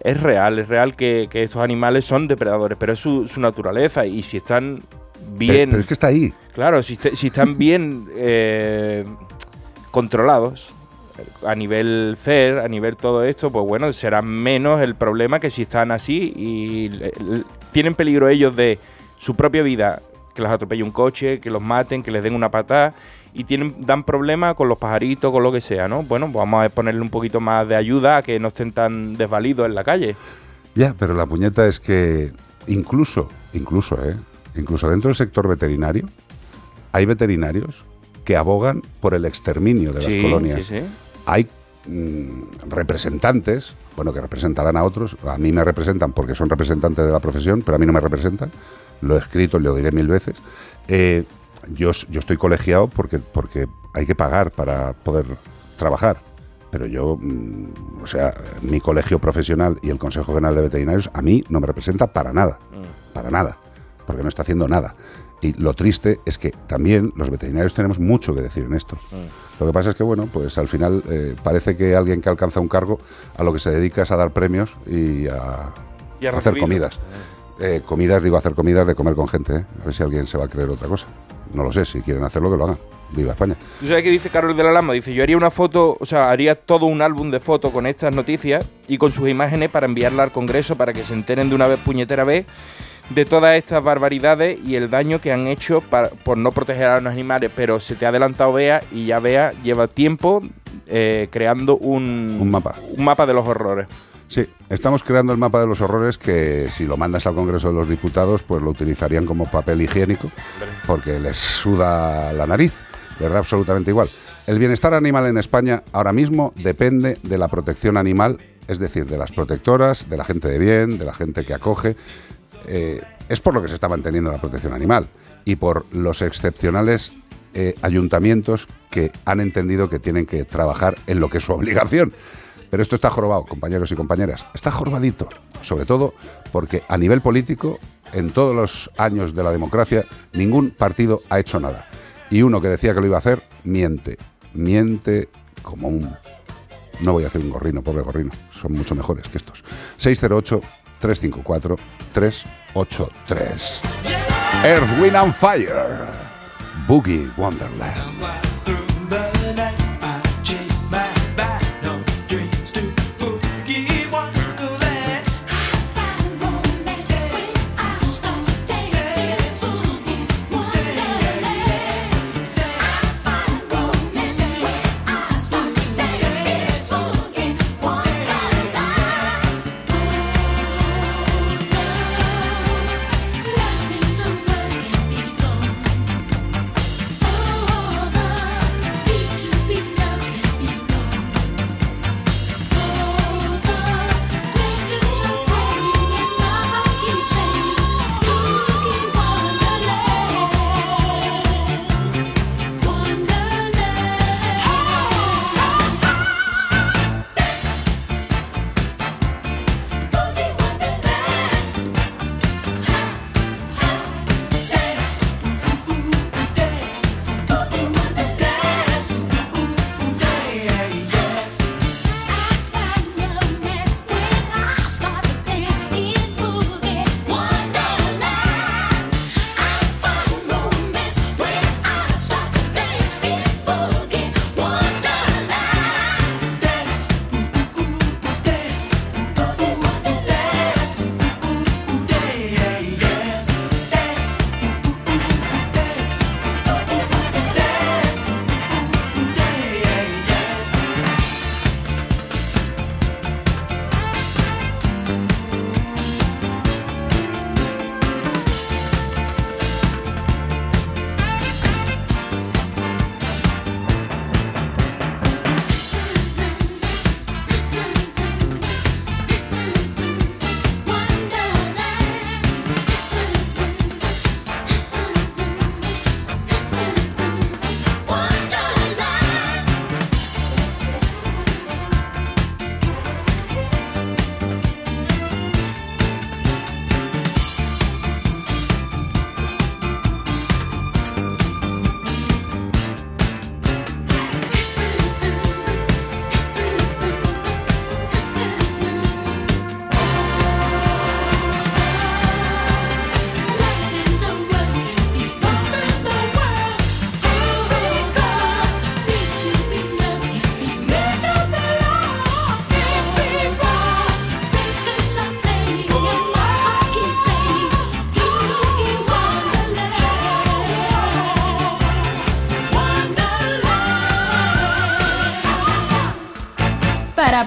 C: es real, es real que, que estos animales son depredadores, pero es su, su naturaleza. Y si están bien.
B: Pero, pero es que está ahí.
C: Claro, si están bien eh, controlados a nivel CER, a nivel todo esto, pues bueno, será menos el problema que si están así y tienen peligro ellos de su propia vida, que los atropelle un coche, que los maten, que les den una patada y tienen dan problemas con los pajaritos, con lo que sea, ¿no? Bueno, pues vamos a ponerle un poquito más de ayuda a que no estén tan desvalidos en la calle.
B: Ya, pero la puñeta es que incluso, incluso, ¿eh? incluso dentro del sector veterinario, hay veterinarios que abogan por el exterminio de las
C: Sí,
B: colonias.
C: sí, sí.
B: Hay mm, representantes, bueno, que representarán a otros, a mí me representan porque son representantes de la profesión, pero a mí no me representan, lo he escrito lo diré mil veces. Eh, yo, yo estoy colegiado porque, porque hay que pagar para poder trabajar. Pero yo, mm, o sea, mi colegio profesional y el Consejo General de Veterinarios a mí no me representa para nada, para nada, porque no está haciendo nada. Y lo triste es que también los veterinarios tenemos mucho que decir en esto. Lo que pasa es que, bueno, pues al final eh, parece que alguien que alcanza un cargo a lo que se dedica es a dar premios y a,
C: Y a
B: a hacer comidas. Eh, comidas, digo, hacer comidas de comer con gente, ¿eh? a ver si alguien se va a creer otra cosa. No lo sé, si quieren hacerlo, que lo hagan. Viva España.
C: ¿Tú sabes qué dice Carol de la Lama? Dice, yo haría una foto, o sea, haría todo un álbum de fotos con estas noticias y con sus imágenes para enviarla al Congreso para que se enteren de una vez puñetera vez de todas estas barbaridades y el daño que han hecho para- por no proteger a los animales. Pero se te ha adelantado Bea y ya Bea lleva tiempo eh, creando un,
B: Un mapa.
C: un mapa de los horrores.
B: Sí, estamos creando el mapa de los horrores que si lo mandas al Congreso de los Diputados, pues lo utilizarían como papel higiénico, porque les suda la nariz, les da absolutamente igual. El bienestar animal en España ahora mismo depende de la protección animal, es decir, de las protectoras, de la gente de bien, de la gente que acoge. Eh, es por lo que se está manteniendo la protección animal y por los excepcionales eh, ayuntamientos que han entendido que tienen que trabajar en lo que es su obligación. Pero esto está jorobado, compañeros y compañeras. Está jorobadito, sobre todo porque a nivel político, en todos los años de la democracia, ningún partido ha hecho nada. Y uno que decía que lo iba a hacer, miente. Miente como un... No voy a hacer un gorrino, pobre gorrino. Son mucho mejores que estos. 608-354-383. Earth, Wind and Fire. Boogie Wonderland.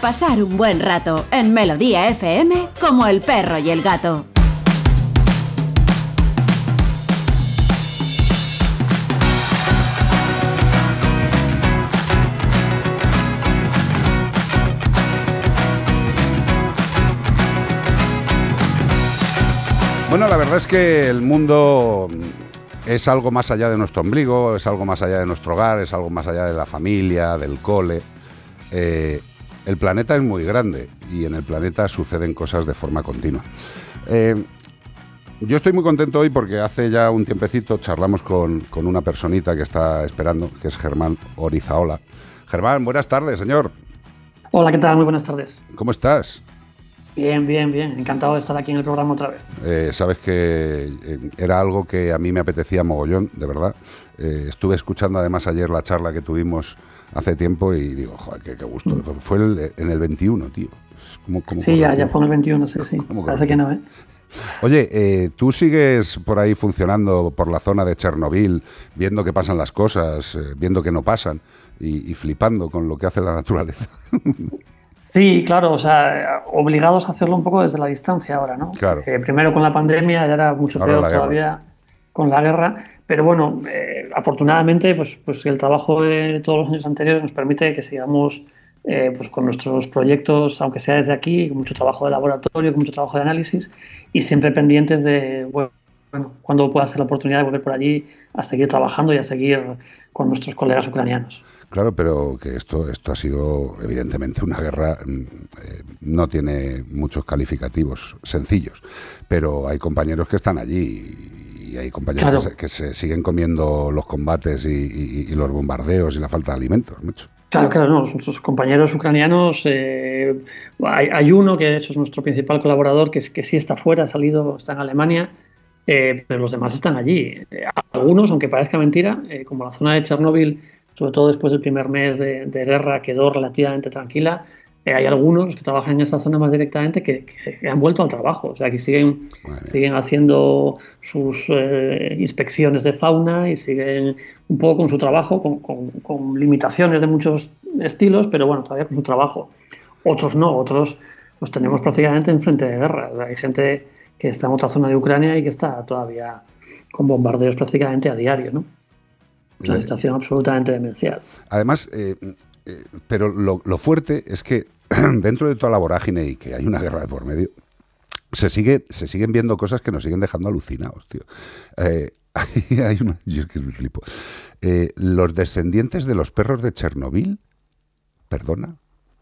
G: Pasar un buen rato en Melodía FM como el perro y el gato.
B: Bueno, la verdad es que el mundo es algo más allá de nuestro ombligo, es algo más allá de nuestro hogar, es algo más allá de la familia, del cole. Eh, el planeta es muy grande y en el planeta suceden cosas de forma continua. Eh, yo estoy muy contento hoy porque hace ya un tiempecito charlamos con, con una personita que está esperando, que es Germán Orizaola. Germán, buenas tardes, señor.
N: Hola, ¿qué tal? Muy buenas tardes.
B: ¿Cómo estás?
N: Bien, bien, bien. Encantado de estar aquí en el programa otra vez.
B: Eh, sabes que eh, era algo que a mí me apetecía mogollón, de verdad. Eh, estuve escuchando además ayer la charla que tuvimos hace tiempo y digo, joder, qué, qué gusto. Fue el- en el 21, tío.
N: Sí, ya, ya fue en el 21, sí, sí.
B: ¿Cómo
N: Parece que no, ¿eh?
B: Oye, eh, tú sigues por ahí funcionando por la zona de Chernobyl, viendo que pasan las cosas, viendo que no pasan y, y flipando con lo que hace la naturaleza.
N: Sí, claro, o sea, obligados a hacerlo un poco desde la distancia ahora, ¿no?
B: Claro.
N: Eh, primero con la pandemia, ya era mucho
B: Ahora
N: peor
B: guerra.
N: todavía con la guerra. Pero bueno, eh, afortunadamente, pues, pues el trabajo de todos los años anteriores nos permite que sigamos eh, pues con nuestros proyectos, aunque sea desde aquí, con mucho trabajo de laboratorio, con mucho trabajo de análisis y siempre pendientes de, bueno, cuando pueda ser la oportunidad de volver por allí a seguir trabajando y a seguir con nuestros colegas ucranianos.
B: Claro, pero que esto, esto ha sido evidentemente una guerra, mm, eh, no tiene muchos calificativos sencillos, pero hay compañeros que están allí y hay compañeros
N: Claro.
B: que, se, que se siguen comiendo los combates y, y- y los bombardeos y la falta de alimentos, macho.
N: Claro, claro, no, nuestros compañeros ucranianos, eh, hay, hay uno que de hecho es nuestro principal colaborador, que, es- que sí está fuera, ha salido, está en Alemania, eh, pero los demás están allí. Algunos, aunque parezca mentira, eh, como la zona de Chernóbil, sobre todo después del primer mes de, de guerra, quedó relativamente tranquila, eh, hay algunos que trabajan en esa zona más directamente que, han vuelto al trabajo, o sea, que siguen, siguen haciendo sus eh, inspecciones de fauna y siguen un poco con su trabajo, con, con- con limitaciones de muchos estilos, pero bueno, todavía con su trabajo. Otros no, otros los tenemos prácticamente en frente de guerra. O sea, Hay gente que está en otra zona de Ucrania y que está todavía con bombardeos prácticamente a diario, ¿no? Es una situación absolutamente demencial.
B: Además, eh, eh, pero lo, lo fuerte es que dentro de toda la vorágine y que hay una guerra de por medio, se, sigue, se siguen viendo cosas que nos siguen dejando alucinados, tío. Eh, hay- hay una- yo es que me flipo. Eh, los descendientes de los perros de Chernobyl, perdona.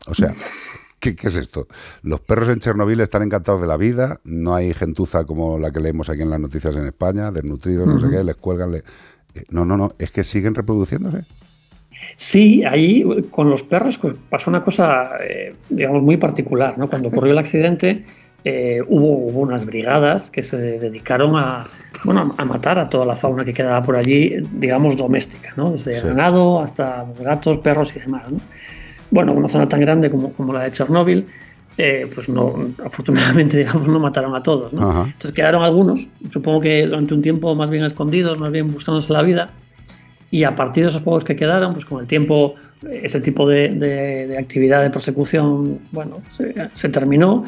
B: O sea, ¿qué, qué es esto? Los perros en Chernobyl están encantados de la vida, no hay gentuza como la que leemos aquí en las noticias en España, desnutridos, no sé qué, les cuelgan. le- eh, no, no, no, es que siguen reproduciéndose.
N: Sí, ahí con los perros pues, pasó una cosa, eh, digamos, muy particular. ¿no? Cuando ocurrió el accidente, eh, hubo, hubo unas brigadas que se dedicaron a, bueno, a matar a toda la fauna que quedaba por allí, digamos, doméstica, ¿no? desde
A: Sí.
N: ganado hasta gatos, perros y demás. ¿no? Bueno, una zona tan grande como, como la de Chernóbil, eh, pues no, afortunadamente, digamos, no mataron a todos. ¿no? Entonces quedaron algunos, supongo que durante un tiempo más bien escondidos, más bien buscándose la vida. Y a partir de esos pocos que quedaron, pues con el tiempo, ese tipo de, de- de actividad de persecución, bueno, se, se terminó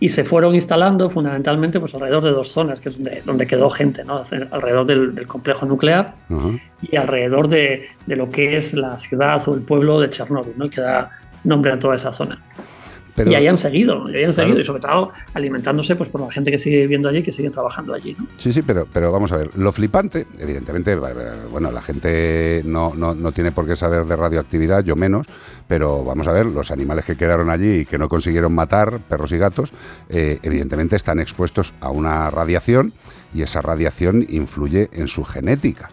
N: y se fueron instalando fundamentalmente pues alrededor de dos zonas, que es donde, donde quedó gente, ¿no? Alrededor del, del complejo nuclear y alrededor de, de lo que es la ciudad o el pueblo de Chernóbil, ¿no? que da nombre a toda esa zona.
B: Pero-
N: y ahí han seguido, y ahí han
B: Claro.
N: seguido, y sobre todo alimentándose pues, por la gente que sigue viviendo allí, que sigue trabajando allí. ¿no?
B: Sí, sí, pero, pero vamos a ver, lo flipante, evidentemente, bueno, la gente no, no, no tiene por qué saber de radioactividad, yo menos, pero vamos a ver, los animales que quedaron allí y que no consiguieron matar, perros y gatos, eh, evidentemente están expuestos a una radiación y esa radiación influye en su genética,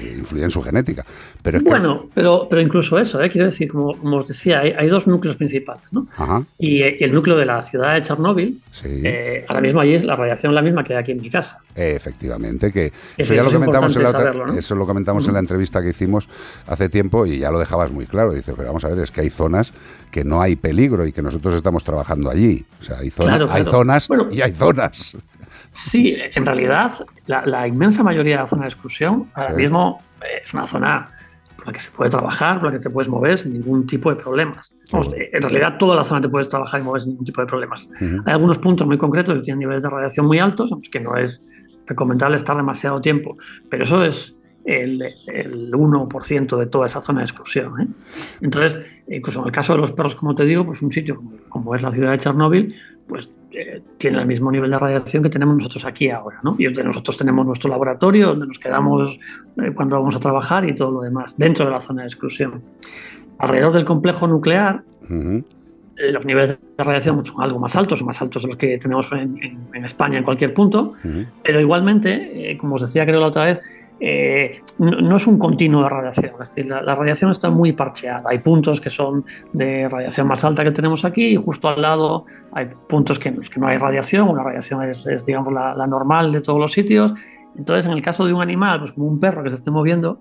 B: influye en su genética. Pero es que...
N: Bueno, pero, pero incluso eso, ¿eh? quiero decir, como, como os decía, hay, hay dos núcleos principales. ¿no?
B: Ajá,
N: Y eh, el núcleo de la ciudad de Chernóbil,
B: sí.
N: eh, ahora mismo allí es la radiación la misma que hay aquí en mi casa.
B: Eh, Efectivamente, que
N: Eso
B: ya lo comentamos, en la,
N: saberlo, ¿no?
B: eso lo comentamos en la entrevista que hicimos hace tiempo y ya lo dejabas muy claro. Dice, pero vamos a ver, es que hay zonas que no hay peligro y que nosotros estamos trabajando allí. O sea, hay, zona-
N: Claro,
B: hay
N: claro.
B: zonas y hay zonas.
N: Sí, en realidad la, la inmensa mayoría de la zona de exclusión ahora
B: Sí.
N: mismo eh, es una zona por la que se puede trabajar, por la que te puedes mover sin ningún tipo de problemas. Vamos, eh, en realidad toda la zona te puedes trabajar y mover sin ningún tipo de problemas. Hay algunos puntos muy concretos que tienen niveles de radiación muy altos, que no es recomendable estar demasiado tiempo, pero eso es el, el 1% de toda esa zona de exclusión. ¿eh? Entonces, incluso en el caso de los perros, como te digo, pues un sitio como, como es la ciudad de Chernóbil, pues eh, tiene el mismo nivel de radiación que tenemos nosotros aquí ahora, ¿no? Y es donde nosotros tenemos nuestro laboratorio, donde nos quedamos eh, cuando vamos a trabajar y todo lo demás, dentro de la zona de exclusión. Alrededor del complejo nuclear, eh, los niveles de radiación son algo más altos, más altos de los que tenemos en, en- en España en cualquier punto, pero igualmente, como os decía creo la otra vez, eh, no, es un continuo de radiación, es decir, la, radiación está muy parcheada. Hay puntos que son de radiación más alta que tenemos aquí y justo al lado hay puntos que, que no hay radiación, una radiación es, es, digamos, la, la normal de todos los sitios. Entonces, en el caso de un animal, pues como un perro que se esté moviendo,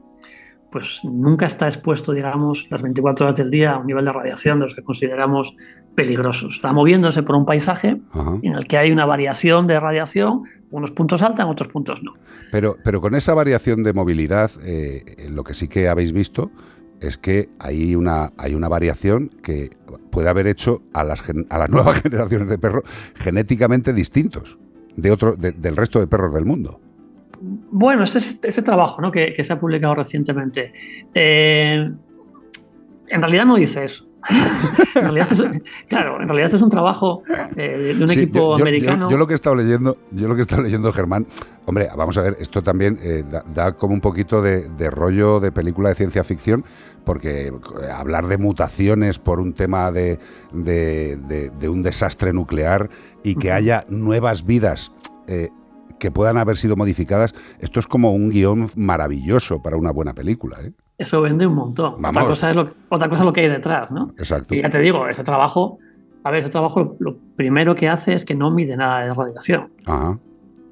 N: pues nunca está expuesto, digamos, las 24 horas del día a un nivel de radiación de los que consideramos peligrosos. Está moviéndose por un paisaje
B: Ajá.
N: en el que hay una variación de radiación, unos puntos alta, en otros puntos no.
B: Pero, pero con esa variación de movilidad, eh, lo que sí que habéis visto es que hay una, hay una variación que puede haber hecho a las, a las nuevas generaciones de perros genéticamente distintos de otro, de- del resto de perros del mundo.
N: Bueno, ese, ese trabajo ¿no? que, que se ha publicado recientemente, eh, en realidad no dice eso. En realidad es- claro, en realidad es un trabajo eh, de un
B: Sí,
N: equipo
B: yo- yo- yo-
N: americano.
B: Yo, lo que he estado leyendo, yo lo que he estado leyendo, Germán, hombre, vamos a ver, esto también eh, da, da como un poquito de, de rollo de película de ciencia ficción, porque hablar de mutaciones por un tema de, de- un desastre nuclear y que haya nuevas vidas. eh, que puedan haber sido modificadas, esto es como un guion maravilloso para una buena película. ¿eh?
N: Eso vende un montón. Otra cosa, es lo, otra cosa es lo que hay detrás, ¿no?
B: Exacto.
N: Y ya te digo, ese trabajo, a ver, ese trabajo lo, primero que hace es que no mide nada de radiación.
B: Ajá.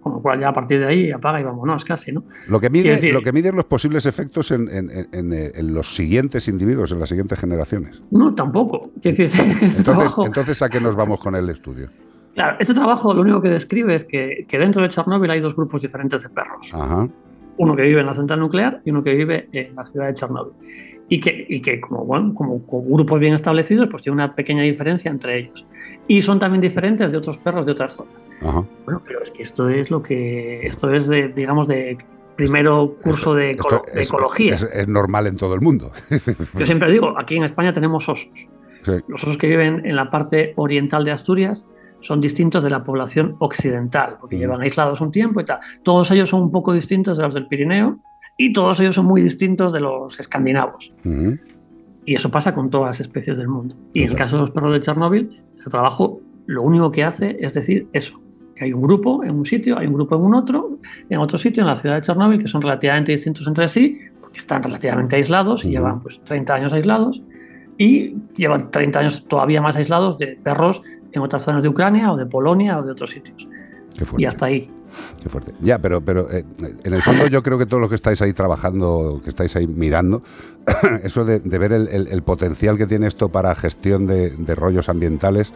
N: Con lo cual ya a partir de ahí apaga y vámonos casi, ¿no?
B: Lo que mide,
N: decir-
B: lo que mide es los posibles efectos en, en- en- en, eh, los siguientes individuos, en las siguientes generaciones.
N: No, tampoco. Decir,
B: Entonces, entonces ¿a qué nos vamos con el estudio?
N: Claro, este trabajo lo único que describe es que, que dentro de Chernóbil hay dos grupos diferentes de perros.
B: Ajá.
N: Uno que vive en la central nuclear y uno que vive en la ciudad de Chernóbil. Y que, y que como, bueno, como, como grupos bien establecidos, pues tiene una pequeña diferencia entre ellos. Y son también diferentes de otros perros de otras zonas.
B: Ajá.
N: Bueno, pero es que esto es lo que. Esto es de, digamos, de primero curso de,
B: Esto
N: de
B: es,
N: ecología.
B: es- es normal en todo el mundo.
N: Yo siempre digo, aquí en España tenemos osos.
B: Sí.
N: Los osos que viven en la parte oriental de Asturias son distintos de la población occidental, porque
B: Mm.
N: llevan aislados un tiempo y tal. Todos ellos son un poco distintos de los del Pirineo y todos ellos son muy distintos de los escandinavos.
B: Ujú.
N: Y eso pasa con todas las especies del mundo. Y en el caso de los perros de Chernóbil, este trabajo lo único que hace es decir eso, que hay un grupo en un sitio, hay un grupo en un otro, en otro sitio, en la ciudad de Chernóbil, que son relativamente distintos entre sí, porque están relativamente aislados y
B: Ujú.
N: llevan pues 30 años aislados, y llevan 30 años todavía más aislados de perros en otras zonas de Ucrania o de Polonia o de otros sitios.
B: Qué fuerte.
N: Y hasta ahí.
B: Qué fuerte. Ya, pero, pero eh, en el fondo yo creo que todos los que estáis ahí trabajando, que estáis ahí mirando, eso de, de ver el, el- el potencial que tiene esto para gestión de, de rollos ambientales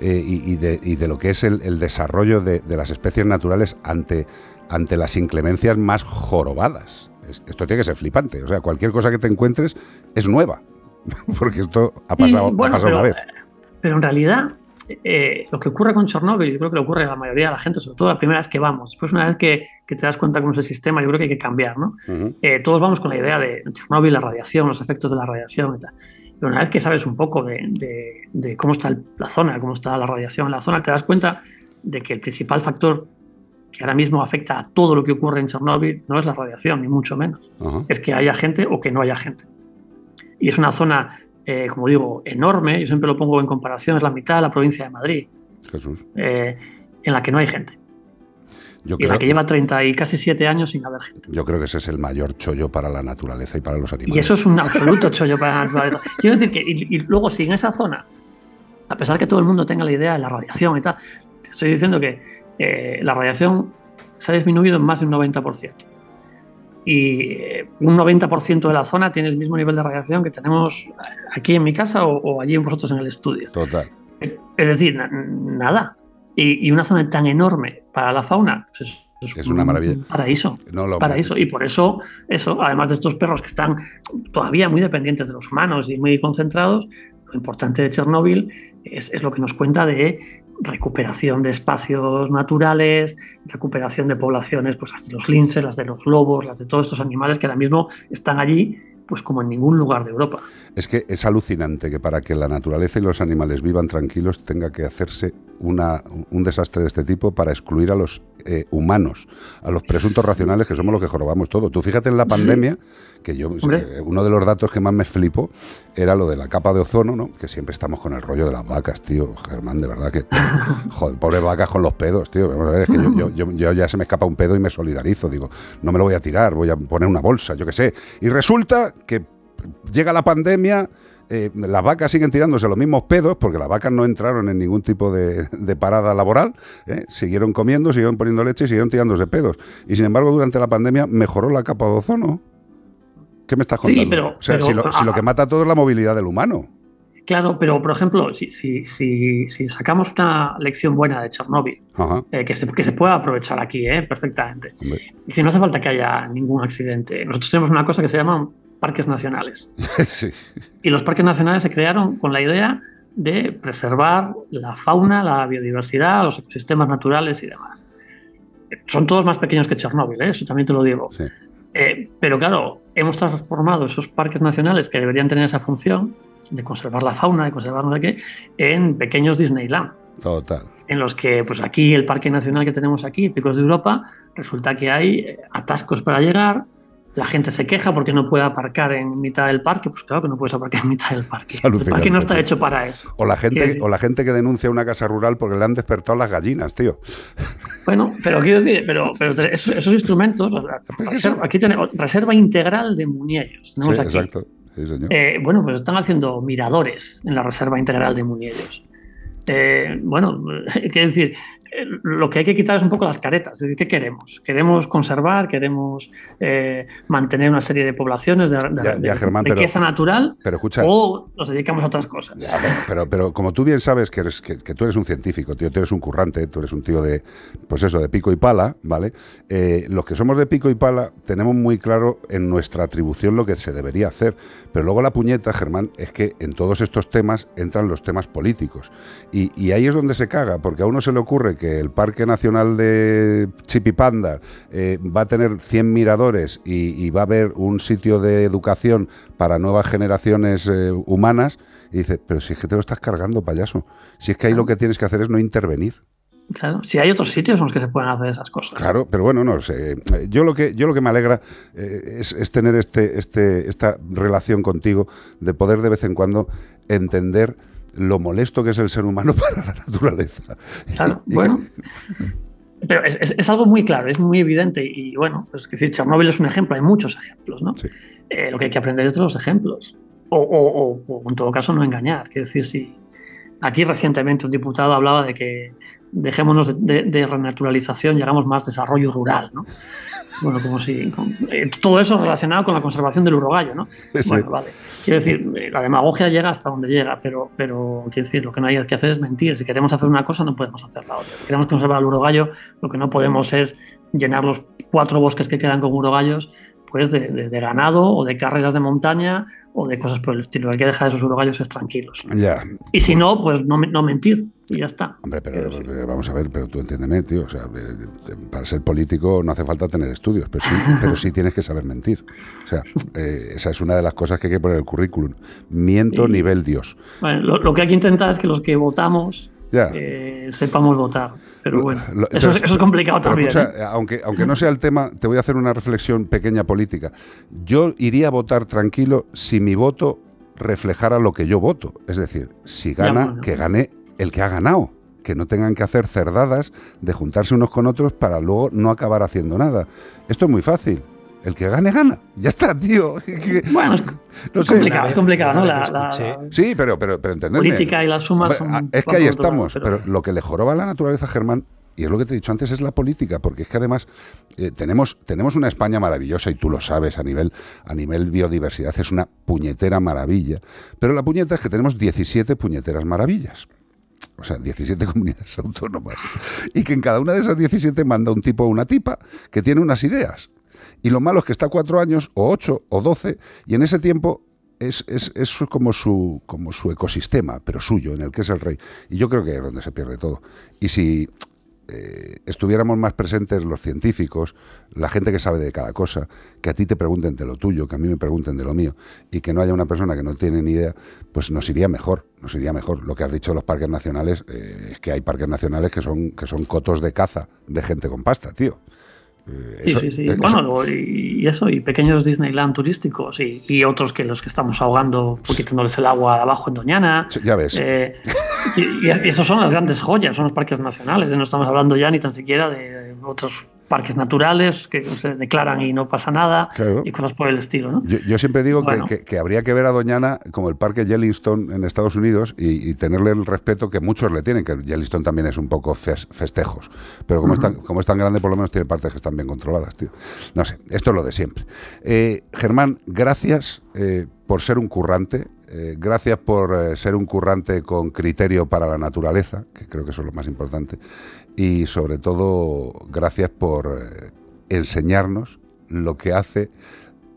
B: eh, y, y de, y de lo que es el, el desarrollo de, las especies naturales ante, ante las inclemencias más jorobadas. Es- Esto tiene que ser flipante. O sea, cualquier cosa que te encuentres es nueva. Porque esto ha pasado,
N: Y, bueno,
B: ha pasado
N: pero-
B: una vez.
N: Pero en realidad, eh, lo que ocurre con Chernóbil, yo creo que le ocurre a la mayoría de la gente, sobre todo la primera vez que vamos. Después, una vez que, que te das cuenta cómo es el sistema, yo creo que hay que cambiar, ¿no?
B: Ujú.
N: Eh, todos vamos con la idea de Chernóbil, la radiación, los efectos de la radiación y tal. Pero una vez que sabes un poco de, de- de cómo está el- la zona, cómo está la radiación en la zona, te das cuenta de que el principal factor que ahora mismo afecta a todo lo que ocurre en Chernóbil no es la radiación, ni mucho menos.
B: Ajá.
N: Es que haya gente o que no haya gente. Y es una zona, eh, como digo, enorme, yo siempre lo pongo en comparación, es la mitad de la provincia de Madrid,
B: Jesús.
N: eh, en la que no hay gente.
B: Yo
N: y en la
B: creo,
N: que lleva 30 y casi 7 años sin haber gente.
B: yo creo que ese es el mayor chollo para la naturaleza y para los animales.
N: Y eso es un absoluto chollo para la naturaleza. Quiero decir que, y, y luego, si en esa zona, a pesar que todo el mundo tenga la idea de la radiación y tal, te estoy diciendo que eh, la radiación se ha disminuido en más de un 90%. Y eh, un 90% de la zona tiene el mismo nivel de radiación que tenemos aquí en mi casa o, o allí vosotros en el estudio.
B: Total.
N: Es, es decir, na- nada. Y, y una zona tan enorme para la fauna, pues es,
B: Es una maravilla.
N: un paraíso.
B: No lo
N: paraíso. Y por eso, eso, además de estos perros que están todavía muy dependientes de los humanos y muy concentrados, lo importante de Chernóbil es, es lo que nos cuenta de recuperación de espacios naturales, recuperación de poblaciones, pues las de los linces, las de los lobos, las de todos estos animales que ahora mismo están allí, pues como en ningún lugar de Europa.
B: Es que es alucinante que para que la naturaleza y los animales vivan tranquilos tenga que hacerse una, un desastre de este tipo para excluir a los eh, humanos, a los presuntos racionales que somos los que jorobamos todo. Tú fíjate en la pandemia, que yo,
N: Hombre.
B: eh, uno de los datos que más me flipo era lo de la capa de ozono, ¿no? Que siempre estamos con el rollo de las vacas, tío. Germán, de verdad que. Joder, pobres vacas con los pedos, tío. Vamos a ver, es que yo, yo- yo- yo ya se me escapa un pedo y me solidarizo. Digo, no me lo voy a tirar, voy a poner una bolsa, yo qué sé. Y resulta que llega la pandemia. Eh, las vacas siguen tirándose los mismos pedos porque las vacas no entraron en ningún tipo de, de parada laboral, ¿eh? siguieron comiendo, siguieron poniendo leche y siguieron tirándose pedos. Y sin embargo, durante la pandemia mejoró la capa de ozono. ¿Qué me estás
N: Sí,
B: contando?
N: pero-
B: o sea,
N: pero-
B: si, lo, si lo que mata a todo es la movilidad del humano.
N: Claro, pero por ejemplo, si, si, si, si sacamos una lección buena de Chernóbil, eh, que, se, que se pueda aprovechar aquí eh, perfectamente, y si no hace falta que haya ningún accidente, nosotros tenemos una cosa que se llaman parques nacionales.
B: sí.
N: Y los parques nacionales se crearon con la idea de preservar la fauna, la biodiversidad, los ecosistemas naturales y demás. Son todos más pequeños que Chernóbil, ¿eh? eso también te lo digo. Eh, pero claro, hemos transformado esos parques nacionales que deberían tener esa función de conservar la fauna, de conservar no sé qué, en pequeños Disneyland
B: Total.
N: en los que, pues aquí, el parque nacional que tenemos aquí, Picos de Europa, resulta que hay eh, atascos para llegar, la gente se queja porque no puede aparcar en mitad del parque, pues claro que no puedes aparcar en mitad del parque. El parque no está hecho para eso.
B: O la, gente, o la gente que denuncia una casa rural porque le han despertado las gallinas, tío.
N: Bueno, pero quiero decir, pero, pero esos, esos instrumentos, reserva, aquí tenemos reserva integral de. Tenemos
B: Sí,
N: aquí.
B: exacto. Sí, señor.
N: Eh, bueno, pues están haciendo miradores en la Reserva Integral de Muñellos. Eh, bueno, quiero decir, lo que hay que quitar es un poco las caretas. Es decir, ¿qué queremos? ¿Queremos conservar? ¿Queremos eh, mantener una serie de poblaciones de, de-
B: Ya-
N: de
B: ya, Germán, pero-
N: riqueza natural?
B: Pero escucha.
N: ¿O nos dedicamos a otras cosas?
B: Pero, pero como tú bien sabes que, eres, que, que tú eres un científico, tío, tú eres un currante, tú eres un tío de, pues eso, de pico y pala, ¿vale? Eh, los que somos de pico y pala tenemos muy claro en nuestra atribución lo que se debería hacer. Pero luego la puñeta, Germán, es que en todos estos temas entran los temas políticos. Y, y ahí es donde se caga, porque a uno se le ocurre que el Parque Nacional de Chipipanda eh, va a tener 100 miradores y, y va a haber un sitio de educación para nuevas generaciones eh, humanas. Y dice, pero si es que te lo estás cargando, payaso. Si es que ahí lo que tienes que hacer es no intervenir.
N: Claro, si hay otros sitios en los que se pueden hacer esas cosas.
B: Claro, pero bueno, no sé. Yo lo que, yo lo que me alegra eh, es, es tener este, este, esta relación contigo de poder de vez en cuando entender lo molesto que es el ser humano para la naturaleza.
N: Claro,
B: Y que-
N: bueno. Pero es, es- es algo muy claro, es muy evidente. Y bueno, pues es decir, Chernóbil es un ejemplo, hay muchos ejemplos, ¿no? Eh, lo que hay que aprender es de los ejemplos. O, o- o- o, en todo caso, no engañar. Quiero decir, si aquí recientemente un diputado hablaba de que dejémonos de, de- de renaturalización y hagamos más desarrollo rural, ¿no? Bueno, como si. con- eh, todo eso relacionado con la conservación del urogallo, ¿no?
B: Sí.
N: Bueno, vale. Quiero decir, eh, la demagogia llega hasta donde llega, pero, pero quiero decir, lo que no hay que hacer es mentir. Si queremos hacer una cosa, no podemos hacer la otra. Si queremos conservar el urogallo, lo que no podemos es llenar los cuatro bosques que quedan con urogallos pues de, de- de ganado o de carreras de montaña o de cosas por el estilo. Hay que dejar esos urogallos tranquilos.
B: Ya,
N: Y si no, pues no, no mentir y ya está.
B: Hombre, pero eh, vamos a ver, pero tú entiéndeme, tío. O sea, para ser político no hace falta tener estudios, pero sí, pero sí tienes que saber mentir. O sea, eh, esa es una de las cosas que hay que poner en el currículum. Miento
N: Sí.
B: nivel Dios.
N: Bueno, lo, lo que hay que intentar es que los que votamos
B: Ya.
N: eh, sepamos votar. Pero bueno,
B: Lo-
N: eso,
B: pero-
N: es- eso es complicado
B: pero
N: también.
B: escucha,
N: ¿eh?
B: aunque, aunque no sea el tema, te voy a hacer una reflexión pequeña política. Yo iría a votar tranquilo si mi voto reflejara lo que yo voto. Es decir, si
N: Ya,
B: gana,
N: bueno.
B: que gane el que ha ganado. Que no tengan que hacer cerdadas de juntarse unos con otros para luego no acabar haciendo nada. Esto es muy fácil. El que gane, gana. Ya está, tío.
N: Bueno, es,
B: No
N: es
B: sé.
N: complicado, es complicado, ¿no? La,
B: Sí, pero, pero, pero entendedme.
N: política y las sumas
B: Hombre,
N: son.
B: ah, Es que ahí estamos, pero...
N: pero-
B: lo que le joroba a la naturaleza, Germán, y es lo que te he dicho antes, es la política, porque es que además eh, tenemos, tenemos una España maravillosa, y tú lo sabes, a nivel, a nivel biodiversidad es una puñetera maravilla, pero la puñeta es que tenemos 17 puñeteras maravillas. O sea, 17 comunidades autónomas. Y que en cada una de esas 17 manda un tipo o una tipa que tiene unas ideas. Y lo malo es que está cuatro años, o ocho, o doce, y en ese tiempo es, es, es como, su, como su ecosistema, pero suyo, en el que es el rey. Y yo creo que es donde se pierde todo. Y si, eh, estuviéramos más presentes los científicos, la gente que sabe de cada cosa, que a ti te pregunten de lo tuyo, que a mí me pregunten de lo mío, y que no haya una persona que no tiene ni idea, pues nos iría mejor, nos iría mejor. Lo que has dicho de los parques nacionales, eh, es que hay parques nacionales que son, que son cotos de caza de gente con pasta, tío.
N: Sí,
B: eso-
N: sí, sí. Bueno, y eso, y pequeños Disneyland turísticos, y, y otros que los que estamos ahogando, pues, quitándoles el agua abajo en Doñana.
B: eso- ya ves.
N: Eh, y, y esos son las grandes joyas, son los parques nacionales. No estamos hablando ya ni tan siquiera de otros parques naturales que se declaran y no pasa nada,
B: Claro.
N: y cosas por el estilo, ¿no?
B: Yo, yo siempre digo que-
N: Bueno.
B: que, que habría que ver a Doñana como el parque Yellowstone en Estados Unidos y, y tenerle el respeto que muchos le tienen, que Yellowstone también es un poco fes- festejos. Pero como, es tan, como es tan grande, por lo menos tiene partes que están bien controladas, tío. No sé, esto es lo de siempre. Eh, Germán, gracias eh, por ser un currante. Eh, gracias por eh, ser un currante con criterio para la naturaleza, que creo que eso es lo más importante. Y sobre todo, gracias por eh, enseñarnos lo que hace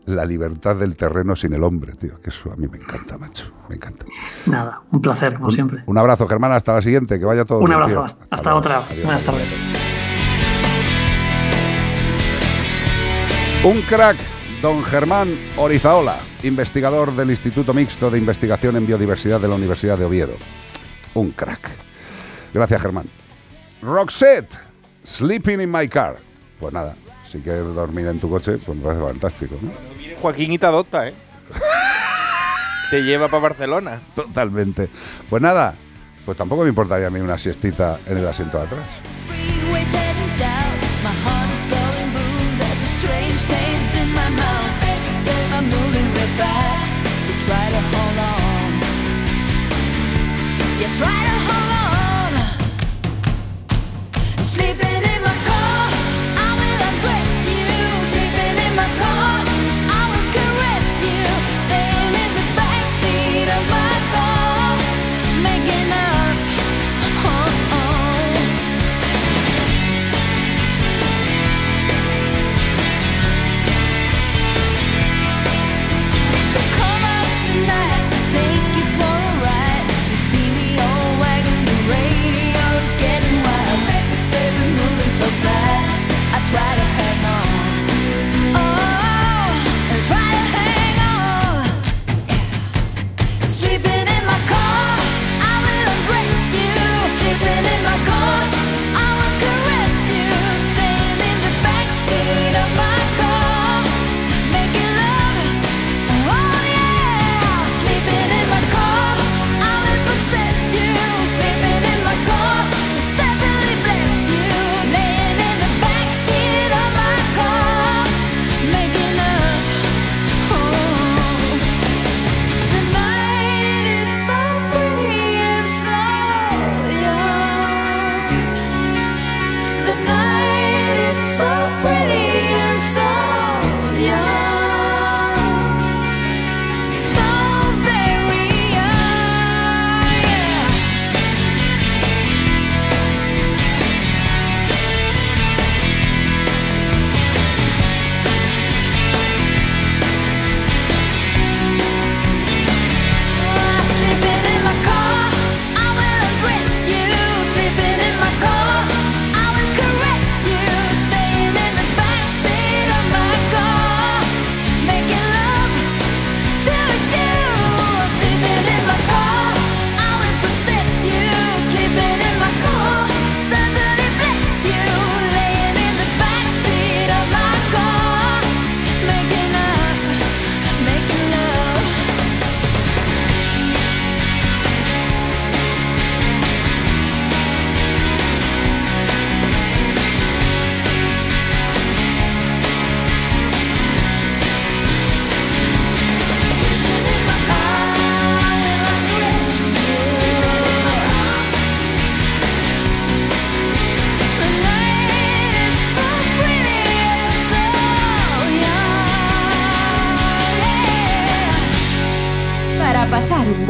B: la libertad del terreno sin el hombre, tío. Que eso a mí me encanta, macho. Me encanta.
N: Nada, un placer, como siempre.
B: Un abrazo, Germán. Hasta la siguiente. Que vaya todo
N: Un
B: bien,
N: abrazo,
B: tío.
N: hasta, hasta
B: luego.
N: otra.
B: Adiós,
N: Buenas tardes.
B: Un crack, don Germán Orizaola, investigador del Instituto Mixto de Investigación en Biodiversidad de la Universidad de Oviedo. Un crack. Gracias, Germán. Roxette, Sleeping in My Car. Pues nada, si quieres dormir en tu coche, pues me parece fantástico, ¿no?
C: Joaquín y te adopta, ¿eh? te lleva para Barcelona.
B: Totalmente. Pues nada, pues tampoco me importaría a mí una siestita en el asiento de atrás.
O: Try to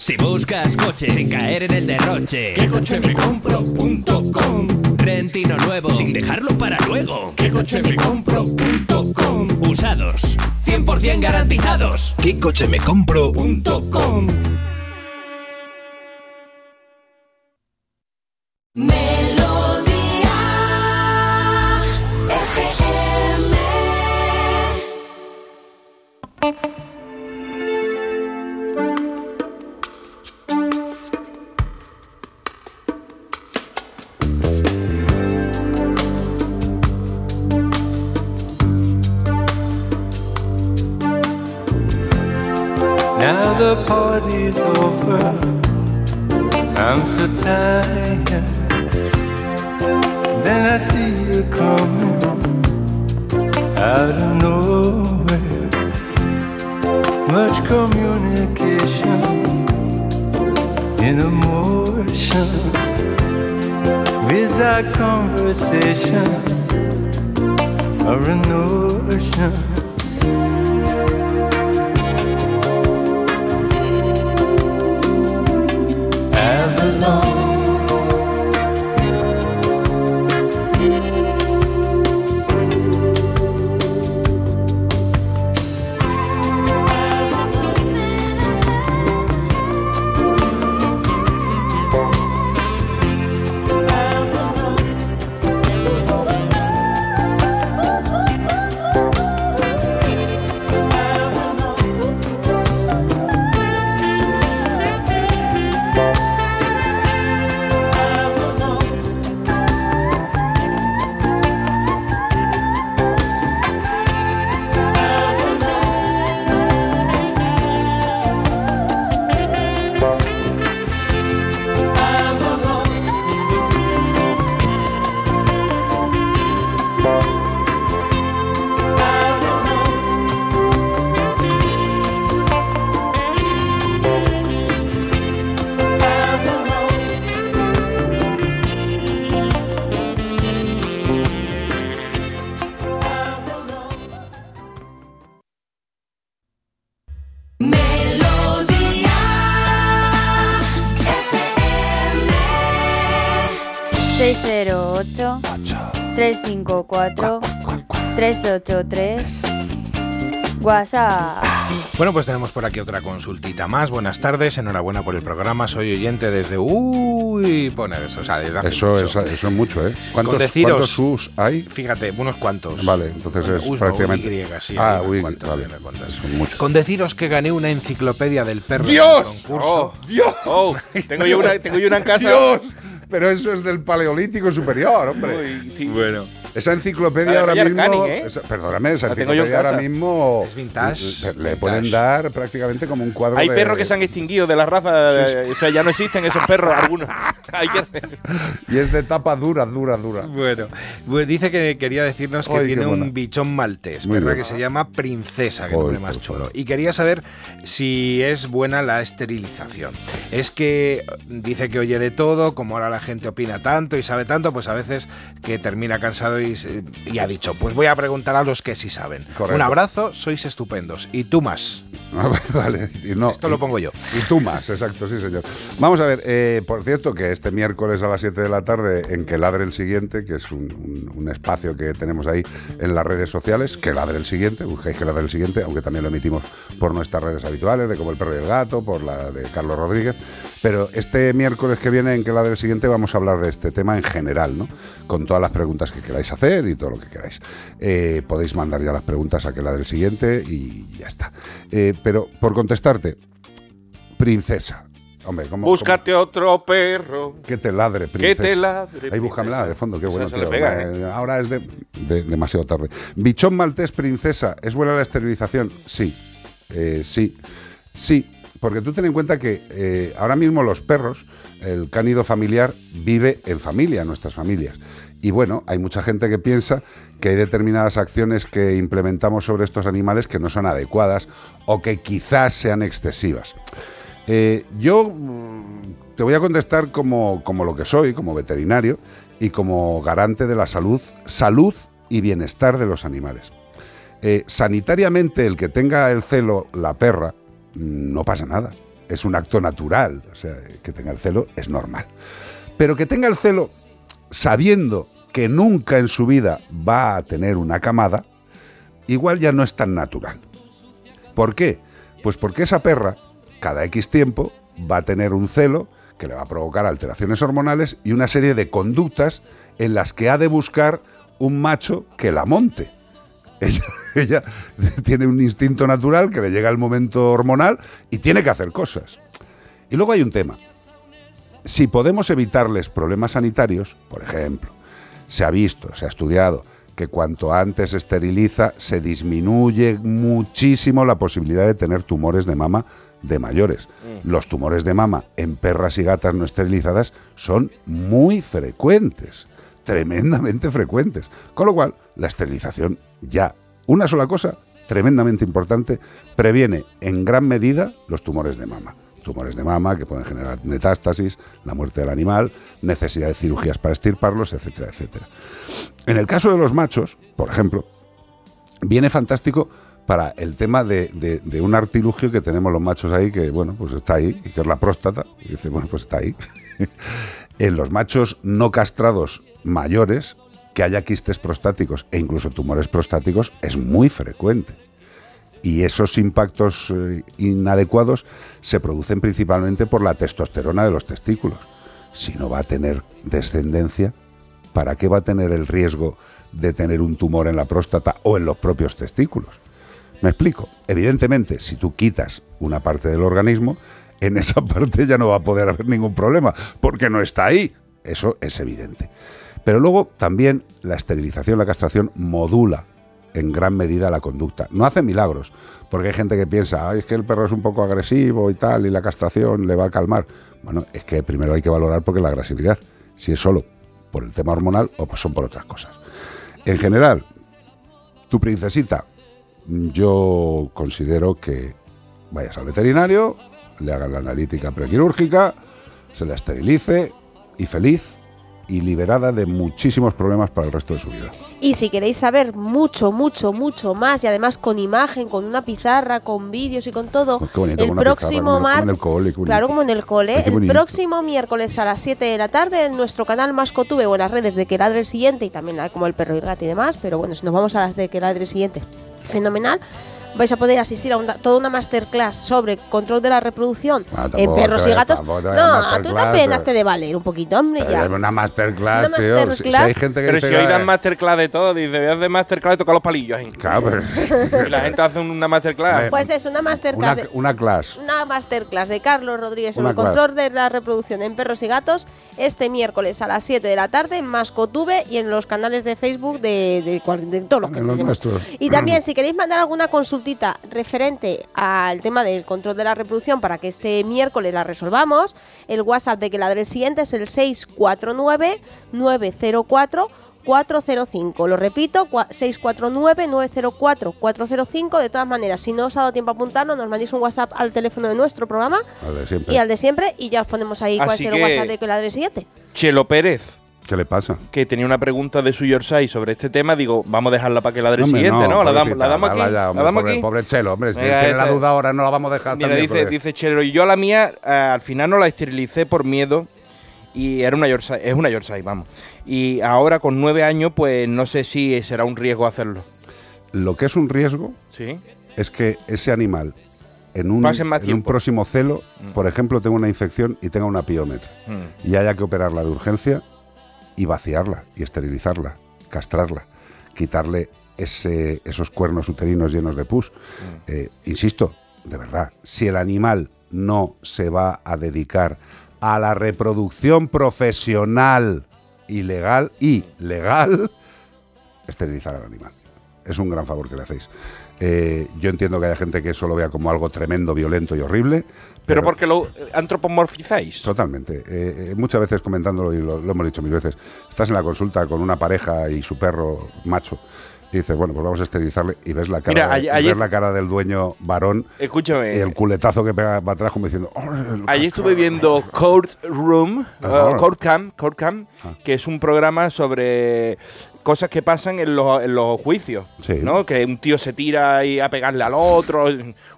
A: Si buscas coche sin caer en el derroche, ¿qué coche me compro.com? Rentino nuevo sin dejarlo para luego, ¿qué coche me compro.com? Usados, 100% garantizados.
I: ¿Qué
H: 683 WhatsApp.
I: Bueno, pues tenemos por aquí otra consultita más. Buenas tardes, enhorabuena por el programa. Soy oyente desde. Uy, pone bueno, eso, o sea, desde hace
B: eso,
I: mucho.
B: Es, eso es mucho, ¿eh? ¿Cuántos,
I: deciros,
B: ¿Cuántos, sus hay?
I: Fíjate, unos cuantos.
B: Vale, entonces
I: bueno, es
B: prácticamente.
I: Sí,
B: ah, uy,
I: cuantos,
B: vale, son muchos.
I: Con deciros que gané una enciclopedia del perro.
B: ¡Dios!
I: En el concurso.
B: Oh, ¡Dios!
C: Oh, tengo, yo una, tengo yo una en casa.
B: ¡Dios! Pero eso es del Paleolítico Superior, hombre.
C: Uy, sí.
I: Bueno.
B: Esa enciclopedia ahora mismo.
C: ¿eh?
B: esa- perdóname, esa
C: La
B: enciclopedia ahora mismo.
I: Es vintage,
B: Le, le
I: vintage.
B: pueden dar prácticamente como un cuadro
C: Hay
B: de.
C: perros que se han extinguido de la raza,
B: Sí,
C: o sea, ya no existen esos perros, algunos. Hay que
B: Y es de tapa dura, dura, dura.
I: Bueno, pues dice que quería decirnos que
B: Ay,
I: tiene un bichón maltés,
B: Muy
I: perra
B: bien.
I: que se llama Princesa, que
B: Ay,
I: nombre más
B: favor.
I: chulo. Y quería saber si es buena la esterilización. Es que dice que oye de todo, como ahora la gente opina tanto y sabe tanto, pues a veces que termina cansado y, ha dicho, pues voy a preguntar a los que sí saben.
B: Correcto.
I: Un abrazo, sois estupendos. Y tú más.
B: Ah, vale, y no,
I: Esto lo pongo yo.
B: Y tú más, exacto, sí, señor. Vamos a ver, eh, por cierto, que este miércoles a las 7 de la tarde, en Que Ladre el Siguiente, que es un, un- un espacio que tenemos ahí en las redes sociales, Que Ladre el Siguiente, buscáis Que Ladre el Siguiente, aunque también lo emitimos por nuestras redes habituales, de Como el Perro y el Gato, por la de Carlos Rodríguez. Pero este miércoles que viene, en Que Ladre el Siguiente, vamos a hablar de este tema en general, ¿no? Con todas las preguntas que queráis hacer y todo lo que queráis. Eh, podéis mandar ya las preguntas a Que Ladre el Siguiente y ya está. Eh, pero por contestarte, princesa. Hombre, ¿cómo,
C: Búscate otro perro.
B: que te ladre,
C: Que
B: princesa.
C: te ladre,
B: Ahí búscamela de fondo, qué bueno.
C: se le
B: tío.
C: pega,
B: Eh, Ahora es de, de- demasiado tarde. Bichón maltés, princesa. ¿Es buena la esterilización? Sí. Eh, sí. Sí, porque tú ten en cuenta que eh, ahora mismo los perros, el cánido familiar vive en familia, nuestras familias. Y bueno, hay mucha gente que piensa que hay determinadas acciones que implementamos sobre estos animales que no son adecuadas o que quizás sean excesivas. Eh, yo mm, te voy a contestar como, como lo que soy, como veterinario y como garante de la salud, salud y bienestar de los animales. Eh, sanitariamente, el que tenga el celo, la perra, no pasa nada. Es un acto natural. O sea, que tenga el celo es normal. Pero que tenga el celo sabiendo que nunca en su vida va a tener una camada, igual ya no es tan natural. ¿Por qué? Pues porque esa perra, cada X tiempo, va a tener un celo que le va a provocar alteraciones hormonales y una serie de conductas en las que ha de buscar un macho que la monte. Ella, ella tiene un instinto natural que le llega el momento hormonal y tiene que hacer cosas. Y luego hay un tema. Si podemos evitarles problemas sanitarios, por ejemplo, se ha visto, se ha estudiado que cuanto antes se esteriliza se disminuye muchísimo la posibilidad de tener tumores de mama de mayores. Los tumores de mama en perras y gatas no esterilizadas son muy frecuentes, tremendamente frecuentes. Con lo cual, la esterilización ya, una sola cosa, tremendamente importante, previene en gran medida los tumores de mama. Tumores de mama que pueden generar metástasis, la muerte del animal, necesidad de cirugías para estirparlos, etcétera, etcétera. En el caso de los machos, por ejemplo, viene fantástico para el tema de, un artilugio que tenemos los machos ahí, que bueno, pues está ahí, que es la próstata, dice, bueno, pues está ahí. en los machos no castrados mayores, que haya quistes prostáticos e incluso tumores prostáticos es muy frecuente. Y esos impactos eh, inadecuados se producen principalmente por la testosterona de los testículos. Si no va a tener descendencia, ¿para qué va a tener el riesgo de tener un tumor en la próstata o en los propios testículos? Me explico. Evidentemente, si tú quitas una parte del organismo, en esa parte ya no va a poder haber ningún problema, porque no está ahí. Eso es evidente. Pero luego también la esterilización, la castración modula en gran medida la conducta. No hace milagros, porque hay gente que piensa, "Ay, es que el perro es un poco agresivo y tal, y la castración le va a calmar. Bueno, es que primero hay que valorar porque la agresividad, si es solo por el tema hormonal o pues son por otras cosas. En general, tu princesita, yo considero que vayas al veterinario, le hagan la analítica prequirúrgica, se la esterilice y feliz y liberada de muchísimos problemas para el resto de su vida.
D: Y si queréis saber mucho, mucho, mucho más, y además con imagen, con una pizarra, con vídeos y con todo,
B: bonito,
D: el
B: pizarra,
D: próximo
B: como el cole, bonito.
D: Claro, como en el cole. El próximo miércoles a las 7 de la tarde en nuestro canal Mascotube o en las redes de Que Ladre el Siguiente y también como el perro y el gato y demás. Pero bueno, si nos vamos a las de Que Ladre el Siguiente, fenomenal. Vais a poder asistir a una- toda una masterclass sobre control de la reproducción
B: Ah,
D: en perros y gatos. No,
B: a
D: tú
B: masterclass,
D: apenas
B: pero-
D: te de valer un poquito, hombre, ya.
B: Una masterclass,
D: Una
B: tío. Si- Si,
D: masterclass.
B: hay gente que
C: Pero
B: dice,
C: si hoy dan
B: "Eh,
C: masterclass de todo, dice, voy a hacer masterclass de tocar los palillos.
B: Claro,
C: y la gente hace una masterclass.
D: Pues es una masterclass.
B: una, una clase.
D: Una masterclass de Carlos Rodríguez sobre el control de la reproducción en perros y gatos este miércoles a las 7 de la tarde en Mascotube y en los canales de Facebook de, de, cual- de todos los que
B: En los.
D: Y también, si queréis mandar alguna consultita referente al tema del control de la reproducción para que este miércoles la resolvamos, el WhatsApp de que ladre el siguiente es el 649-904-405. Lo repito, cua- 649-904-405. De todas maneras, si no os ha dado tiempo a apuntarlo, nos mandéis un WhatsApp al teléfono de nuestro programa
B: Al de siempre.
D: y al de siempre y ya os ponemos ahí cuál
C: Así
D: es el WhatsApp de que ladre el siguiente.
C: Chelo Pérez,
B: ¿Qué le pasa?
C: que tenía una pregunta de su Yorkshire sobre este tema, digo, vamos a dejarla para que ladre el
B: Hombre,
C: siguiente, ¿no? La damos, la damos aquí.
B: ya, hombre,
C: la damos
B: pobre,
C: aquí.
B: pobre Chelo, hombre. Si
C: Venga,
B: tiene la
C: este-
B: duda ahora, no la vamos a dejar
C: Mira,
B: también.
C: dice,
B: porque-
C: dice Chelo, y yo la mía eh, al final no la esterilicé por miedo y era una Yorkshire, es una Yorkshire, vamos. Y ahora con nueve años, pues no sé si será un riesgo hacerlo.
B: Lo que es un riesgo
C: Sí.
B: es que ese animal, en un, en un próximo celo,
C: Mm.
B: por ejemplo, tenga una infección y tenga una piómetra,
C: Mm.
B: y haya que operarla de urgencia y vaciarla, y esterilizarla, castrarla, quitarle ese- esos cuernos uterinos llenos de pus.
C: Mm.
B: Eh, insisto, de verdad, si el animal no se va a dedicar a la reproducción profesional y legal y legal, esterilizar al animal. es un gran favor que le hacéis. Eh, yo entiendo que haya gente que eso lo vea como algo tremendo, violento y horrible.
C: Pero porque lo antropomorfizáis.
B: Totalmente. Eh, eh, muchas veces comentándolo, y lo, lo hemos dicho mil veces, estás en la consulta con una pareja y su perro macho. Y dices, bueno, pues vamos a esterilizarle y ves la cara,
C: Mira, ayer-
B: y
C: ayer-
B: ves la cara del dueño varón
C: Escúchame.
B: y el culetazo que pega para atrás como diciendo, "Oh,
C: Ayer estuve viendo Court Room, uh, Court Cam, Court Cam,
B: Ah.
C: que es un programa sobre cosas que pasan en los, en los juicios,
B: Sí.
C: ¿no? Que un tío se tira ahí a pegarle al otro,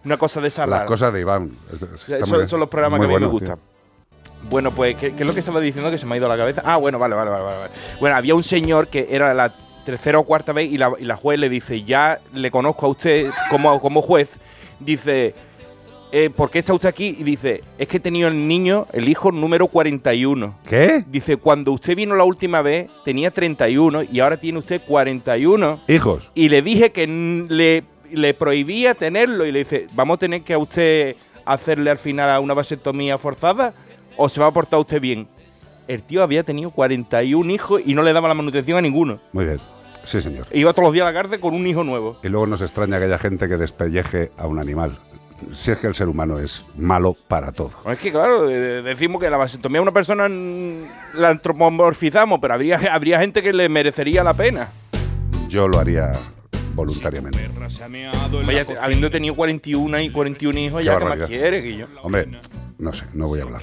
C: una cosa de esas
B: las cosas de Iván. Es- es- está
C: Son, los programas que a mí me gustan.
B: tío.
C: Bueno, pues, ¿qué, qué es lo que estaba diciendo que se me ha ido a la cabeza? Ah, bueno, vale, vale, vale. vale. Bueno, había un señor que era la tercera o cuarta vez y la, y la juez le dice, ya le conozco a usted como, como juez, dice, eh, ¿por qué está usted aquí? Y dice, es que he tenido el niño, el hijo número 41.
B: ¿Qué?
C: Dice, cuando usted vino la última vez tenía 31 y ahora tiene usted 41.
B: Hijos.
C: Y le dije que le, le prohibía tenerlo y le dice, ¿vamos a tener que a usted hacerle al final a una vasectomía forzada o se va a portar usted bien? El tío había tenido 41 hijos y no le daba la manutención a ninguno.
B: Muy bien. Sí, señor.
C: Iba todos los días a la cárcel con un hijo nuevo.
B: Y luego nos extraña que haya gente que despelleje a un animal. Si es que el ser humano es malo para todo.
C: Es que, claro, de- de- decimos que la vasectomía a una persona la antropomorfizamos, pero habría, habría gente que le merecería la pena.
B: Yo lo haría voluntariamente.
C: Vaya, te- habiendo tenido 41 y 41 hijos,
B: Qué
C: ya que más quiere que yo.
B: Hombre, no sé, no voy a hablar.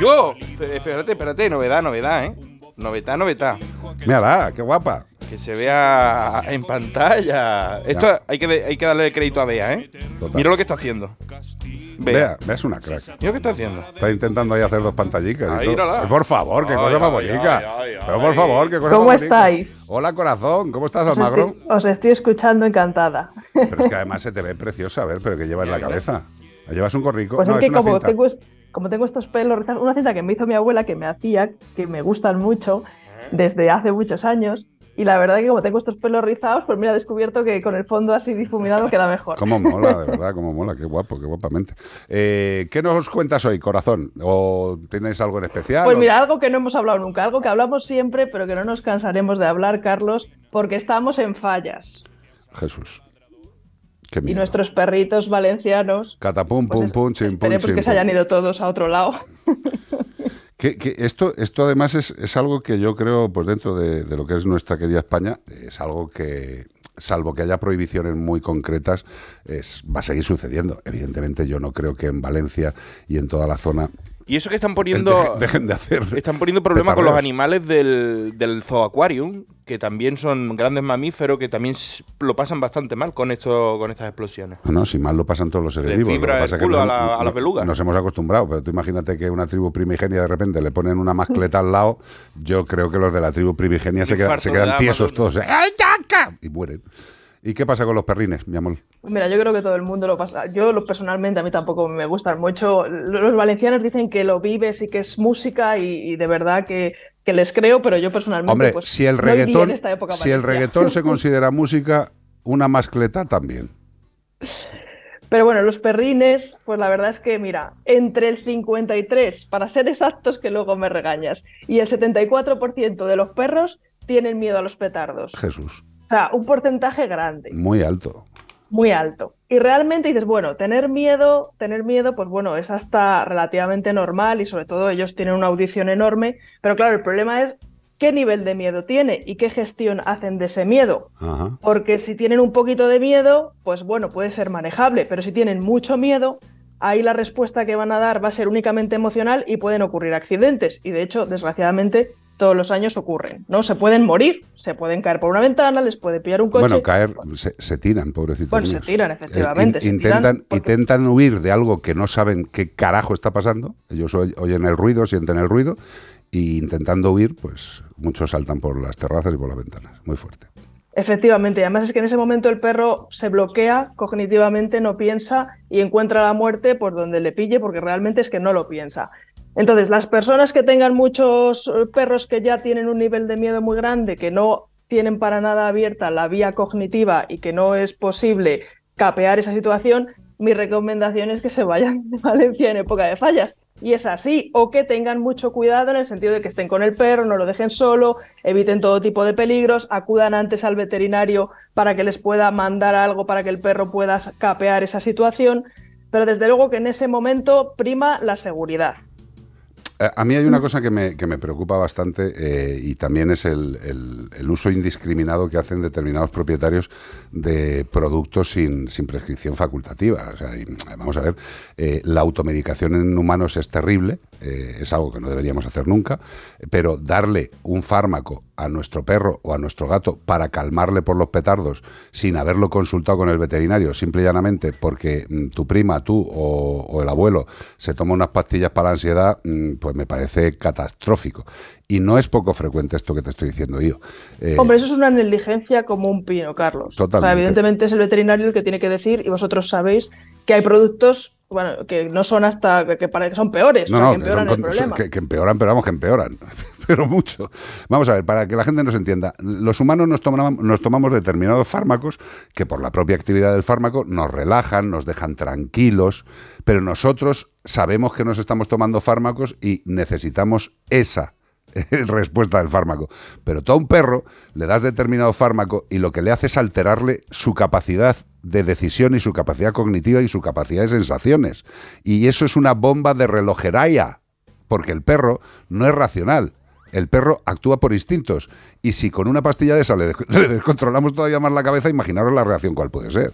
C: Yo, espérate, espérate, novedad, novedad, ¿eh? Novedad, novedad.
B: Mírala, qué guapa.
C: Que se vea en pantalla. Esto
B: Ya.
C: hay que, de- hay que darle crédito a Bea, ¿eh?
B: Total.
C: Mira lo que está haciendo.
B: Vea, vea, es una crack.
C: Mira lo que está haciendo.
B: Está intentando ahí hacer dos pantallicas. y
C: Ahí,
B: todo. Eh, Por favor, qué
C: Ay,
B: cosa más bonita. Pero por favor, qué cosa
P: ¿Cómo
B: más bonita.
P: estáis?
B: Hola, corazón. ¿Cómo estás,
P: Os
B: Almagro?
P: estoy, os estoy escuchando encantada.
B: Pero es que además se te ve preciosa. A ver, pero que llevas en la cabeza. ¿Llevas un corrico?
P: Pues
B: no,
P: es que
B: es una
P: como
B: cinta.
P: tengo, como tengo estos pelos rizados, una cinta que me hizo mi abuela que me hacía, que me gustan mucho desde hace muchos años. Y la verdad que como tengo estos pelos rizados, pues mira, he descubierto que con el fondo así difuminado queda mejor.
B: Cómo mola, de verdad, cómo mola, qué guapo, qué guapamente. Eh, ¿Qué nos cuentas hoy, corazón? ¿O tienes algo en especial?
P: Pues
B: o-
P: mira, algo que no hemos hablado nunca, algo que hablamos siempre, pero que no nos cansaremos de hablar, Carlos, porque estamos en fallas.
B: Jesús.
P: Y nuestros perritos valencianos,
B: Catapum,
P: pues
B: pum, chim, pum, chim,
P: que se hayan ido todos a otro lado.
B: Que, que esto, esto además es, es algo que yo creo, pues dentro de, de lo que es nuestra querida España, es algo que, salvo que haya prohibiciones muy concretas, es, va a seguir sucediendo. Evidentemente yo no creo que en Valencia y en toda la zona
C: Y eso que están poniendo.
B: dejen, dejen de hacer.
C: Están poniendo problemas con los animales del, del zooaquarium, que también son grandes mamíferos, que también lo pasan bastante mal con esto, con estas explosiones.
B: No, no, si mal lo pasan todos los seres vivos.
C: fibra
B: Lo que
C: el
B: que nos
C: a la- a las belugas.
B: Nos hemos acostumbrado, pero tú imagínate que una tribu primigenia de repente le ponen una mascleta al lado. Yo creo que los de la tribu primigenia se, quedan-
C: infarto
B: se quedan tiesos todos. ¡Ay! Y mueren. ¿Y qué pasa con los perrines, mi amor?
P: Pues Mira, yo creo que todo el mundo lo pasa. Yo personalmente a mí tampoco me gustan mucho. Los valencianos dicen que lo vives y que es música y, y de verdad que, que les creo, pero yo personalmente
B: Hombre,
P: pues,
B: si el
P: no
B: reggaetón,
P: esta época
B: si el reggaetón se considera música, una mascleta también.
P: Pero bueno, los perrines, pues la verdad es que, mira, entre el 53, para ser exactos, que luego me regañas, y el 74% de los perros tienen miedo a los petardos.
B: Jesús,
P: sea, un porcentaje grande.
B: muy alto.
P: muy alto. Y realmente dices, bueno, tener miedo, tener miedo, pues bueno, es hasta relativamente normal y sobre todo ellos tienen una audición enorme, pero claro, el problema es qué nivel de miedo tiene y qué gestión hacen de ese miedo.
B: Ajá.
P: Porque si tienen un poquito de miedo, pues bueno, puede ser manejable, pero si tienen mucho miedo, ahí la respuesta que van a dar va a ser únicamente emocional y pueden ocurrir accidentes. Y de hecho, desgraciadamente, todos los años ocurren, ¿no? Se pueden morir, se pueden caer por una ventana, les puede pillar un coche.
B: Bueno, caer, se, se tiran, pobrecitos.
P: Bueno, se tiran,
B: Eh,
P: efectivamente,
B: in-
P: se
B: intentan,
P: tiran
B: intentan huir de algo que no saben qué carajo está pasando. Ellos oy- oyen el ruido, sienten el ruido, y intentando huir, pues muchos saltan por las terrazas y por las ventanas. Muy fuerte.
P: Efectivamente, además es que en ese momento el perro se bloquea cognitivamente, no piensa y encuentra la muerte por donde le pille, porque realmente es que no lo piensa. Entonces, las personas que tengan muchos eh, perros que ya tienen un nivel de miedo muy grande, que no tienen para nada abierta la vía cognitiva y que no es posible capear esa situación, mi recomendación es que se vayan de Valencia en época de fallas. y es así, o que tengan mucho cuidado en el sentido de que estén con el perro, no lo dejen solo, eviten todo tipo de peligros, acudan antes al veterinario para que les pueda mandar algo para que el perro pueda capear esa situación, pero desde luego que en ese momento prima la seguridad.
B: Eh, A mí hay una cosa que me, que me preocupa bastante eh, y también es el, el- uso indiscriminado que hacen determinados propietarios de productos sin, sin prescripción facultativa. O sea, y, vamos a ver, eh, la automedicación en humanos es terrible, eh, es algo que no deberíamos hacer nunca, pero darle un fármaco a nuestro perro o a nuestro gato para calmarle por los petardos sin haberlo consultado con el veterinario, simple y llanamente porque mm, tu prima, tú o, o el abuelo se toma unas pastillas para la ansiedad, mm, pues me parece catastrófico. Y no es poco frecuente esto que te estoy diciendo yo. Eh,
P: Hombre, eso es una negligencia como un pino, Carlos. O sea,
B: Totalmente.
P: evidentemente es el veterinario el que tiene que decir, y vosotros sabéis que hay productos bueno, que no son hasta que, para, que son peores,
B: No,
P: o sea,
B: no,
P: que empeoran
B: son
P: el
B: con-
P: problema.
B: que- que empeoran, pero vamos, que empeoran, pero mucho. Vamos a ver, para que la gente nos entienda, los humanos nos tomamos, nos tomamos determinados fármacos que por la propia actividad del fármaco nos relajan, nos dejan tranquilos, pero nosotros sabemos que nos estamos tomando fármacos y necesitamos esa respuesta del fármaco. Pero tú a un perro le das determinado fármaco y lo que le hace es alterarle su capacidad de decisión y su capacidad cognitiva y su capacidad de sensaciones. Y eso es una bomba de relojería, porque el perro no es racional. El perro actúa por instintos. Y si con una pastilla de esa le, descontrolamos todavía más la cabeza, imaginaros la reacción cuál puede ser.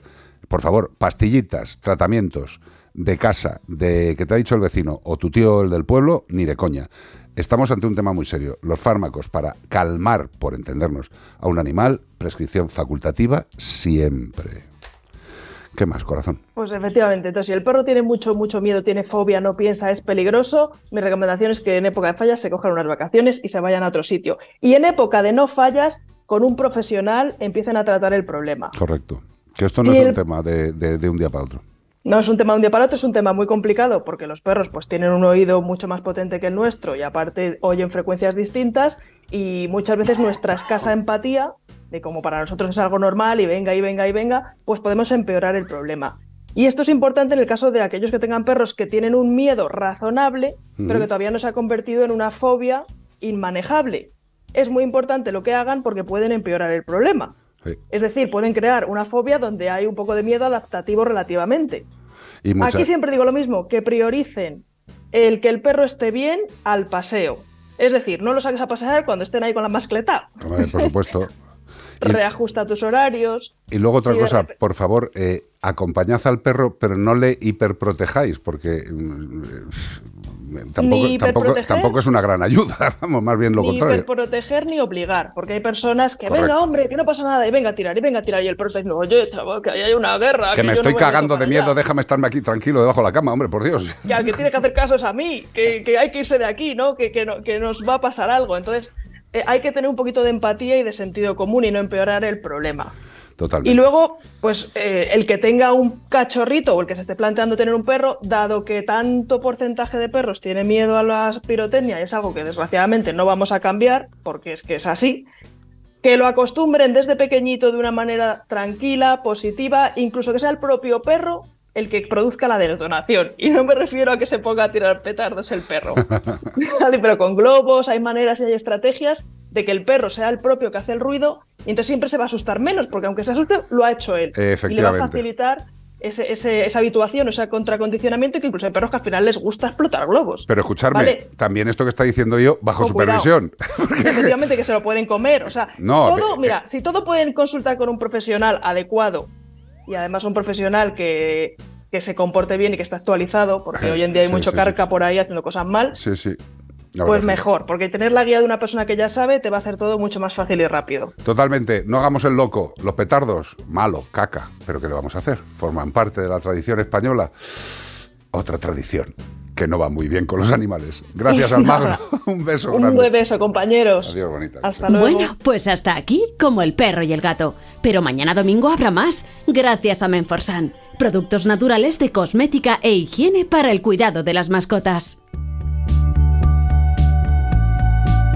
B: Por favor, pastillitas, tratamientos de casa, de que te ha dicho el vecino o tu tío el del pueblo, ni de coña. Estamos ante un tema muy serio. Los fármacos para calmar, por entendernos, a un animal, prescripción facultativa siempre. ¿Qué más, corazón?
P: Pues efectivamente, entonces si el perro tiene mucho, mucho miedo, tiene fobia, no piensa, es peligroso, mi recomendación es que en época de fallas se cojan unas vacaciones y se vayan a otro sitio. Y en época de no fallas, con un profesional empiecen a tratar el problema.
B: Correcto. Que esto no es un tema de, de- de un día para otro.
P: No es un tema de un día para otro, es un tema muy complicado porque los perros pues tienen un oído mucho más potente que el nuestro y aparte oyen frecuencias distintas y muchas veces nuestra escasa empatía, de como para nosotros es algo normal y venga y venga y venga, pues podemos empeorar el problema. Y esto es importante en el caso de aquellos que tengan perros que tienen un miedo razonable, pero que todavía no se ha convertido en una fobia inmanejable. Es muy importante lo que hagan porque pueden empeorar el problema.
B: Sí.
P: Es decir, pueden crear una fobia donde hay un poco de miedo adaptativo relativamente.
B: Y mucha-
P: Aquí siempre digo lo mismo, que prioricen el que el perro esté bien al paseo. Es decir, no lo saques a pasear cuando estén ahí con la mascleta.
B: Hombre, por supuesto. Y-
P: Reajusta tus horarios.
B: Y luego otra
P: Y
B: cosa, por favor, eh, acompañad al perro, pero no le hiperprotejáis, porque mm, eh, tampoco,
P: Ni
B: tampoco,
P: hiperproteger.
B: tampoco es una gran ayuda, vamos, más bien lo
P: ni
B: contrario.
P: proteger ni obligar, porque hay personas que,
B: Correcto.
P: venga, hombre, que no pasa nada, y venga a tirar, y venga a tirar, y el perro está diciendo, oye, chaval, que ahí hay una guerra.
B: Que me
P: no
B: estoy cagando de miedo,
P: allá".
B: déjame estarme aquí tranquilo debajo de la cama, hombre, por Dios.
P: Y al que tiene que hacer caso es a mí, que, que hay que irse de aquí, ¿no? Que, que, no- que nos va a pasar algo. Entonces, eh, hay que tener un poquito de empatía y de sentido común y no empeorar el problema.
B: Totalmente.
P: Y luego, pues eh, el que tenga un cachorrito o el que se esté planteando tener un perro, dado que tanto porcentaje de perros tiene miedo a la pirotecnia y es algo que desgraciadamente no vamos a cambiar, porque es que es así, que lo acostumbren desde pequeñito de una manera tranquila, positiva, incluso que sea el propio perro el que produzca la detonación. Y no me refiero a que se ponga a tirar petardos el perro. Pero con globos hay maneras y hay estrategias de que el perro sea el propio que hace el ruido y entonces siempre se va a asustar menos, porque aunque se asuste, lo ha hecho él. Y le va a facilitar ese- ese- esa habituación, ese contracondicionamiento, que incluso hay perros que al final les gusta explotar globos.
B: Pero escucharme,
P: Vale.
B: también esto que está diciendo yo, bajo supervisión.
P: Efectivamente que se lo pueden comer. O sea,
B: No,
P: todo, mira, si todo pueden consultar con un profesional adecuado y además un profesional que, que se comporte bien y que está actualizado, porque hoy en día hay
B: Sí,
P: mucho
B: sí,
P: carca por ahí haciendo cosas mal,
B: Sí, sí. La
P: pues mejor, porque tener la guía de una persona que ya sabe te va a hacer todo mucho más fácil y rápido.
B: Totalmente, no hagamos el loco. Los petardos, malo, caca. Pero ¿qué le vamos a hacer? Forman parte de la tradición española. Otra tradición que no va muy bien con los animales. Gracias, Almagro. Un beso
P: Un
B: grande.
P: buen beso, compañeros.
B: Adiós, bonita.
P: Hasta luego.
E: Bueno, pues hasta aquí como el perro y el gato. Pero mañana domingo habrá más, gracias a Menforsan. Productos naturales de cosmética e higiene para el cuidado de las mascotas.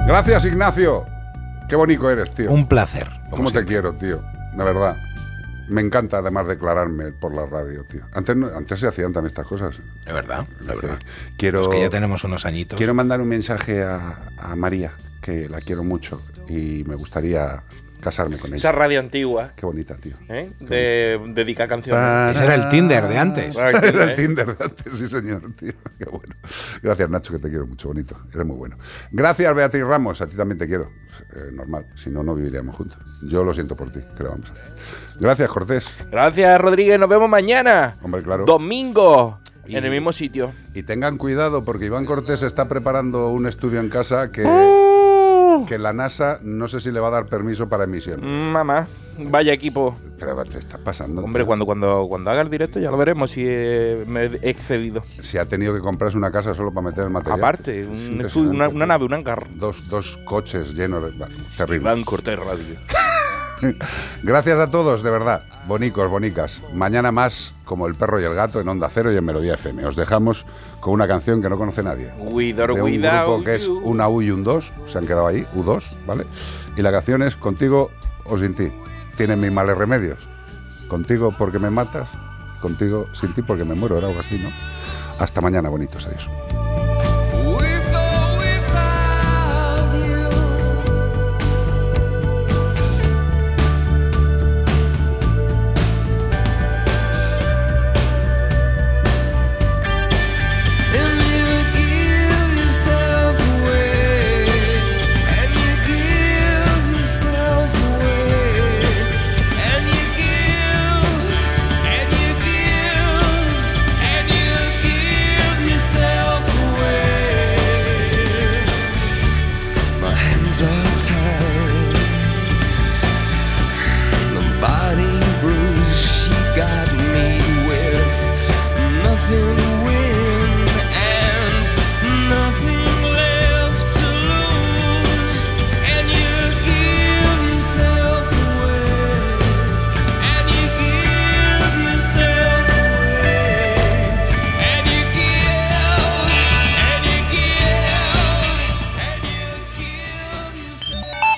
B: Gracias, Ignacio. Qué bonito eres, tío.
I: Un placer.
B: ¿Cómo te quiero, tío? De verdad. Me encanta además declararme por la radio, tío. Antes, no- antes se hacían también estas cosas.
I: Es verdad, es verdad.
B: Quiero,
I: que ya tenemos unos añitos.
B: Quiero mandar un mensaje a, a María, que la quiero mucho y me gustaría casarme con ella.
C: Esa radio antigua.
B: Qué bonita, tío.
C: ¿eh? De dedicar canciones.
I: Ese era el Tinder de antes.
C: Era el Tinder,
B: Era el
C: ¿eh?
B: Tinder de antes, sí, señor, tío. Qué bueno. Gracias, Nacho, que te quiero mucho, bonito. Eres muy bueno. Gracias, Beatriz Ramos, a ti también te quiero. Eh, normal, si no, no viviríamos juntos. Yo lo siento por ti, ¿qué le vamos a hacer? Gracias, Cortés.
C: Gracias, Rodríguez. Nos vemos mañana.
B: Hombre, claro.
C: Domingo.
B: Y-
C: En el mismo sitio.
B: Y tengan cuidado porque Iván Cortés está preparando un estudio en casa que, Que la NASA no sé si le va a dar permiso para emisión.
C: Mm, Mamá, vaya equipo.
B: Pero te está pasando.
C: Hombre,
B: tío.
C: cuando, cuando, cuando haga el directo ya lo veremos si eh, me he excedido.
B: Si ha tenido que comprarse una casa solo para meter el material.
C: Aparte, un estudio, una, nave, un hangar.
B: Dos, dos coches llenos de... terrible.
C: Iván Cortés Radio.
B: Gracias a todos, de verdad. Bonicos, bonicas. Mañana más como El Perro y el Gato en Onda Cero y en Melodía FM. Os dejamos con una canción que no conoce nadie.
C: Cuidado,
B: de un grupo que es una U y un 2. Se han quedado ahí, U2, ¿vale? Y la canción es Contigo o sin ti. Tienen mis males remedios. Contigo porque me matas, contigo sin ti porque me muero. Era algo así, ¿no? Hasta mañana, bonitos. Adiós.